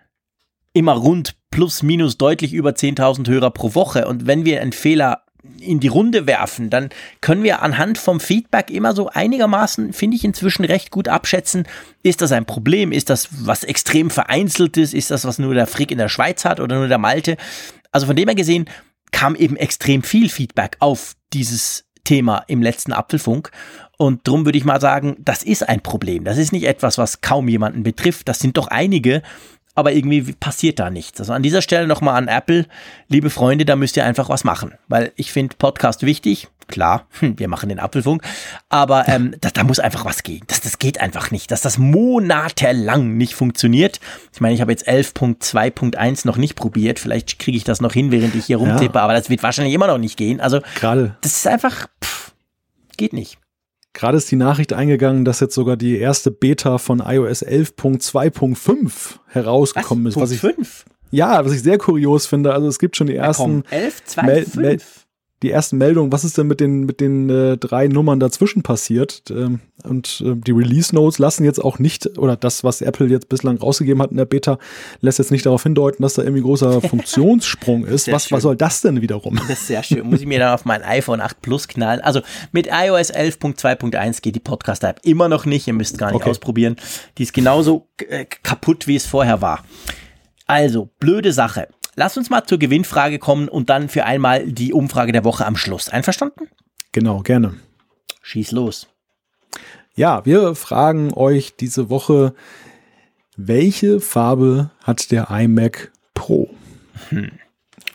immer rund plus minus deutlich über 10.000 Hörer pro Woche. Und wenn wir einen Fehler in die Runde werfen, dann können wir anhand vom Feedback immer so einigermaßen, finde ich inzwischen recht gut abschätzen, ist das ein Problem, ist das was extrem vereinzeltes, ist das was nur der Frick in der Schweiz hat oder nur der Malte. Also von dem her gesehen kam eben extrem viel Feedback auf dieses Thema im letzten Apfelfunk. Und darum würde ich mal sagen, das ist ein Problem. Das ist nicht etwas, was kaum jemanden betrifft. Das sind doch einige, aber irgendwie passiert da nichts. Also an dieser Stelle nochmal an Apple, liebe Freunde, da müsst ihr einfach was machen, weil ich finde Podcast wichtig. Klar, hm, wir machen den Apfelfunk, aber ähm, da, da muss einfach was gehen. Das, das geht einfach nicht, dass das monatelang nicht funktioniert. Ich meine, ich habe jetzt 11.2.1 noch nicht probiert. Vielleicht kriege ich das noch hin, während ich hier rumtippe, aber das wird wahrscheinlich immer noch nicht gehen. Also Gerade das ist einfach, pff, geht nicht. Gerade ist die Nachricht eingegangen, dass jetzt sogar die erste Beta von iOS 11.2.5 herausgekommen ist. Was ich, 5. ja, was ich sehr kurios finde. Also es gibt schon die ersten, 11, 2, Mel- 5. Die ersten Meldungen. Was ist denn mit den, mit den äh, drei Nummern dazwischen passiert? Ähm, und äh, die Release Notes lassen jetzt auch nicht, oder das, was Apple jetzt bislang rausgegeben hat in der Beta, lässt jetzt nicht darauf hindeuten, dass da irgendwie großer Funktionssprung ist. Sehr Was, schön. was soll das denn wiederum? Das ist sehr schön. Muss ich mir dann auf mein iPhone 8 Plus knallen. Also mit iOS 11.2.1 geht die Podcast-App immer noch nicht. Ihr müsst gar nicht Okay. ausprobieren. Die ist genauso äh, kaputt, wie es vorher war. Also, blöde Sache. Lass uns mal zur Gewinnfrage kommen und dann für einmal die Umfrage der Woche am Schluss. Einverstanden? Genau, gerne. Schieß los. Ja, wir fragen euch diese Woche, welche Farbe hat der iMac Pro?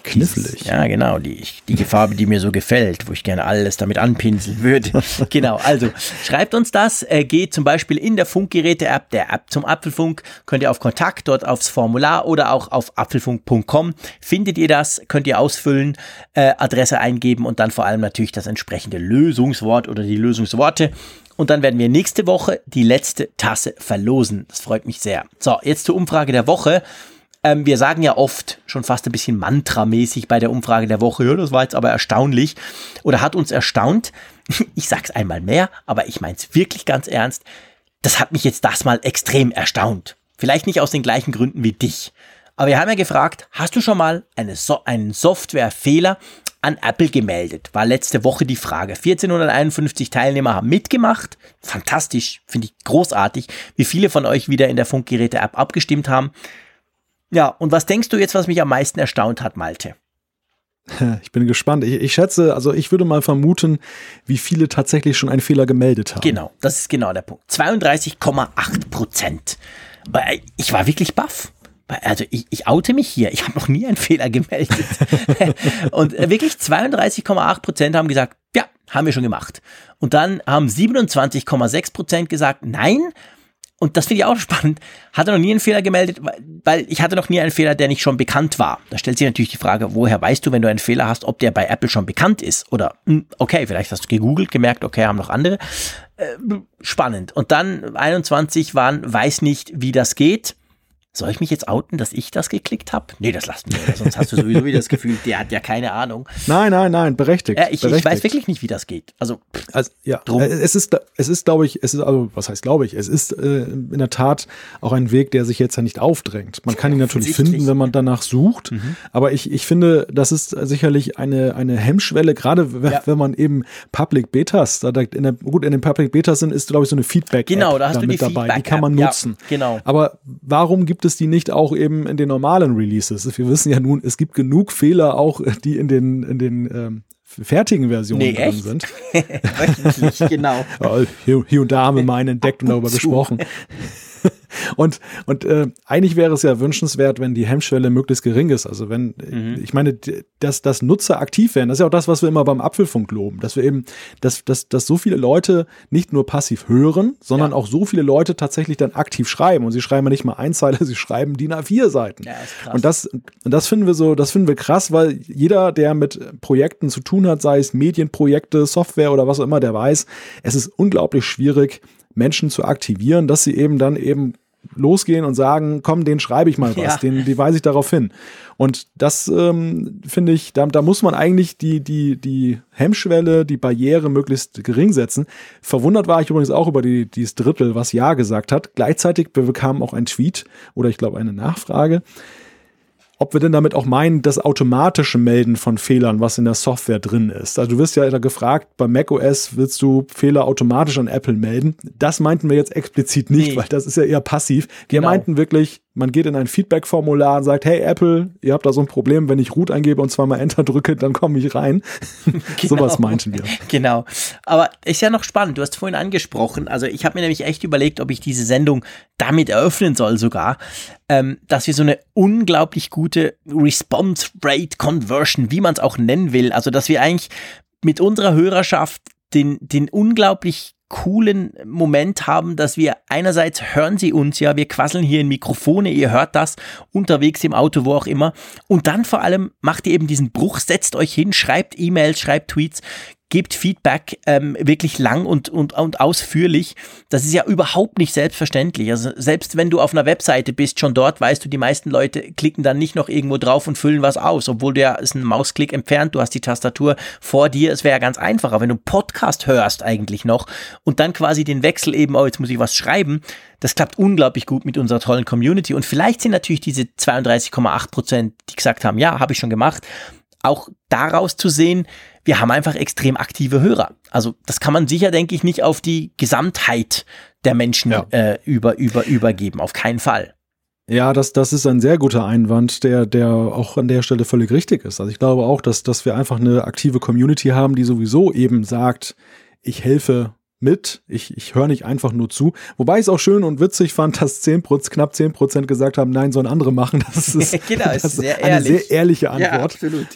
Knifflig. Ja, genau, die, die Farbe, die mir so gefällt, wo ich gerne alles damit anpinseln würde. genau, also schreibt uns das, äh, geht zum Beispiel in der Funkgeräte-App, der App zum Apfelfunk, könnt ihr auf Kontakt dort aufs Formular oder auch auf apfelfunk.com findet ihr das, könnt ihr ausfüllen, äh, Adresse eingeben und dann vor allem natürlich das entsprechende Lösungswort oder die Lösungsworte. Und dann werden wir nächste Woche die letzte Tasse verlosen. Das freut mich sehr. So, jetzt zur Umfrage der Woche. Ähm, wir sagen ja oft, schon fast ein bisschen mantramäßig bei der Umfrage der Woche, ja, das war jetzt aber erstaunlich oder hat uns erstaunt. Ich sag's einmal mehr, aber ich mein's wirklich ganz ernst. Das hat mich jetzt das mal extrem erstaunt. Vielleicht nicht aus den gleichen Gründen wie dich. Aber wir haben ja gefragt, hast du schon mal eine so einen Softwarefehler an Apple gemeldet? War letzte Woche die Frage. 1451 Teilnehmer haben mitgemacht. Fantastisch, finde ich großartig, wie viele von euch wieder in der Funkgeräte-App abgestimmt haben. Ja, und was denkst du jetzt, was mich am meisten erstaunt hat, Malte? Ich bin gespannt. Ich, ich, schätze, also ich würde mal vermuten, wie viele tatsächlich schon einen Fehler gemeldet haben. Genau, das ist genau der Punkt. 32,8 Prozent. Ich war wirklich baff. Also ich, ich oute mich hier. Ich habe noch nie einen Fehler gemeldet. und wirklich 32,8 Prozent haben gesagt, ja, haben wir schon gemacht. Und dann haben 27,6 Prozent gesagt, nein und das finde ich auch spannend, hatte noch nie einen Fehler gemeldet, weil ich hatte noch nie einen Fehler, der nicht schon bekannt war. Da stellt sich natürlich die Frage, woher weißt du, wenn du einen Fehler hast, ob der bei Apple schon bekannt ist? Oder, hm, okay, vielleicht hast du gegoogelt, gemerkt, okay, haben noch andere. Äh, spannend. Und dann 21 waren, weiß nicht, wie das geht. Soll ich mich jetzt outen, dass ich das geklickt habe? Nee, das lassen wir. Sonst hast du sowieso wieder das Gefühl, der hat ja keine Ahnung. Nein, nein, nein, berechtigt. Ja, ich, berechtigt. ich weiß wirklich nicht, wie das geht. Also, also ja, drum. Äh, es ist, es ist, glaube ich, es ist, also was heißt, glaube ich, es ist äh, in der Tat auch ein Weg, der sich jetzt ja nicht aufdrängt. Man kann ihn natürlich finden, wenn man danach sucht. Mhm. Aber ich, ich finde, das ist sicherlich eine, eine Hemmschwelle, gerade ja. wenn man eben Public Betas, da in der, gut, in den Public Betas sind, ist, glaube ich, so eine Feedback. Genau, da hast du die dabei. Feedback die kann man nutzen. Ja, genau. Aber warum gibt es die nicht auch eben in den normalen Releases? Wir wissen ja nun, es gibt genug Fehler auch, die in den, in den ähm, fertigen Versionen nee, drin echt? sind. Wöchentlich, genau. hier, hier, und da haben wir mal einen entdeckt und darüber gesprochen. und und äh, eigentlich wäre es ja wünschenswert, wenn die Hemmschwelle möglichst gering ist. Also wenn, mhm. ich meine, dass, dass Nutzer aktiv werden, das ist ja auch das, was wir immer beim Apfelfunk loben, dass wir eben, dass, dass, dass so viele Leute nicht nur passiv hören, sondern ja. auch so viele Leute tatsächlich dann aktiv schreiben. Und sie schreiben ja nicht mal ein Zeile, sie schreiben DIN A4 Seiten. Ja. Und das, und das finden wir so, das finden wir krass, weil jeder, der mit Projekten zu tun hat, sei es Medienprojekte, Software oder was auch immer, der weiß, es ist unglaublich schwierig, Menschen zu aktivieren, dass sie eben dann eben losgehen und sagen, komm, den schreibe ich mal was, ja. den, die weise ich darauf hin. Und das ähm, finde ich, da, da muss man eigentlich die, die, die Hemmschwelle, die Barriere möglichst gering setzen. Verwundert war ich übrigens auch über die, dieses Drittel, was Ja gesagt hat. Gleichzeitig wir bekamen auch ein Tweet oder ich glaube eine Nachfrage ob wir denn damit auch meinen, das automatische Melden von Fehlern, was in der Software drin ist. Also du wirst ja da gefragt, bei macOS willst du Fehler automatisch an Apple melden. Das meinten wir jetzt explizit nicht, nee. weil das ist ja eher passiv. Wir genau. meinten wirklich, man geht in ein Feedback-Formular und sagt, hey Apple, ihr habt da so ein Problem, wenn ich Root eingebe und zweimal Enter drücke, dann komme ich rein. Genau. Sowas meinten wir. Genau. Aber ist ja noch spannend, du hast vorhin angesprochen, also ich habe mir nämlich echt überlegt, ob ich diese Sendung damit eröffnen soll sogar, ähm, dass wir so eine unglaublich gute Response Rate Conversion, wie man es auch nennen will, also dass wir eigentlich mit unserer Hörerschaft den, den unglaublich coolen Moment haben, dass wir einerseits hören sie uns ja, wir quasseln hier in Mikrofone, ihr hört das unterwegs im Auto, wo auch immer. Und dann vor allem macht ihr eben diesen Bruch, setzt euch hin, schreibt E-Mails, schreibt Tweets, gebt Feedback ähm, wirklich lang und, und, und ausführlich. Das ist ja überhaupt nicht selbstverständlich. Also selbst wenn du auf einer Webseite bist, schon dort weißt du, die meisten Leute klicken dann nicht noch irgendwo drauf und füllen was aus, obwohl du ja ist ein Mausklick entfernt, du hast die Tastatur vor dir. Es wäre ja ganz einfach. Aber wenn du Podcast hörst eigentlich noch und dann quasi den Wechsel eben, oh, jetzt muss ich was schreiben, das klappt unglaublich gut mit unserer tollen Community. Und vielleicht sind natürlich diese 32,8 Prozent, die gesagt haben, ja, habe ich schon gemacht, auch daraus zu sehen, wir haben einfach extrem aktive Hörer. Also das kann man sicher, denke ich, nicht auf die Gesamtheit der Menschen ja. äh, über, über, übergeben. Auf keinen Fall. Ja, das, das ist ein sehr guter Einwand, der, der auch an der Stelle völlig richtig ist. Also ich glaube auch, dass, dass wir einfach eine aktive Community haben, die sowieso eben sagt, ich helfe mit. Ich, ich höre nicht einfach nur zu. Wobei ich es auch schön und witzig fand, dass 10, knapp 10 Prozent gesagt haben, nein, sollen andere machen. Das ist, genau, das ist sehr eine ehrlich. sehr ehrliche Antwort. Ja, absolut.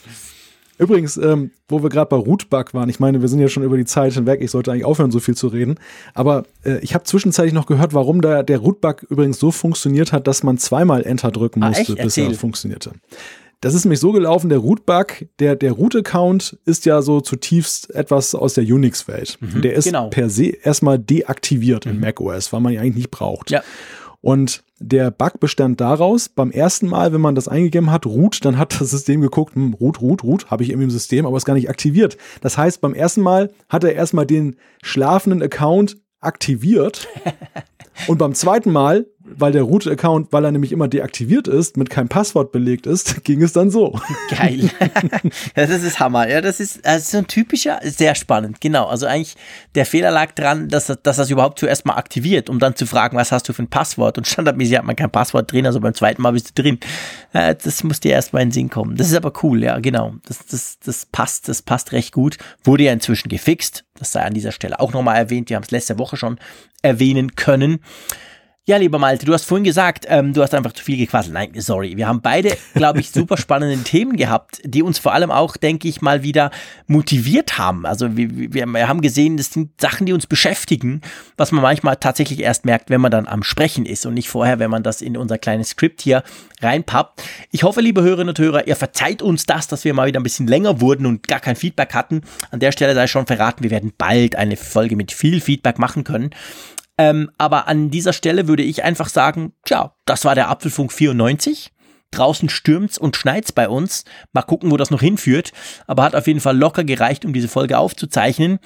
Übrigens, ähm, wo wir gerade bei Rootbug waren, ich meine, wir sind ja schon über die Zeit hinweg, ich sollte eigentlich aufhören, so viel zu reden, aber äh, ich habe zwischenzeitlich noch gehört, warum da der Rootbug übrigens so funktioniert hat, dass man zweimal Enter drücken Ah, musste, echt? bis er funktionierte. Das ist nämlich so gelaufen, der Rootbug, der, der Root-Account ist ja so zutiefst etwas aus der Unix-Welt. der ist genau. per se erstmal deaktiviert in macOS, weil man ihn eigentlich nicht braucht. Ja. Und der Bug bestand daraus, beim ersten Mal, wenn man das eingegeben hat, root, dann hat das System geguckt, hm, root, root, root, habe ich irgendwie im System, aber ist gar nicht aktiviert. Das heißt, beim ersten Mal hat er erstmal den schlafenden Account aktiviert und beim zweiten Mal, weil der Root-Account, weil er nämlich immer deaktiviert ist, mit keinem Passwort belegt ist, ging es dann so. Geil. ja, das ist Hammer. Ja, das ist, das ist so ein typischer, sehr spannend. Genau. Also eigentlich, der Fehler lag dran, dass, dass das überhaupt zuerst mal aktiviert, um dann zu fragen, was hast du für ein Passwort? Und standardmäßig hat man kein Passwort drin, also beim zweiten Mal bist du drin. Das muss dir erst mal in den Sinn kommen. Das ist aber cool, ja, genau. Das, das, das passt, das passt recht gut. Wurde ja inzwischen gefixt. Das sei an dieser Stelle auch nochmal erwähnt. Wir haben es letzte Woche schon erwähnen können. Ja, lieber Malte, du hast vorhin gesagt, ähm, du hast einfach zu viel gequasselt. Nein, sorry. Wir haben beide, glaube ich, super spannende Themen gehabt, die uns vor allem auch, denke ich, mal wieder motiviert haben. Also wir, wir, wir haben gesehen, das sind Sachen, die uns beschäftigen, was man manchmal tatsächlich erst merkt, wenn man dann am Sprechen ist und nicht vorher, wenn man das in unser kleines Skript hier reinpappt. Ich hoffe, liebe Hörerinnen und Hörer, ihr verzeiht uns das, dass wir mal wieder ein bisschen länger wurden und gar kein Feedback hatten. An der Stelle sei schon verraten, wir werden bald eine Folge mit viel Feedback machen können. Ähm, aber an dieser Stelle würde ich einfach sagen, tja, das war der Apfelfunk 94. Draußen stürmt's und schneit's bei uns. Mal gucken, wo das noch hinführt. Aber hat auf jeden Fall locker gereicht, um diese Folge aufzuzeichnen.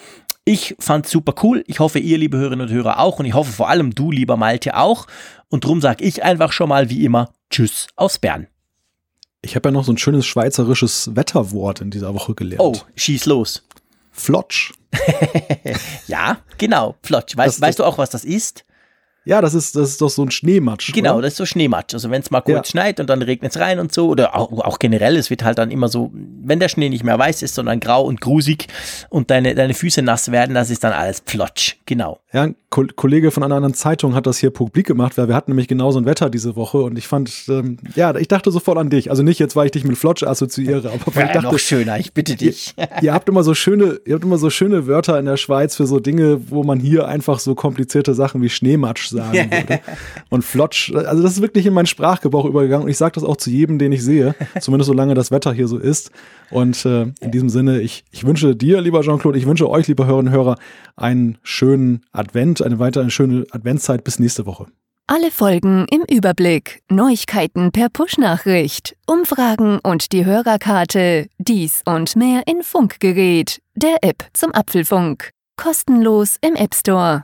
Ich fand's super cool. Ich hoffe, ihr, liebe Hörerinnen und Hörer, auch. Und ich hoffe vor allem du, lieber Malte, auch. Und drum sag ich einfach schon mal wie immer Tschüss aus Bern. Ich habe ja noch so ein schönes schweizerisches Wetterwort in dieser Woche gelernt. Oh, schieß los. Flotsch. Ja, genau, Flotsch. Weißt, Das- weißt du auch, was das ist? Ja, das ist, das ist doch so ein Schneematsch. Genau, oder? das ist so Schneematsch. Also wenn es mal kurz Ja. schneit und dann regnet es rein und so, oder auch, auch generell, es wird halt dann immer so, wenn der Schnee nicht mehr weiß ist, sondern grau und grusig und deine, deine Füße nass werden, das ist dann alles Plotsch. Genau. Ja, ein Ko Kollege von einer anderen Zeitung hat das hier publik gemacht, weil wir hatten nämlich genauso ein Wetter diese Woche und ich fand, ähm, ja, ich dachte sofort an dich. Also nicht jetzt, weil ich dich mit Flotsch assoziiere, aber weil ich Ja, dachte, noch schöner, ich bitte dich. ihr habt immer so schöne, ihr habt immer so schöne Wörter in der Schweiz für so Dinge, wo man hier einfach so komplizierte Sachen wie Schneematsch sagen würde. Und Flotsch, also das ist wirklich in meinen Sprachgebrauch übergegangen und ich sage das auch zu jedem, den ich sehe, zumindest solange das Wetter hier so ist. Und äh, in diesem Sinne, ich, ich wünsche dir, lieber Jean-Claude, ich wünsche euch, lieber Hörerinnen und Hörer, einen schönen Advent, eine weitere schöne Adventszeit bis nächste Woche. Alle Folgen im Überblick, Neuigkeiten per Push-Nachricht, Umfragen und die Hörerkarte, dies und mehr in Funkgerät, der App zum Apfelfunk. Kostenlos im App Store.